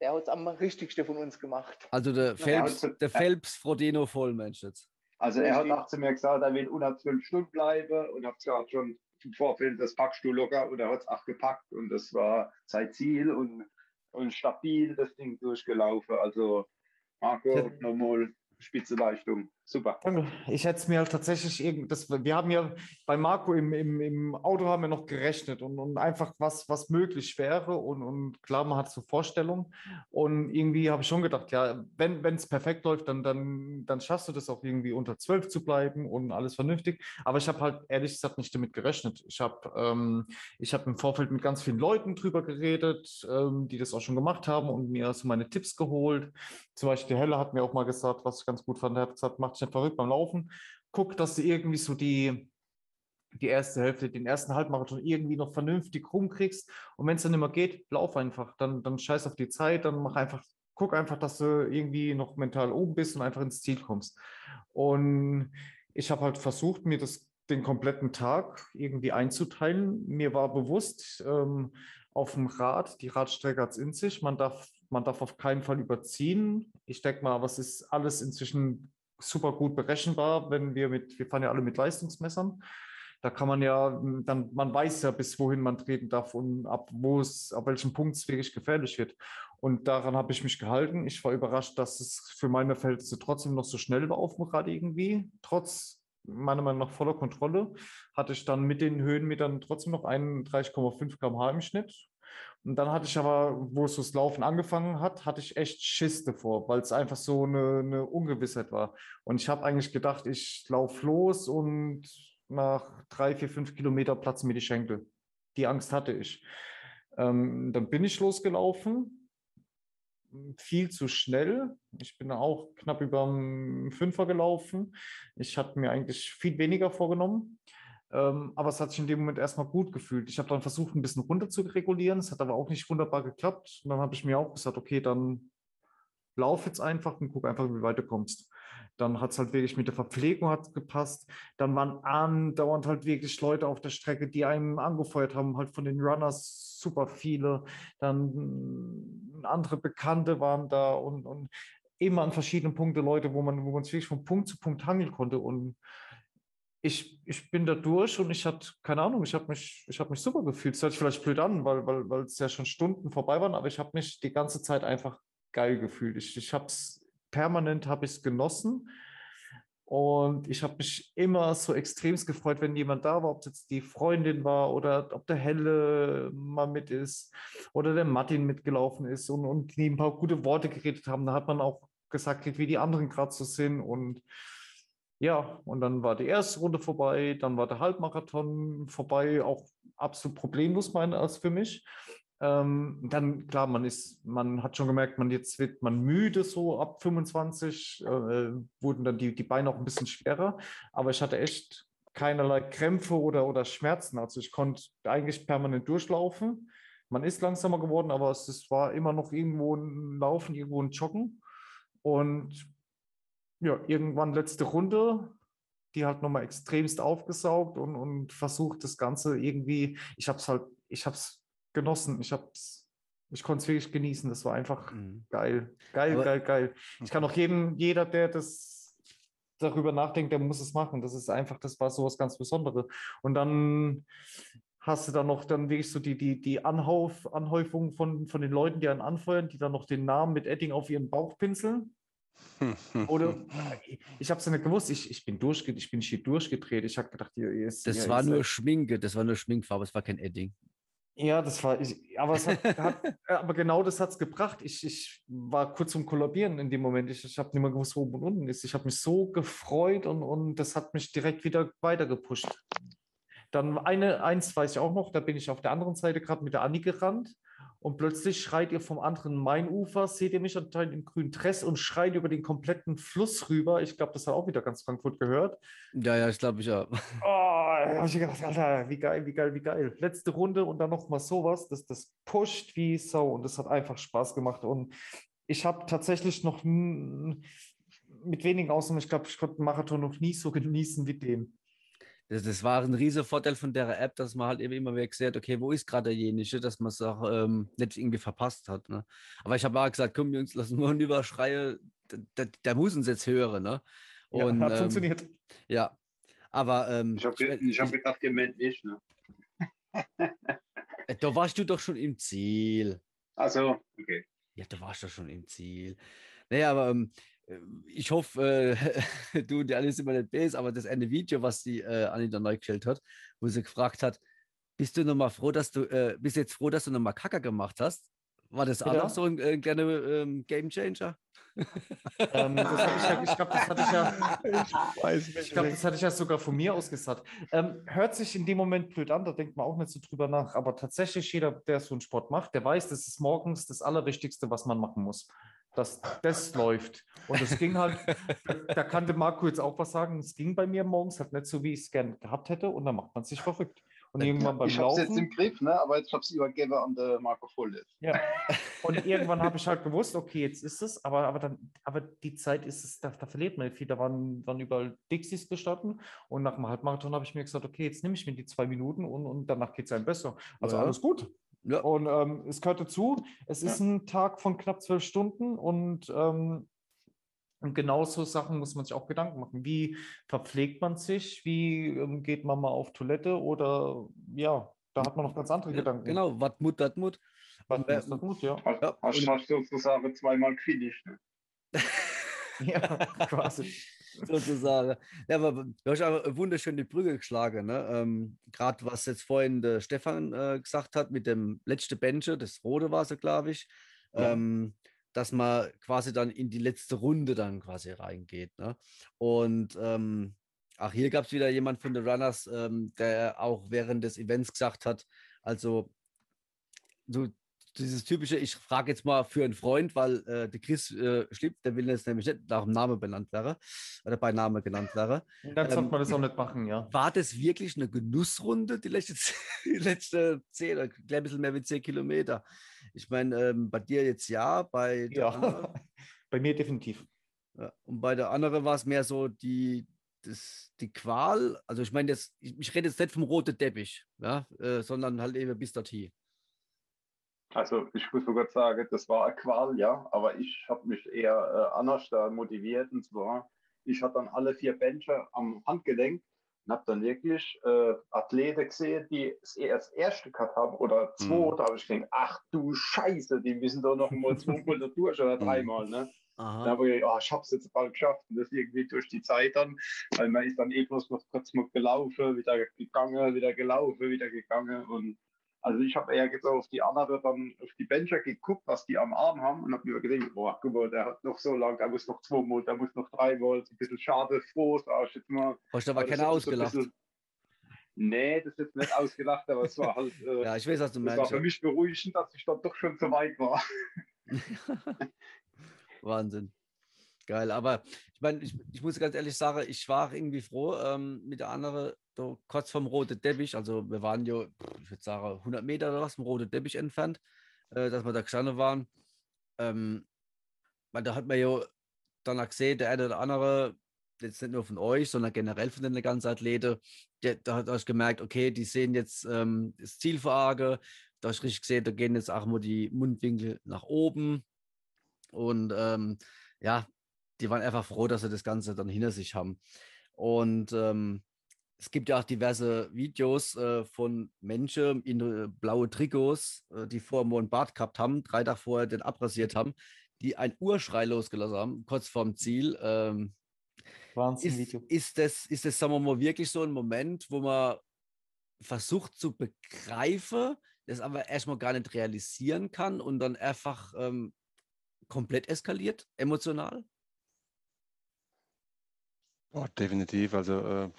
der hat es am richtigsten von uns gemacht. Also der Phelps, also- der Phelps Frodeno voll, Mensch jetzt. Also er hat auch zu mir gesagt, er will unter zwölf Stunden bleiben und hat gesagt schon im Vorfeld, das packst du locker und er hat es auch gepackt und das war sein Ziel und, und stabil das Ding durchgelaufen. Also Marco, Ja. nochmal Spitzenleistung. Super. Ich hätte es mir halt tatsächlich irgend, wir haben ja bei Marco im, im, im Auto haben wir noch gerechnet und, und einfach was, was möglich wäre und, und klar, man hat so Vorstellungen und irgendwie habe ich schon gedacht, ja, wenn es perfekt läuft, dann, dann, dann schaffst du das auch irgendwie unter 12 zu bleiben und alles vernünftig, aber ich habe halt ehrlich gesagt nicht damit gerechnet. Ich habe ähm, habe im Vorfeld mit ganz vielen Leuten drüber geredet, ähm, die das auch schon gemacht haben und mir so meine Tipps geholt. Zum Beispiel Helle hat mir auch mal gesagt, was ich ganz gut fand, er hat gesagt, mach nicht verrückt beim Laufen. Guck, dass du irgendwie so die, die erste Hälfte, den ersten Halbmarathon irgendwie noch vernünftig rumkriegst. Und wenn es dann immer geht, lauf einfach. Dann, dann scheiß auf die Zeit, dann mach einfach, guck einfach, dass du irgendwie noch mental oben bist und einfach ins Ziel kommst. Und ich habe halt versucht, mir das den kompletten Tag irgendwie einzuteilen. Mir war bewusst, ähm, auf dem Rad, die Radstrecke hat es in sich, man darf, man darf auf keinen Fall überziehen. Ich denke mal, was ist alles inzwischen super gut berechenbar, wenn wir mit, wir fahren ja alle mit Leistungsmessern. Da kann man ja dann, man weiß ja, bis wohin man treten darf und ab wo es, ab welchem Punkt es wirklich gefährlich wird. Und daran habe ich mich gehalten. Ich war überrascht, dass es für meine Verhältnisse trotzdem noch so schnell war auf dem Rad irgendwie. Trotz meiner Meinung nach voller Kontrolle hatte ich dann mit den Höhenmetern trotzdem noch 31,5 km/h im Schnitt. Und dann hatte ich aber, wo es das Laufen angefangen hat, hatte ich echt Schiss davor, weil es einfach so eine, eine Ungewissheit war. Und ich habe eigentlich gedacht, ich laufe los und nach drei, vier, fünf Kilometer platzen mir die Schenkel. Die Angst hatte ich. Ähm, dann bin ich losgelaufen, viel zu schnell. Ich bin auch knapp über dem Fünfer gelaufen. Ich hatte mir eigentlich viel weniger vorgenommen. Ähm, aber es hat sich in dem Moment erstmal gut gefühlt. Ich habe dann versucht, ein bisschen runter zu regulieren. Es hat aber auch nicht wunderbar geklappt. Und dann habe ich mir auch gesagt, okay, dann lauf jetzt einfach und guck einfach, wie weit du kommst. Dann hat es halt wirklich mit der Verpflegung hat gepasst. Dann waren andauernd halt wirklich Leute auf der Strecke, die einen angefeuert haben, halt von den Runners super viele. Dann andere Bekannte waren da und, und immer an verschiedenen Punkten Leute, wo man, wo man wirklich von Punkt zu Punkt hangeln konnte. Und ich, ich bin da durch und ich hatte, keine Ahnung, ich habe mich, ich hab mich super gefühlt. Es hört sich vielleicht blöd an, weil, weil, weil es ja schon Stunden vorbei waren, aber ich habe mich die ganze Zeit einfach geil gefühlt. Ich, ich habe es permanent habe ich es genossen. Und ich habe mich immer so extremst gefreut, wenn jemand da war, ob es jetzt die Freundin war oder ob der Helle mal mit ist oder der Martin mitgelaufen ist und, und die ein paar gute Worte geredet haben. Da hat man auch gesagt, wie die anderen gerade so sind. Und ja, und dann war die erste Runde vorbei, dann war der Halbmarathon vorbei, auch absolut problemlos, meine als für mich. Ähm, dann, klar, man ist, man hat schon gemerkt, man jetzt wird man müde, so ab 25 äh, wurden dann die, die Beine auch ein bisschen schwerer, aber ich hatte echt keinerlei Krämpfe oder, oder Schmerzen. Also ich konnte eigentlich permanent durchlaufen. Man ist langsamer geworden, aber es, es war immer noch irgendwo ein Laufen, irgendwo ein Joggen. Und ja, irgendwann letzte Runde, die halt nochmal extremst aufgesaugt und, und versucht das Ganze irgendwie, ich habe es halt, ich habe es genossen. Ich hab's, ich konnte es wirklich genießen. Das war einfach mhm. geil. Geil, Aber, geil, geil. Ich kann auch jedem, jeder, der das darüber nachdenkt, der muss es machen. Das ist einfach, das war so was ganz Besonderes. Und dann hast du dann noch dann wirklich so die, die, die Anhauf, Anhäufung von, von den Leuten, die einen anfeuern, die dann noch den Namen mit Edding auf ihren Bauch pinseln. Oder ich habe es ja nicht gewusst, ich, ich bin durchge ich bin hier durchgedreht. Ich habe gedacht, ihr, ihr Das ja, war nur Schminke, das war nur Schminkfarbe, es war kein Edding. Ja, das war, ich, aber, es hat, hat, aber genau das hat es gebracht. Ich, ich war kurz zum Kollabieren in dem Moment. Ich, ich habe nicht mehr gewusst, wo oben und unten ist. Ich habe mich so gefreut und, und das hat mich direkt wieder weiter gepusht. Dann eine, eins weiß ich auch noch, da bin ich auf der anderen Seite gerade mit der Anni gerannt und plötzlich schreit ihr vom anderen Mainufer, seht ihr mich anscheinend im grünen Dress und schreit über den kompletten Fluss rüber. Ich glaube, das hat auch wieder ganz Frankfurt gehört. Ja, ja, ich glaube, ich auch. Oh, da habe ich gedacht, Alter, wie geil, wie geil, wie geil. Letzte Runde und dann nochmal sowas, das, das pusht wie Sau und das hat einfach Spaß gemacht. Und ich habe tatsächlich noch mit wenigen Ausnahmen, ich glaube, ich konnte einen Marathon noch nie so genießen wie den das, das war ein riesiger Vorteil von der App, dass man halt eben immer wieder gesagt okay, wo ist gerade derjenige, dass man es auch ähm, nicht irgendwie verpasst hat. Ne? Aber ich habe auch gesagt, komm Jungs, lass uns mal überschreie, der, der, muss uns jetzt hören. Ne? Und, ja, hat ähm, funktioniert. Ja, aber... Ähm, ich habe hab gedacht, ihr meint nicht. Ne? Äh, da warst du doch schon im Ziel. Also, okay. Ja, da warst du schon im Ziel. Naja, aber ähm, ich hoffe, äh, du und die alles immer nicht bist, aber das eine Video, was die äh, Anita neu gestellt hat, wo sie gefragt hat, bist du nochmal froh, dass du, äh, bist jetzt froh, dass du nochmal Kacker gemacht hast? War das auch ja. noch so ein, ein kleiner ähm, Game Changer? ähm, ja, ich glaube, das hatte ich ja. Ich, weiß nicht ich glaube, das hatte ich ja sogar von mir aus gesagt. Ähm, hört sich in dem Moment blöd an, da denkt man auch nicht so drüber nach. Aber tatsächlich, jeder, der so einen Sport macht, der weiß, das ist morgens das Allerwichtigste, was man machen muss dass das läuft. Und es ging halt, da kann der Marco jetzt auch was sagen, es ging bei mir morgens halt nicht so, wie ich es gern gehabt hätte und dann macht man sich verrückt. Und irgendwann beim ich Laufen. Ich habe es jetzt im Griff, ne? aber jetzt habe ich es übergeben an der Marco Voll. Ja. Und irgendwann habe ich halt gewusst, okay, jetzt ist es, aber, aber, dann, aber die Zeit ist es, da, da verliert man viel. Da waren, waren überall Dixies gestanden und nach dem Halbmarathon habe ich mir gesagt, okay, jetzt nehme ich mir die zwei Minuten und, und danach geht es einem besser. Also ja. alles gut. Ja. Und ähm, es gehört dazu. Es ist ein Tag von knapp zwölf Stunden und, ähm, und genau so Sachen muss man sich auch Gedanken machen. Wie verpflegt man sich? Wie ähm, geht man mal auf Toilette? Oder ja, da hat man noch ganz andere ja, Gedanken. Genau, was Mut, das Mut. Was äh, das Mut, ja. Hast, hast, hast du sozusagen zweimal Quidditch. Ne? ja, quasi. sozusagen. Ja, aber du hast eine wunderschöne Brücke geschlagen. Ne? Ähm, Gerade was jetzt vorhin der Stefan äh, gesagt hat mit dem letzten Benche, das rote war es, glaube ich, ja. ähm, dass man quasi dann in die letzte Runde dann quasi reingeht. Ne? Und ähm, ach, hier gab es wieder jemand von den Runners, ähm, der auch während des Events gesagt hat, also du dieses typische, ich frage jetzt mal für einen Freund, weil äh, der Chris äh, Schlipp, der will jetzt nämlich nicht nach dem Namen benannt wäre oder bei Namen genannt wäre. Dann ähm, sollte man das auch nicht machen, ja. War das wirklich eine Genussrunde, die letzte, die letzte 10 oder ein bisschen mehr wie 10 Kilometer? Ich meine, ähm, bei dir jetzt ja, bei Ja, bei mir definitiv. Ja, und bei der anderen war es mehr so die, das, die Qual, also ich meine, ich, ich rede jetzt nicht vom roten Teppich, ja, äh, sondern halt eben bis dorthin. Also ich muss sogar sagen, das war eine Qual, ja, aber ich habe mich eher äh, anders da motiviert und zwar, ich hatte dann alle vier Bencher am Handgelenk und habe dann wirklich äh, Athleten gesehen, die es erst erste gehabt haben oder zwei, mhm. da habe ich gedacht, ach du Scheiße, die müssen doch noch mal zweimal durch oder dreimal, ne? Aha. Da habe ich gedacht, oh, ich habe es jetzt bald geschafft und das irgendwie durch die Zeit dann, weil man ist dann eh bloß noch kurz mal gelaufen, wieder gegangen, wieder gelaufen, wieder gegangen und also ich habe eher so auf die andere dann auf die Bencher geguckt, was die am Arm haben und habe mir gedacht, boah, guck mal, der hat noch so lang, der muss noch zwei Mal, der muss noch drei Mal, ein bisschen schade, froh, sag ich jetzt mal. Hast du aber keiner ausgelacht? So nee, das ist jetzt nicht ausgelacht, aber es war halt. Äh, ja, ich weiß, was du meinst. Es war für mich beruhigend, dass ich dann doch schon so weit war. Wahnsinn. Geil, aber ich meine, ich, ich, muss ganz ehrlich sagen, ich war irgendwie froh ähm, mit der anderen, so kurz vom roten Teppich, also wir waren ja, ich würde sagen, 100 Meter oder was vom roten Teppich entfernt, äh, dass wir da gestanden waren. Ähm, weil da hat man ja dann auch gesehen, der eine oder andere, jetzt nicht nur von euch, sondern generell von den ganzen Athleten, der, da hat euch gemerkt, okay, die sehen jetzt ähm, das Ziel vor Augen, da habe ich richtig gesehen, da gehen jetzt auch mal die Mundwinkel nach oben. Und ähm, ja, die waren einfach froh, dass sie das Ganze dann hinter sich haben. Und ähm, es gibt ja auch diverse Videos äh, von Menschen in äh, blaue Trikots, äh, die vorher einen Bart gehabt haben, drei Tage vorher den abrasiert haben, die ein Urschrei losgelassen haben, kurz vorm Ziel. Ähm, Wahnsinn, ist, Video. Ist das, ist das, sagen wir mal, wirklich so ein Moment, wo man versucht zu begreifen, das aber erstmal gar nicht realisieren kann und dann einfach ähm, komplett eskaliert, emotional? Oh, definitiv. Also, äh,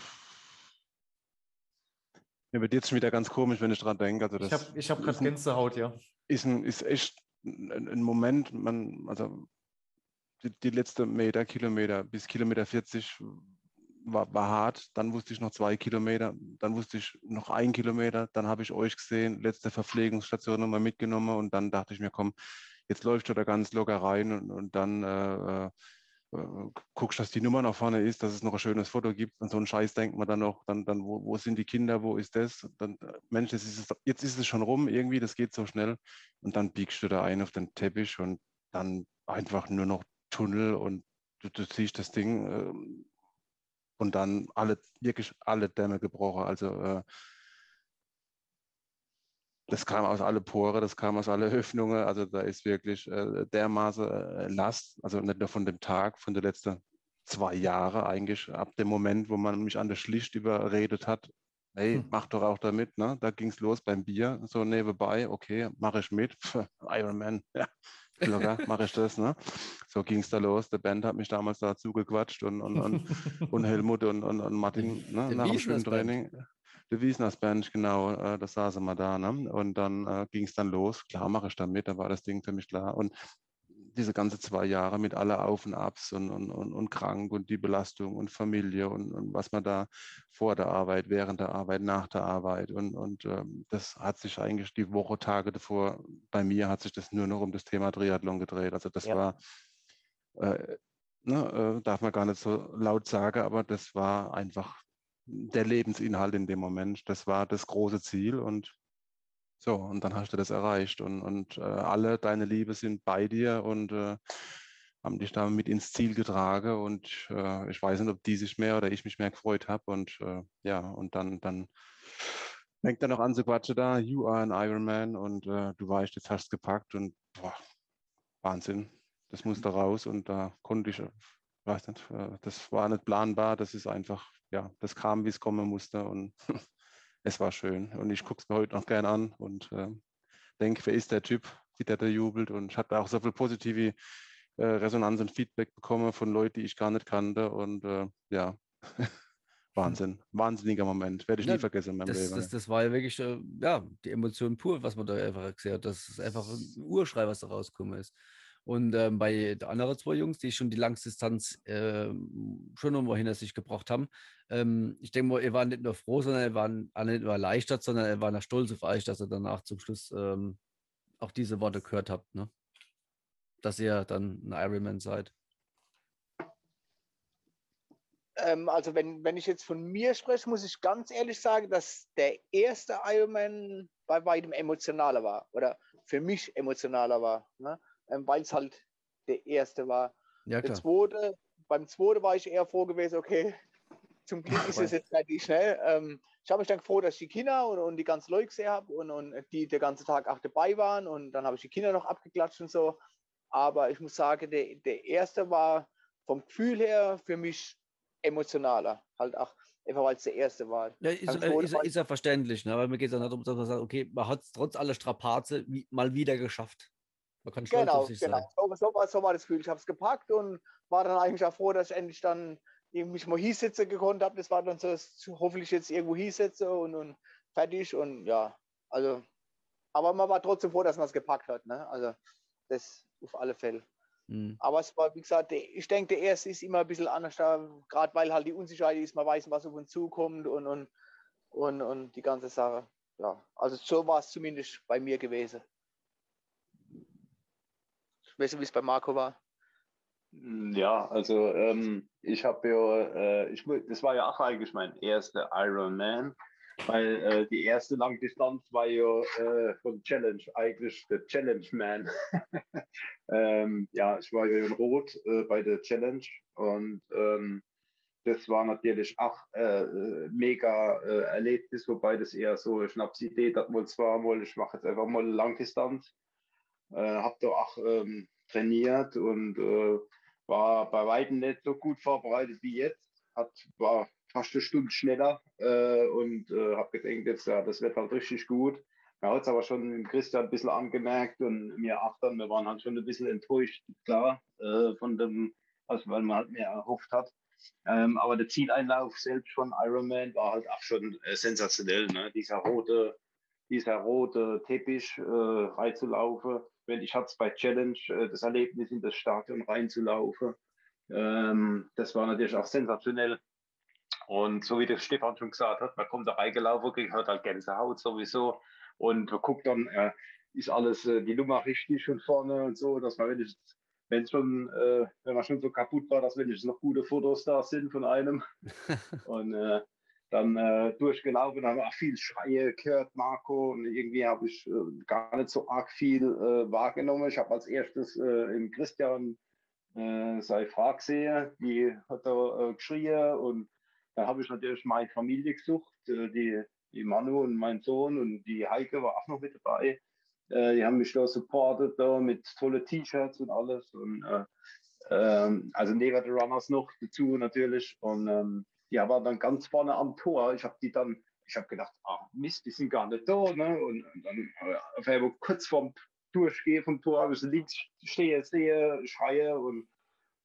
mir wird jetzt schon wieder ganz komisch, wenn ich dran denke. Also das ich habe hab gerade Gänsehaut, ja. Ist, ein, ist echt ein, ein Moment, man, also die, die letzte Meter, Kilometer bis Kilometer 40 war, war hart. Dann wusste ich noch zwei Kilometer, dann wusste ich noch ein Kilometer, dann habe ich euch gesehen, letzte Verpflegungsstation nochmal mitgenommen und dann dachte ich mir, komm, jetzt läuft du da ganz locker rein und, und dann äh, äh, guckst, dass die Nummer nach vorne ist, dass es noch ein schönes Foto gibt und so einen Scheiß denkt man dann noch, dann, dann wo, wo sind die Kinder, wo ist das? Dann, äh, Mensch, ist es, jetzt ist es schon rum, irgendwie, das geht so schnell und dann biegst du da ein auf den Teppich und dann einfach nur noch Tunnel und du, du siehst das Ding äh, und dann alle, wirklich alle Dämme gebrochen. Also äh, das kam aus alle Pore, das kam aus alle Öffnungen. Also da ist wirklich äh, dermaßen äh, Last, also nicht nur von dem Tag, von den letzten zwei Jahren eigentlich, ab dem Moment, wo man mich an der Schlicht überredet hat, hey, hm. mach doch auch damit, ne? Da ging es los beim Bier, so nebenbei, okay, mache ich mit, Ironman, ja, locker, mache ich das, ne? So ging es da los. Der Band hat mich damals dazu gequatscht und, und, und, und Helmut und, und, und Martin ne, nach dem schönen Training. Der Wiesners Band, genau, äh, das saßen wir da. Ne? Und dann äh, ging es dann los. Klar mache ich damit, da war das Ding für mich klar. Und diese ganze zwei Jahre mit aller Auf und Abs und, und, und, und krank und die Belastung und Familie und, und was man da vor der Arbeit, während der Arbeit, nach der Arbeit und, und ähm, das hat sich eigentlich die Woche, Tage davor, bei mir hat sich das nur noch um das Thema Triathlon gedreht. Also das ja. war, äh, ne, äh, darf man gar nicht so laut sagen, aber das war einfach der Lebensinhalt in dem Moment. Das war das große Ziel und so, und dann hast du das erreicht. Und, und äh, alle deine Liebe sind bei dir und äh, haben dich damit ins Ziel getragen. Und äh, ich weiß nicht, ob die sich mehr oder ich mich mehr gefreut habe und äh, ja, und dann, dann fängt er noch an zu quatschen da, you are an Ironman und äh, du weißt, jetzt hast gepackt. Und boah, Wahnsinn, das musste raus und da konnte ich, weiß nicht, äh, das war nicht planbar, das ist einfach, ja, das kam, wie es kommen musste und es war schön. Und ich gucke es mir heute noch gern an und äh, denke, wer ist der Typ, wie der da jubelt. Und ich habe auch so viel positive äh, Resonanz und Feedback bekommen von Leuten, die ich gar nicht kannte. Und äh, ja, Wahnsinn. Wahnsinniger Moment. Werde ich ja, nie vergessen in meinem das, Leben. Das, das war ja wirklich, äh, ja, die Emotion pur, was man da einfach gesehen hat. Das ist einfach ein Urschrei, was da rausgekommen ist. Und ähm, bei den anderen zwei Jungs, die schon die Langdistanz äh, schon irgendwo hinter sich gebracht haben, ähm, ich denke mal, ihr war nicht nur froh, sondern waren alle nicht nur erleichtert, sondern ihr war stolz auf euch, dass ihr danach zum Schluss ähm, auch diese Worte gehört habt, ne? dass ihr dann ein Ironman seid. Ähm, also wenn, wenn ich jetzt von mir spreche, muss ich ganz ehrlich sagen, dass der erste Ironman bei weitem emotionaler war oder für mich emotionaler war. Ne? Ähm, weil es halt der erste war. Ja, der zweite, beim zweiten war ich eher froh gewesen, okay, zum Glück ist es jetzt relativ schnell. Ähm, ich habe mich dann gefreut, dass ich die Kinder und, und die ganzen Leute gesehen habe und, und die den ganzen Tag auch dabei waren und dann habe ich die Kinder noch abgeklatscht und so. aber ich muss sagen, der, der erste war vom Gefühl her für mich emotionaler. Halt auch einfach weil es der erste war. Ja, ist, äh, ist, ist, ja verständlich, ne? weil mir geht es ja nicht darum, dass man sagt, okay, man hat es trotz aller Strapaze wie, mal wieder geschafft. Man kann stolz genau, auf sich genau. sein. So, so, war, so war das Gefühl. Ich habe es gepackt und war dann eigentlich auch froh, dass ich endlich dann mich mal hinsetzen gekonnt habe. Das war dann so, dass ich hoffentlich jetzt irgendwo hinsetze und, und fertig und ja, also, aber man war trotzdem froh, dass man es gepackt hat. Ne? Also, das auf alle Fälle. Mhm. Aber es war, wie gesagt, ich denke, der erste ist immer ein bisschen anders da, gerade weil halt die Unsicherheit ist, man weiß, was auf uns zukommt und, und, und, und die ganze Sache. Ja, also so war es zumindest bei mir gewesen. Ich weiß nicht, wie es bei Marco war. Hm, Ja, also ähm, ich habe ja, äh, ich, das war ja auch eigentlich mein erster Ironman, weil äh, die erste Langdistanz war ja äh, von Challenge, eigentlich der Challenge Man. ähm, ja, ich war ja in Rot äh, bei der Challenge und ähm, das war natürlich auch äh, äh, mega äh, Erlebnis, wobei das eher so eine Schnapsidee, das wohl zwar mal, ich mache jetzt einfach mal Langdistanz. Äh, habe da auch ähm, trainiert und äh, war bei weitem nicht so gut vorbereitet wie jetzt. Hat, war fast eine Stunde schneller äh, und habe gedacht, jetzt, ja, das wird halt richtig gut. Hat es aber schon mit Christian ein bisschen angemerkt und mir auch dann, wir waren halt schon ein bisschen enttäuscht, klar, äh, von dem, also weil man halt mehr erhofft hat. Ähm, aber der Zieleinlauf selbst von Ironman war halt auch schon äh, sensationell. Ne? Dieser rote, dieser rote Teppich äh, reinzulaufen. Wenn ich hatte es bei Challenge äh, das Erlebnis in das Stadion reinzulaufen. Ähm, das war natürlich auch sensationell. Und so wie der Stefan schon gesagt hat, man kommt da reingelaufen, kriegt halt, halt Gänsehaut sowieso. Und man guckt dann, äh, ist alles äh, die Nummer richtig von vorne und so, dass man wenigstens, wenn schon, äh, wenn man schon so kaputt war, dass wenigstens noch gute Fotos da sind von einem. und dann äh, durchgelaufen, haben wir auch viel Schreie gehört, Marco. Und irgendwie habe ich äh, gar nicht so arg viel äh, wahrgenommen. Ich habe als erstes äh, im Christian äh, seine Frau gesehen, die hat da äh, geschrien. Und dann habe ich natürlich meine Familie gesucht, äh, die, die Manu und mein Sohn und die Heike war auch noch mit dabei. Äh, die haben mich da supportet da mit tolle T-Shirts und alles. Und äh, ähm, also neben den Runners noch dazu natürlich. Und ähm, die waren dann ganz vorne am Tor. Ich habe die dann, ich habe gedacht, ah Mist, die sind gar nicht da. Ne? Und, und dann äh, auf einmal kurz vorm Durchgehen vom Tor habe ich links stehe, sehe, schreie und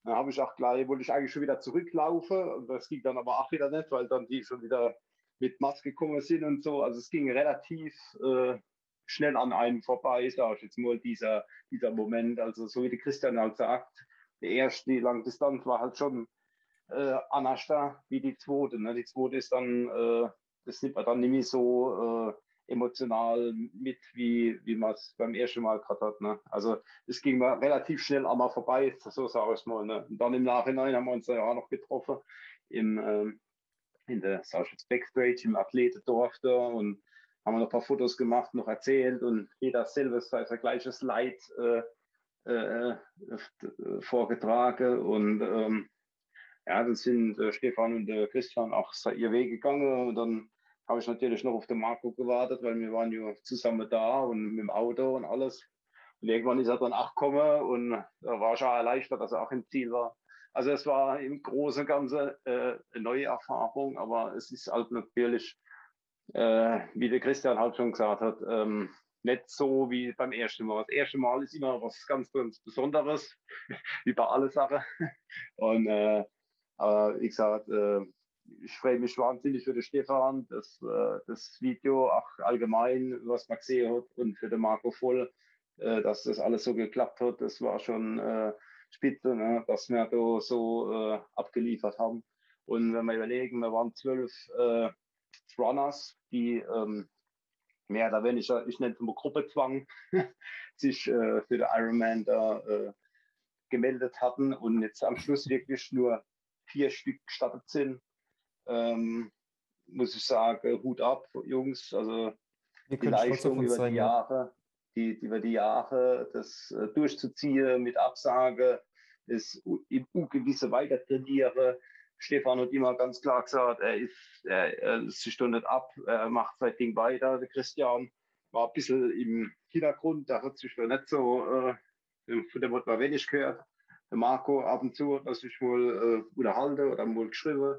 dann habe ich auch gleich, wollte ich eigentlich schon wieder zurücklaufen und das ging dann aber auch wieder nicht, weil dann die schon wieder mit Maske gekommen sind und so. Also es ging relativ äh, schnell an einem vorbei, sage ich jetzt mal, dieser, dieser Moment. Also so wie die Christian halt sagt, der erste, Langdistanz war halt schon äh, anders da wie die zweite. Ne? Die zweite ist dann, äh, das nimmt man dann nicht mehr so äh, emotional mit, wie, wie man es beim ersten Mal gerade hat. Ne? Also es ging mir relativ schnell einmal vorbei, so sage ich mal. Ne? Und dann im Nachhinein haben wir uns ja auch noch getroffen im, ähm, in der jetzt, Backstage im Athletendorf da und haben noch ein paar Fotos gemacht, noch erzählt und jeder selber sein gleiches Leid äh, äh, äh, vorgetragen und ähm, ja, dann sind äh, Stefan und äh, Christian auch ihr Weg gegangen und dann habe ich natürlich noch auf den Marco gewartet, weil wir waren ja zusammen da und mit dem Auto und alles. Und irgendwann ist er dann auch gekommen und da war ich auch erleichtert, dass er auch im Ziel war. Also es war im Großen und Ganzen äh, eine neue Erfahrung, aber es ist halt natürlich, äh, wie der Christian halt schon gesagt hat, ähm, nicht so wie beim ersten Mal. Das erste Mal ist immer was ganz, ganz Besonderes, wie bei allen Sachen. Und äh, aber wie gesagt, äh, ich freue mich wahnsinnig für den Stefan, das, äh, das Video, auch allgemein, was man gesehen hat, und für den Marco Voll, äh, dass das alles so geklappt hat. Das war schon spitze, ne? dass wir da so abgeliefert haben. Und wenn wir überlegen, wir waren zwölf äh, Runners, die ähm, mehr oder weniger, ich nenne es immer Gruppezwang, sich äh, für den Ironman da äh, gemeldet hatten und jetzt am Schluss wirklich nur vier Stück gestartet sind. Ähm, muss ich sagen, Hut ab, Jungs. Also Wir die Leistung über sein. die ja. Jahre, die, die über die Jahre, das äh, durchzuziehen mit Absage, das im Ungewisse weiter trainiere. Stefan hat immer ganz klar gesagt, er ist, er, er ist doch nicht ab, er macht sein Ding weiter. Der Christian war ein bisschen im Hintergrund, da hat sich doch nicht so äh, von dem hat man wenig gehört. Marco ab und zu, dass ich wohl äh, unterhalte oder mal geschrieben.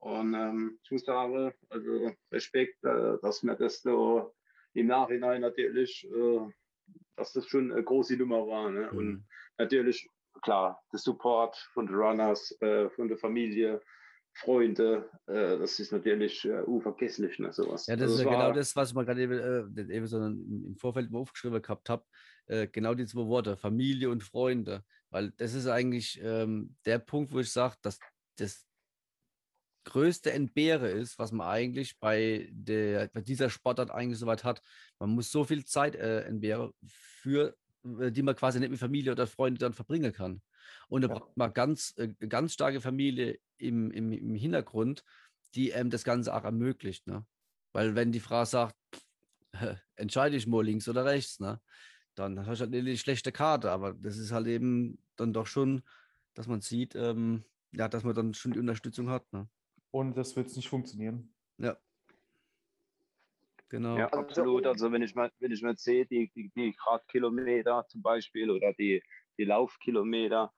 Und ähm, ich muss sagen, also Respekt, äh, dass mir das so im Nachhinein natürlich, äh, dass das schon eine große Nummer war. Ne? Mhm. Und natürlich, klar, der Support von den Runners, äh, von der Familie, Freunde, äh, das ist natürlich äh, unvergesslich, ne, sowas. Ja, das also ist ja genau das, was ich mal gerade eben, äh, eben so im Vorfeld mal aufgeschrieben gehabt habe. Äh, genau die zwei Worte, Familie und Freunde. Weil das ist eigentlich ähm, der Punkt, wo ich sage, dass das größte Entbehre ist, was man eigentlich bei, der, bei dieser Sportart eigentlich soweit hat. Man muss so viel Zeit äh, entbehren, für, äh, die man quasi nicht mit Familie oder Freunden dann verbringen kann. Und da ja. braucht man ganz, äh, ganz starke Familie im, im, im Hintergrund, die ähm, das Ganze auch ermöglicht. Ne? Weil wenn die Frau sagt, entscheide ich mal links oder rechts, ne? Dann hast du halt eine schlechte Karte. Aber das ist halt eben dann doch schon, dass man sieht, ähm, ja, dass man dann schon die Unterstützung hat. Ne? Ohne das wird es nicht funktionieren. Ja. Genau. Ja, absolut. Also wenn ich mal, wenn ich mal sehe, die, die, die Radkilometer zum Beispiel oder die, die Laufkilometer,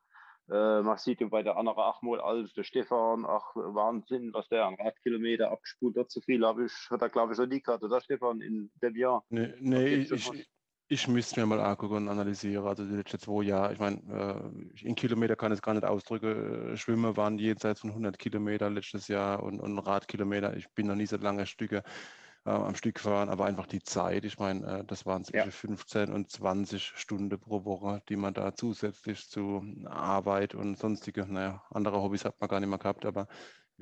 äh, man sieht ja bei der anderen achtmal als der Stefan, ach Wahnsinn, was der an Radkilometer abgespult hat. So viel habe ich, hat er glaube ich schon nie gehabt, oder Stefan, in dem Jahr? Nee, nee ich, ich, ich müsste mir mal angucken und analysieren. Also die letzten zwei Jahre, ich meine, äh, in Kilometer kann ich es gar nicht ausdrücken. Schwimmen waren jenseits von 100 Kilometer letztes Jahr und, und Radkilometer. Ich bin noch nie so lange Stücke äh, am Stück gefahren, aber einfach die Zeit. Ich meine, äh, das waren zwischen ja. 15 und 20 Stunden pro Woche, die man da zusätzlich zu Arbeit und sonstige, naja, andere Hobbys hat man gar nicht mehr gehabt, aber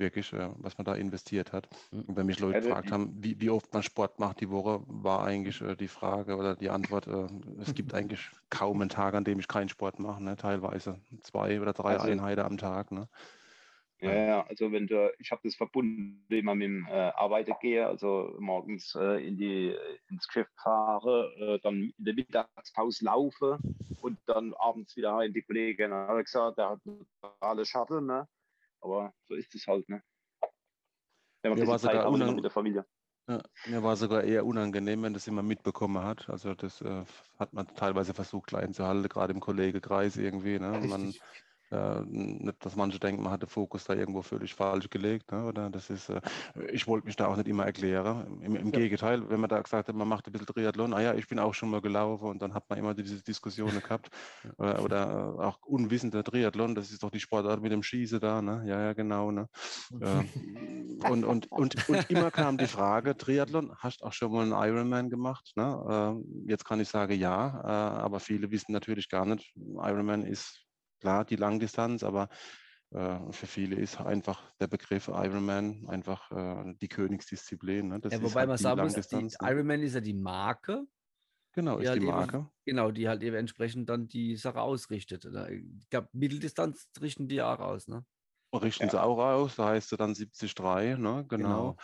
wirklich, äh, was man da investiert hat. Mhm. Und wenn mich Leute also, gefragt haben, wie, wie, oft man Sport macht die Woche, war eigentlich äh, die Frage oder die Antwort, äh, es gibt eigentlich kaum einen Tag, an dem ich keinen Sport mache, ne? teilweise zwei oder drei also, Einheiten am Tag. Ne? Ja, ja, also wenn du, ich habe das verbunden, wenn man mit dem äh, Arbeiter gehe, also morgens äh, in die, ins Geschäft fahre, äh, dann in der Mittagspause laufe und dann abends wieder heim. Die Kollegin hat gesagt, der hat alle Shuttle, ne? Aber so ist es halt, ne? Wenn man mir war sogar unang- mit der Familie. Ja, mir war sogar eher unangenehm, wenn das immer mitbekommen hat. Also das äh, hat man teilweise versucht klein zu halten, gerade im Kollegekreis irgendwie. Ne? Man, äh, nicht, dass manche denken, man hat den Fokus da irgendwo völlig falsch gelegt. Ne? Oder das ist, äh, ich wollte mich da auch nicht immer erklären. Im, im ja. Gegenteil, wenn man da gesagt hat, man macht ein bisschen Triathlon, ah ja, ich bin auch schon mal gelaufen und dann hat man immer diese Diskussionen gehabt. Oder, oder, auch unwissender Triathlon, das ist doch die Sportart mit dem Schießen da, ne? Ja, ja, genau. Ne? äh, und, und, und, und immer kam die Frage, Triathlon, hast du auch schon mal einen Ironman gemacht? Ne? Äh, jetzt kann ich sagen, ja, äh, aber viele wissen natürlich gar nicht, Ironman ist klar die Langdistanz, aber äh, für viele ist einfach der Begriff Ironman einfach äh, die Königsdisziplin. Ne? Ja, wobei halt man sagen muss, die, ne? Ironman ist ja die Marke. Genau, ist die, die Marke. Eben, genau, die halt eben entsprechend dann die Sache ausrichtet. Ne? Ich glaube, Mitteldistanz richten die auch aus, ne? Richten ja. sie auch aus, da heißt sie dann 73, ne? Genau. genau.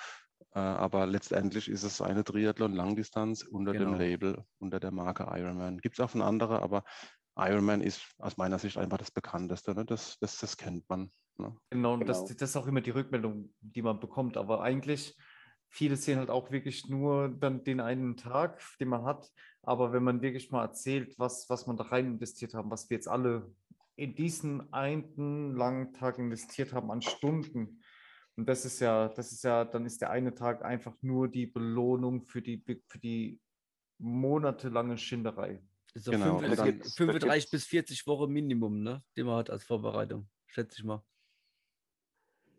Äh, aber letztendlich ist es eine Triathlon-Langdistanz unter genau. dem Label, unter der Marke Ironman. Gibt es auch von anderen, aber Ironman ist aus meiner Sicht einfach das bekannteste. Ne? Das, das, das kennt man. Ne? Genau, und genau. Das, das ist auch immer die Rückmeldung, die man bekommt. Aber eigentlich, viele sehen halt auch wirklich nur dann den einen Tag, den man hat. Aber wenn man wirklich mal erzählt, was, was man da rein investiert haben, was wir jetzt alle in diesen einen langen Tag investiert haben an Stunden, und das ist ja, das ist ja, dann ist der eine Tag einfach nur die Belohnung für die, für die monatelange Schinderei. So genau. 35, 35 bis 40 Wochen Minimum, ne? die man hat als Vorbereitung, schätze ich mal.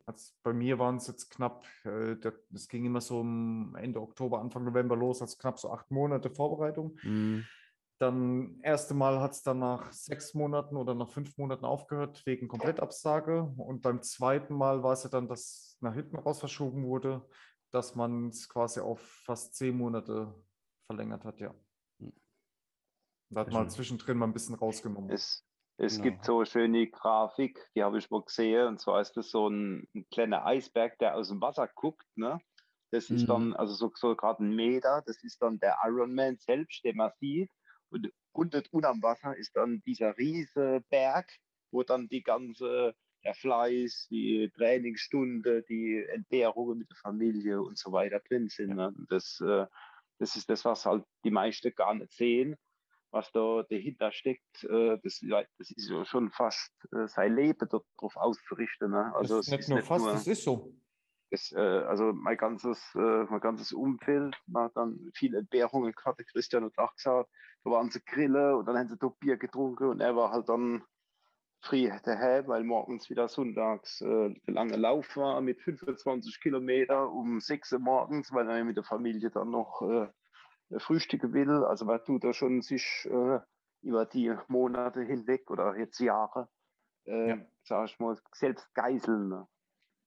Also bei mir waren es jetzt knapp, äh, das ging immer so Ende Oktober, Anfang November los, als knapp so acht Monate Vorbereitung. Mhm. Dann erste Mal hat es dann nach sechs Monaten oder nach fünf Monaten aufgehört wegen Komplettabsage. Und beim zweiten Mal war es ja dann, dass nach hinten raus verschoben wurde, dass man es quasi auf fast zehn Monate verlängert hat, ja. Da hat man zwischendrin mal ein bisschen rausgenommen. Es, es genau. gibt so eine schöne Grafik, die habe ich mal gesehen. Und zwar ist das so ein, ein kleiner Eisberg, der aus dem Wasser guckt. Ne? Das ist mhm. dann, also so, so gerade ein Meter, das ist dann der Ironman selbst, den man sieht. Und unten am Wasser ist dann dieser riesige Berg, wo dann die ganze, der Fleiß, die Trainingsstunde, die Entbehrungen mit der Familie und so weiter drin sind. Ne? Das, äh, das ist das, was halt die meisten gar nicht sehen. Was da dahinter steckt, äh, das, das ist ja schon fast äh, sein Leben darauf auszurichten. Ne? Also das ist nicht nur fast, das ist so. Das, äh, also mein ganzes, mein ganzes Umfeld hat dann viele Entbehrungen gehabt. Christian hat auch gesagt, da waren sie grillen und dann haben sie doch Bier getrunken und er war halt dann früh daheim, weil morgens wieder sonntags äh, der lange Lauf war mit 25 Kilometer um 6 Uhr morgens, weil er mit der Familie dann noch äh, frühstücken will. Also man tut da schon sich äh, über die Monate hinweg oder jetzt Jahre, äh, ja. sag ich mal, selbst geiseln. Ne?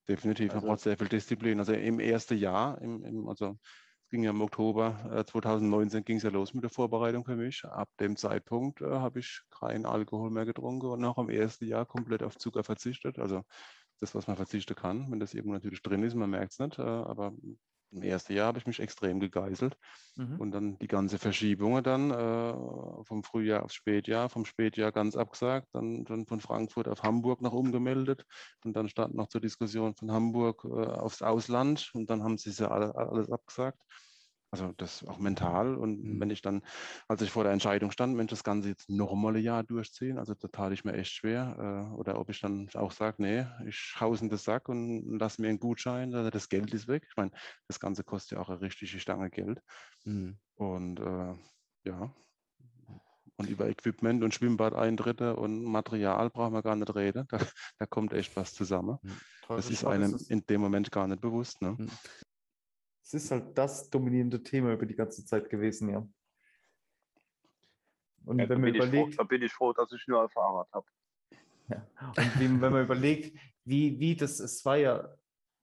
Definitiv, man also, braucht sehr viel Disziplin. Also im ersten Jahr, im, im, also es ging ja im Oktober äh, 2019 ging es ja los mit der Vorbereitung für mich. Ab dem Zeitpunkt äh, habe ich keinen Alkohol mehr getrunken und auch im ersten Jahr komplett auf Zucker verzichtet. Also das, was man verzichten kann, wenn das irgendwo natürlich drin ist, man merkt es nicht, äh, aber im ersten Jahr habe ich mich extrem gegeißelt mhm. und dann die ganze Verschiebung dann äh, vom Frühjahr aufs Spätjahr, vom Spätjahr ganz abgesagt, dann, dann von Frankfurt auf Hamburg noch umgemeldet und dann stand noch zur Diskussion von Hamburg äh, aufs Ausland und dann haben sie ja alle, alles abgesagt. Also das auch mental. Und mhm. wenn ich dann, als ich vor der Entscheidung stand, Mensch, das Ganze jetzt nochmal ein Jahr durchziehen, also da tat ich mir echt schwer. Äh, oder ob ich dann auch sage, nee, ich hau's in den Sack und lass mir einen Gutschein, also das Geld ist weg. Ich meine, das Ganze kostet ja auch eine richtige Stange Geld. Mhm. Und äh, ja, und über Equipment und Schwimmbadeintritte und Material brauchen wir gar nicht reden. Da, da kommt echt was zusammen. Mhm. Das ist einem in dem Moment gar nicht bewusst. Ne? Es ist halt das dominierende Thema über die ganze Zeit gewesen, ja. Und ja, wenn man überlegt, froh, da bin ich froh, dass ich nur ein Fahrrad habe. Ja. Und wie, wenn man überlegt, wie, wie das, es war ja,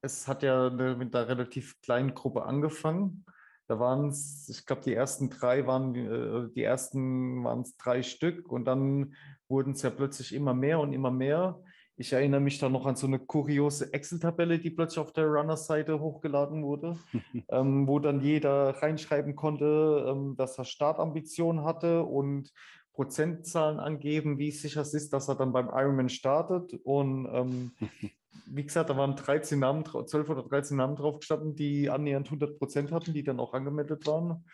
es hat ja mit einer relativ kleinen Gruppe angefangen. Da waren es, ich glaube, die ersten drei waren, äh, die ersten waren es drei Stück und dann wurden es ja plötzlich immer mehr und immer mehr. Ich erinnere mich da noch an so eine kuriose Excel-Tabelle, die plötzlich auf der Runner-Seite hochgeladen wurde, ähm, wo dann jeder reinschreiben konnte, ähm, dass er Startambitionen hatte und Prozentzahlen angeben, wie sicher es ist, dass er dann beim Ironman startet. Und ähm, wie gesagt, da waren 13 Namen, 12 oder 13 Namen drauf gestanden, die annähernd 100 Prozent hatten, die dann auch angemeldet waren.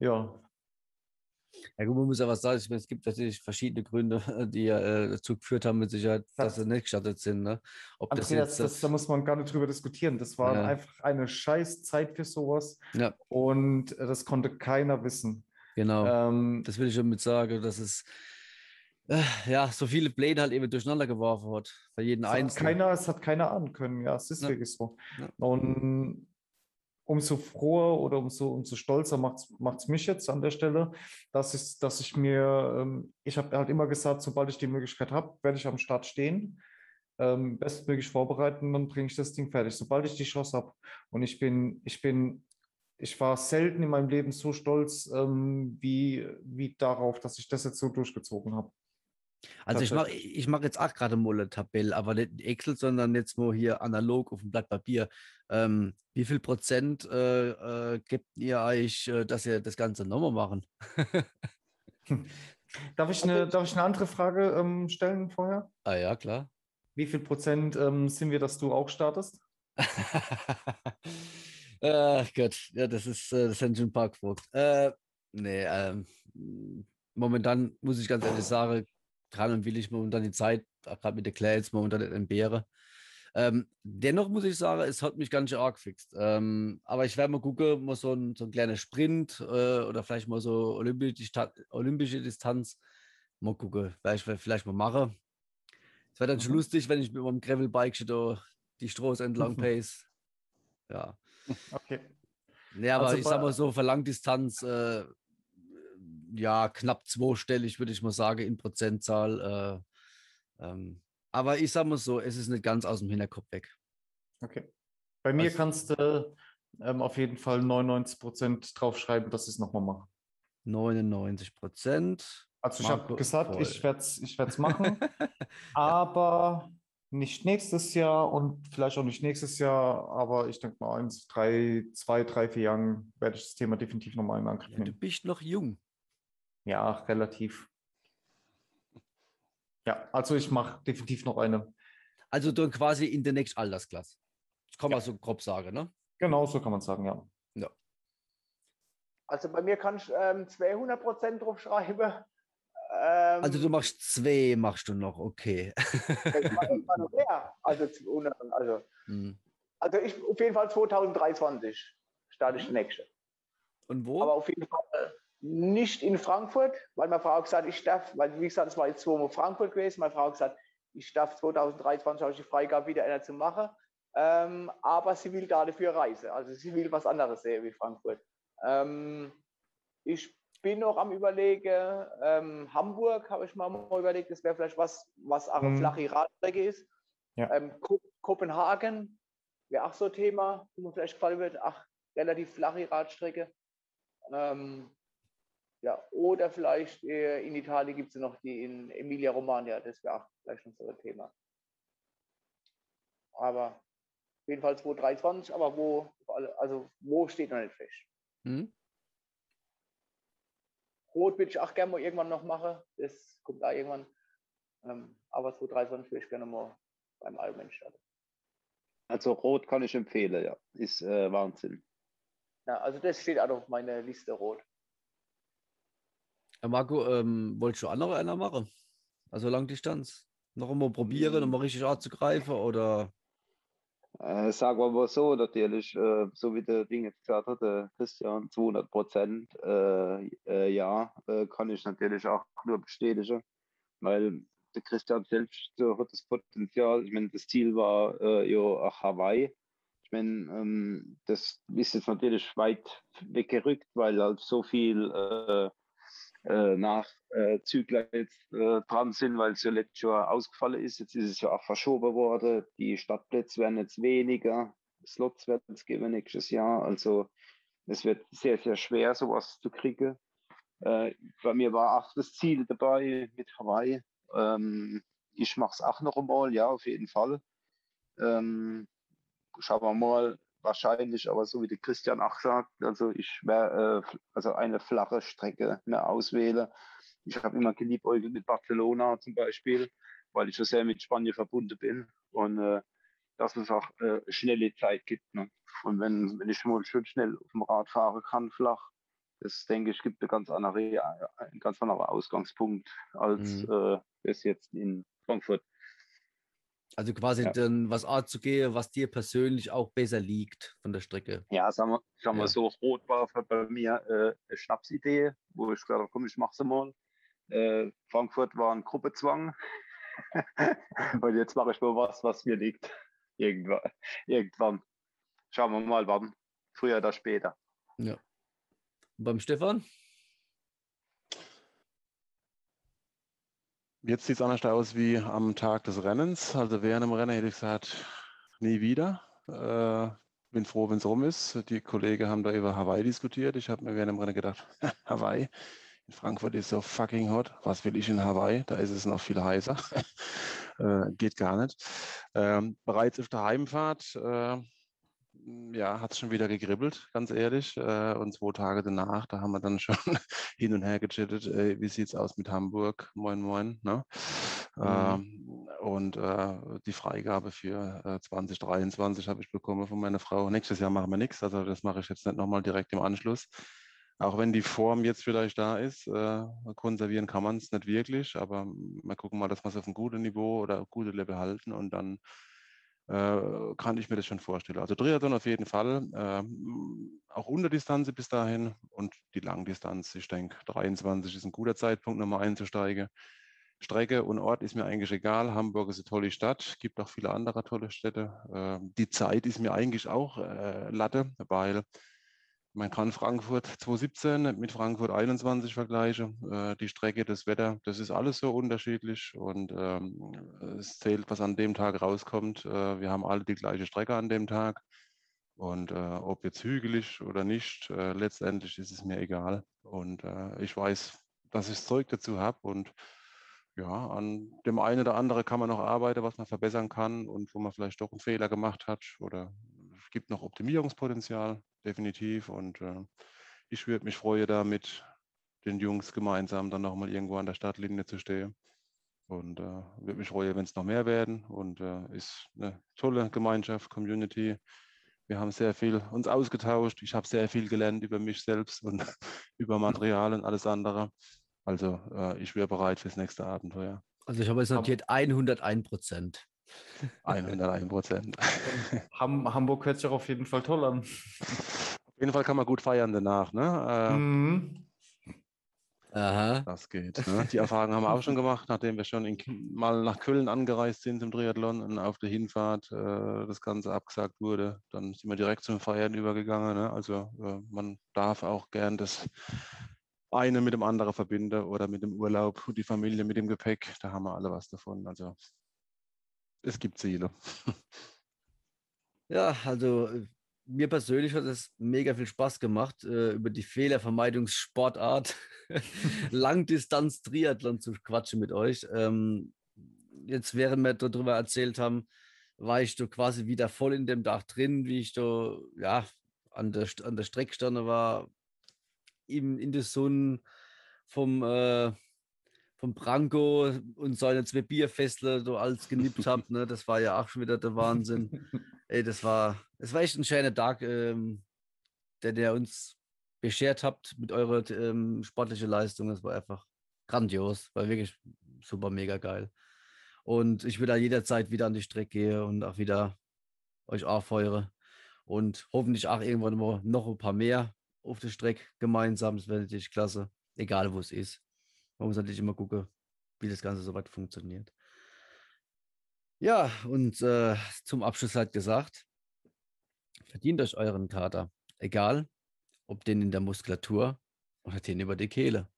Ja, ja, gut, man muss ja was sagen. es gibt natürlich verschiedene Gründe, die ja äh, dazu geführt haben, mit Sicherheit, dass sie nicht gestartet sind. Ne? Ob Andreas, das jetzt, das, da muss man gar nicht drüber diskutieren. Das war ja. einfach eine scheiß Zeit für sowas. Ja. Und äh, das konnte keiner wissen. Genau. Ähm, das will ich schon mit sagen, dass es äh, ja so viele Pläne halt eben durcheinander geworfen hat. Jeden es Einzelnen. Hat keiner, es hat keiner ahnen können. Ja, es ist ja. wirklich so. Und umso froher oder umso, umso stolzer macht es mich jetzt an der Stelle, dass ich, dass ich mir, ähm, ich habe halt immer gesagt, sobald ich die Möglichkeit habe, werde ich am Start stehen, ähm, bestmöglich vorbereiten, dann bringe ich das Ding fertig, sobald ich die Chance habe. Und ich bin, ich bin, ich war selten in meinem Leben so stolz ähm, wie, wie darauf, dass ich das jetzt so durchgezogen habe. Also ich mache ich mach jetzt auch gerade mal eine Tabelle, aber nicht Excel, sondern jetzt mal hier analog auf dem Blatt Papier. Ähm, wie viel Prozent äh, äh, gibt ihr euch, äh, dass ihr das Ganze nochmal machen? darf, ich eine, darf ich eine andere Frage ähm, stellen vorher? Ah ja, klar. Wie viel Prozent ähm, sind wir, dass du auch startest? Ach Gott, ja, das ist, äh, das sind schon ein paar gefragt. Äh, nee, ähm, momentan muss ich ganz ehrlich sagen, kann und will ich momentan die Zeit, gerade mit der Clay jetzt momentan nicht entbehren. Ähm, dennoch muss ich sagen, es hat mich ganz schön arg gefixt. Ähm, aber ich werde mal gucken, mal so ein, so ein kleiner Sprint äh, oder vielleicht mal so olympische, olympische Distanz. Mal gucken, vielleicht, vielleicht mal machen. Es wäre dann mhm. schon lustig, wenn ich mit meinem Gravelbike da die Straße entlang pace. Ja. Okay. Nee, aber also ich sag mal so, für Langdistanz äh, ja, knapp zweistellig, würde ich mal sagen, in Prozentzahl. Äh, ähm, aber ich sage mal so, es ist nicht ganz aus dem Hinterkopf weg. Okay. Bei mir Was? kannst du ähm, auf jeden Fall 99 Prozent draufschreiben, dass ich es nochmal mache. 99 Prozent. Also ich habe gesagt, voll. ich werde es ich machen, aber nicht nächstes Jahr und vielleicht auch nicht nächstes Jahr, aber ich denke mal, eins, drei, zwei, drei, vier Jahren werde ich das Thema definitiv nochmal in Angriff nehmen. Ja, du bist noch jung. Ja, relativ. Ja, also ich mache definitiv noch eine. Also dann quasi in der nächsten Altersklasse. Das kann man ja. so grob sagen, ne? Genau, so kann man sagen, ja. Ja. Also bei mir kannst du ähm, 200 Prozent drauf schreiben. Ähm, also du machst zwei, machst du noch, okay. ich mach immer noch mehr. Also, 200, also, Hm. also ich auf jeden Fall 2023 starte ich die nächste. Und wo? Aber auf jeden Fall nicht in Frankfurt, weil meine Frau hat gesagt, ich darf, weil wie gesagt, es war jetzt zweimal Frankfurt gewesen, meine Frau hat gesagt, ich darf 2023 habe ich die Freigabe wieder einer zu machen. Ähm, aber sie will da dafür reisen. Also sie will was anderes sehen wie Frankfurt. Ähm, ich bin noch am überlegen, ähm, Hamburg habe ich mal mal überlegt, das wäre vielleicht was, was auch eine Mhm. flache Radstrecke ist. Ja. Ähm, Ko Kopenhagen wäre auch so ein Thema, wo mir vielleicht gefallen wird. Ach, relativ flache Radstrecke. Ähm, ja, oder vielleicht äh, in Italien gibt es noch die in Emilia Romagna, das wäre auch vielleicht noch so ein Thema. Aber jedenfalls 2023, aber wo, also wo steht noch nicht fest. Hm? Rot würde ich auch gerne mal irgendwann noch machen, das kommt da irgendwann. Ähm, aber 2023 würde ich gerne mal beim Ironman starten. Also Rot kann ich empfehlen, ja. Ist äh, Wahnsinn. Ja, also das steht auch auf meiner Liste Rot. Ja, Marco, ähm, wolltest du noch einer machen? Also Langdistanz? Noch einmal probieren, Hm. um mal richtig anzugreifen oder? Äh, sagen wir mal so, natürlich, äh, so wie der Ding jetzt gesagt hat, der Christian, 200 Prozent, äh, äh, ja, äh, kann ich natürlich auch nur bestätigen, weil der Christian selbst äh, hat das Potenzial. Ich meine, das Ziel war äh, ja auch Hawaii. Ich meine, ähm, das ist jetzt natürlich weit weggerückt, weil halt so viel äh, äh, Nachzügler jetzt äh, dran sind, weil es ja letztes Jahr ausgefallen ist. Jetzt ist es ja auch verschoben worden. Die Stadtplätze werden jetzt weniger. Slots werden es geben nächstes Jahr. Also es wird sehr, sehr schwer, sowas zu kriegen. Äh, bei mir war auch das Ziel dabei mit Hawaii. Ähm, ich mache es auch noch einmal, ja, auf jeden Fall. Ähm, schauen wir mal, wahrscheinlich, aber so wie der Christian auch sagt, also ich werde äh, also eine flache Strecke mehr auswählen. Ich habe immer geliebäugelt mit Barcelona zum Beispiel, weil ich so sehr mit Spanien verbunden bin und äh, dass es auch äh, schnelle Zeit gibt. Ne? Und wenn, wenn ich mal schön schnell auf dem Rad fahren kann, flach, das denke ich, gibt eine ganz andere, äh, einen ganz anderen Ausgangspunkt als Mhm. äh, das jetzt in Frankfurt. Also quasi Ja. dann was anzugehen, was dir persönlich auch besser liegt von der Strecke. Ja, sagen wir, sagen wir Ja. so, Rot war bei mir äh, eine Schnapsidee, wo ich gesagt habe, komm, ich mach's mal. Äh, Frankfurt war ein Gruppezwang. Und jetzt mache ich mal was, was mir liegt. Irgendwann. Irgendwann. Schauen wir mal, wann. Früher oder später. Und beim Stefan? Jetzt sieht es anders aus wie am Tag des Rennens. Also während dem Rennen hätte ich gesagt, nie wieder. Äh, bin froh, wenn es rum ist. Die Kollegen haben da über Hawaii diskutiert. Ich habe mir während dem Rennen gedacht, Hawaii. In Frankfurt ist so fucking hot. Was will ich in Hawaii? Da ist es noch viel heißer. äh, geht gar nicht. Ähm, bereits auf der Heimfahrt äh, ja, hat es schon wieder gegribbelt, ganz ehrlich. Äh, und zwei Tage danach, da haben wir dann schon hin und her gechattet, äh, wie sieht es aus mit Hamburg? Moin, moin. Ne? Ähm, und äh, die Freigabe für äh, 2023 habe ich bekommen von meiner Frau. Nächstes Jahr machen wir nichts, also das mache ich jetzt nicht nochmal direkt im Anschluss. Auch wenn die Form jetzt vielleicht da ist, äh, konservieren kann man es nicht wirklich, aber wir gucken mal, dass wir es auf ein gutes Niveau oder gute Level halten und dann kann ich mir das schon vorstellen. Also Triathlon auf jeden Fall, ähm, auch Unterdistanz bis dahin und die Langdistanz, ich denke 23 ist ein guter Zeitpunkt, nochmal einzusteigen. Strecke und Ort ist mir eigentlich egal. Hamburg ist eine tolle Stadt, gibt auch viele andere tolle Städte. Ähm, die Zeit ist mir eigentlich auch äh, Latte, weil man kann Frankfurt 2017 mit Frankfurt 21 vergleichen. Äh, die Strecke, das Wetter, das ist alles so unterschiedlich und ähm, es zählt, was an dem Tag rauskommt. Äh, wir haben alle die gleiche Strecke an dem Tag und äh, ob jetzt hügelig oder nicht, äh, letztendlich ist es mir egal. Und äh, ich weiß, dass ich Zeug dazu habe und ja, an dem einen oder anderen kann man noch arbeiten, was man verbessern kann und wo man vielleicht doch einen Fehler gemacht hat oder es gibt noch Optimierungspotenzial, definitiv. Und äh, ich würde mich freuen, da mit den Jungs gemeinsam dann nochmal irgendwo an der Startlinie zu stehen. Und äh, würde mich freuen, wenn es noch mehr werden. Und äh, ist eine tolle Gemeinschaft, Community. Wir haben sehr viel uns ausgetauscht. Ich habe sehr viel gelernt über mich selbst und über Material und alles andere. Also äh, ich wäre bereit fürs nächste Abenteuer. Also ich habe jetzt notiert 101 Prozent. 101 Prozent. Ham Hamburg hört sich auch auf jeden Fall toll an. Auf jeden Fall kann man gut feiern danach. Ne? Äh, Mhm. Aha. Das geht. Ne? Die Erfahrung haben wir auch schon gemacht, nachdem wir schon in, mal nach Köln angereist sind zum Triathlon und auf der Hinfahrt äh, das Ganze abgesagt wurde. Dann sind wir direkt zum Feiern übergegangen. Ne? Also äh, man darf auch gern das eine mit dem anderen verbinden oder mit dem Urlaub und die Familie mit dem Gepäck. Da haben wir alle was davon. Also es gibt Ziele. Ja, also äh, mir persönlich hat es mega viel Spaß gemacht, äh, über die Fehlervermeidungssportart Langdistanz-Triathlon zu quatschen mit euch. Ähm, jetzt, während wir darüber erzählt haben, war ich da quasi wieder voll in dem Dach drin, wie ich da ja, an der, an der Streckstange war, in, in der Sonne vom, äh, vom Branko und seine zwei Bierfestle so alles genippt habe. Ne? Das war ja auch schon wieder der Wahnsinn. Ey, das war, es war echt ein schöner Tag, ähm, der, der uns beschert habt mit eurer ähm, sportlichen Leistung. Das war einfach grandios, war wirklich super mega geil. Und ich will da jederzeit wieder an die Strecke gehen und auch wieder euch aufheuere. Und hoffentlich auch irgendwann mal noch ein paar mehr auf der Strecke gemeinsam. Das wäre natürlich klasse, egal wo es ist. Man muss natürlich immer gucken, wie das Ganze soweit funktioniert. Ja, und äh, zum Abschluss halt gesagt, verdient euch euren Kater. Egal, ob den in der Muskulatur oder den über die Kehle.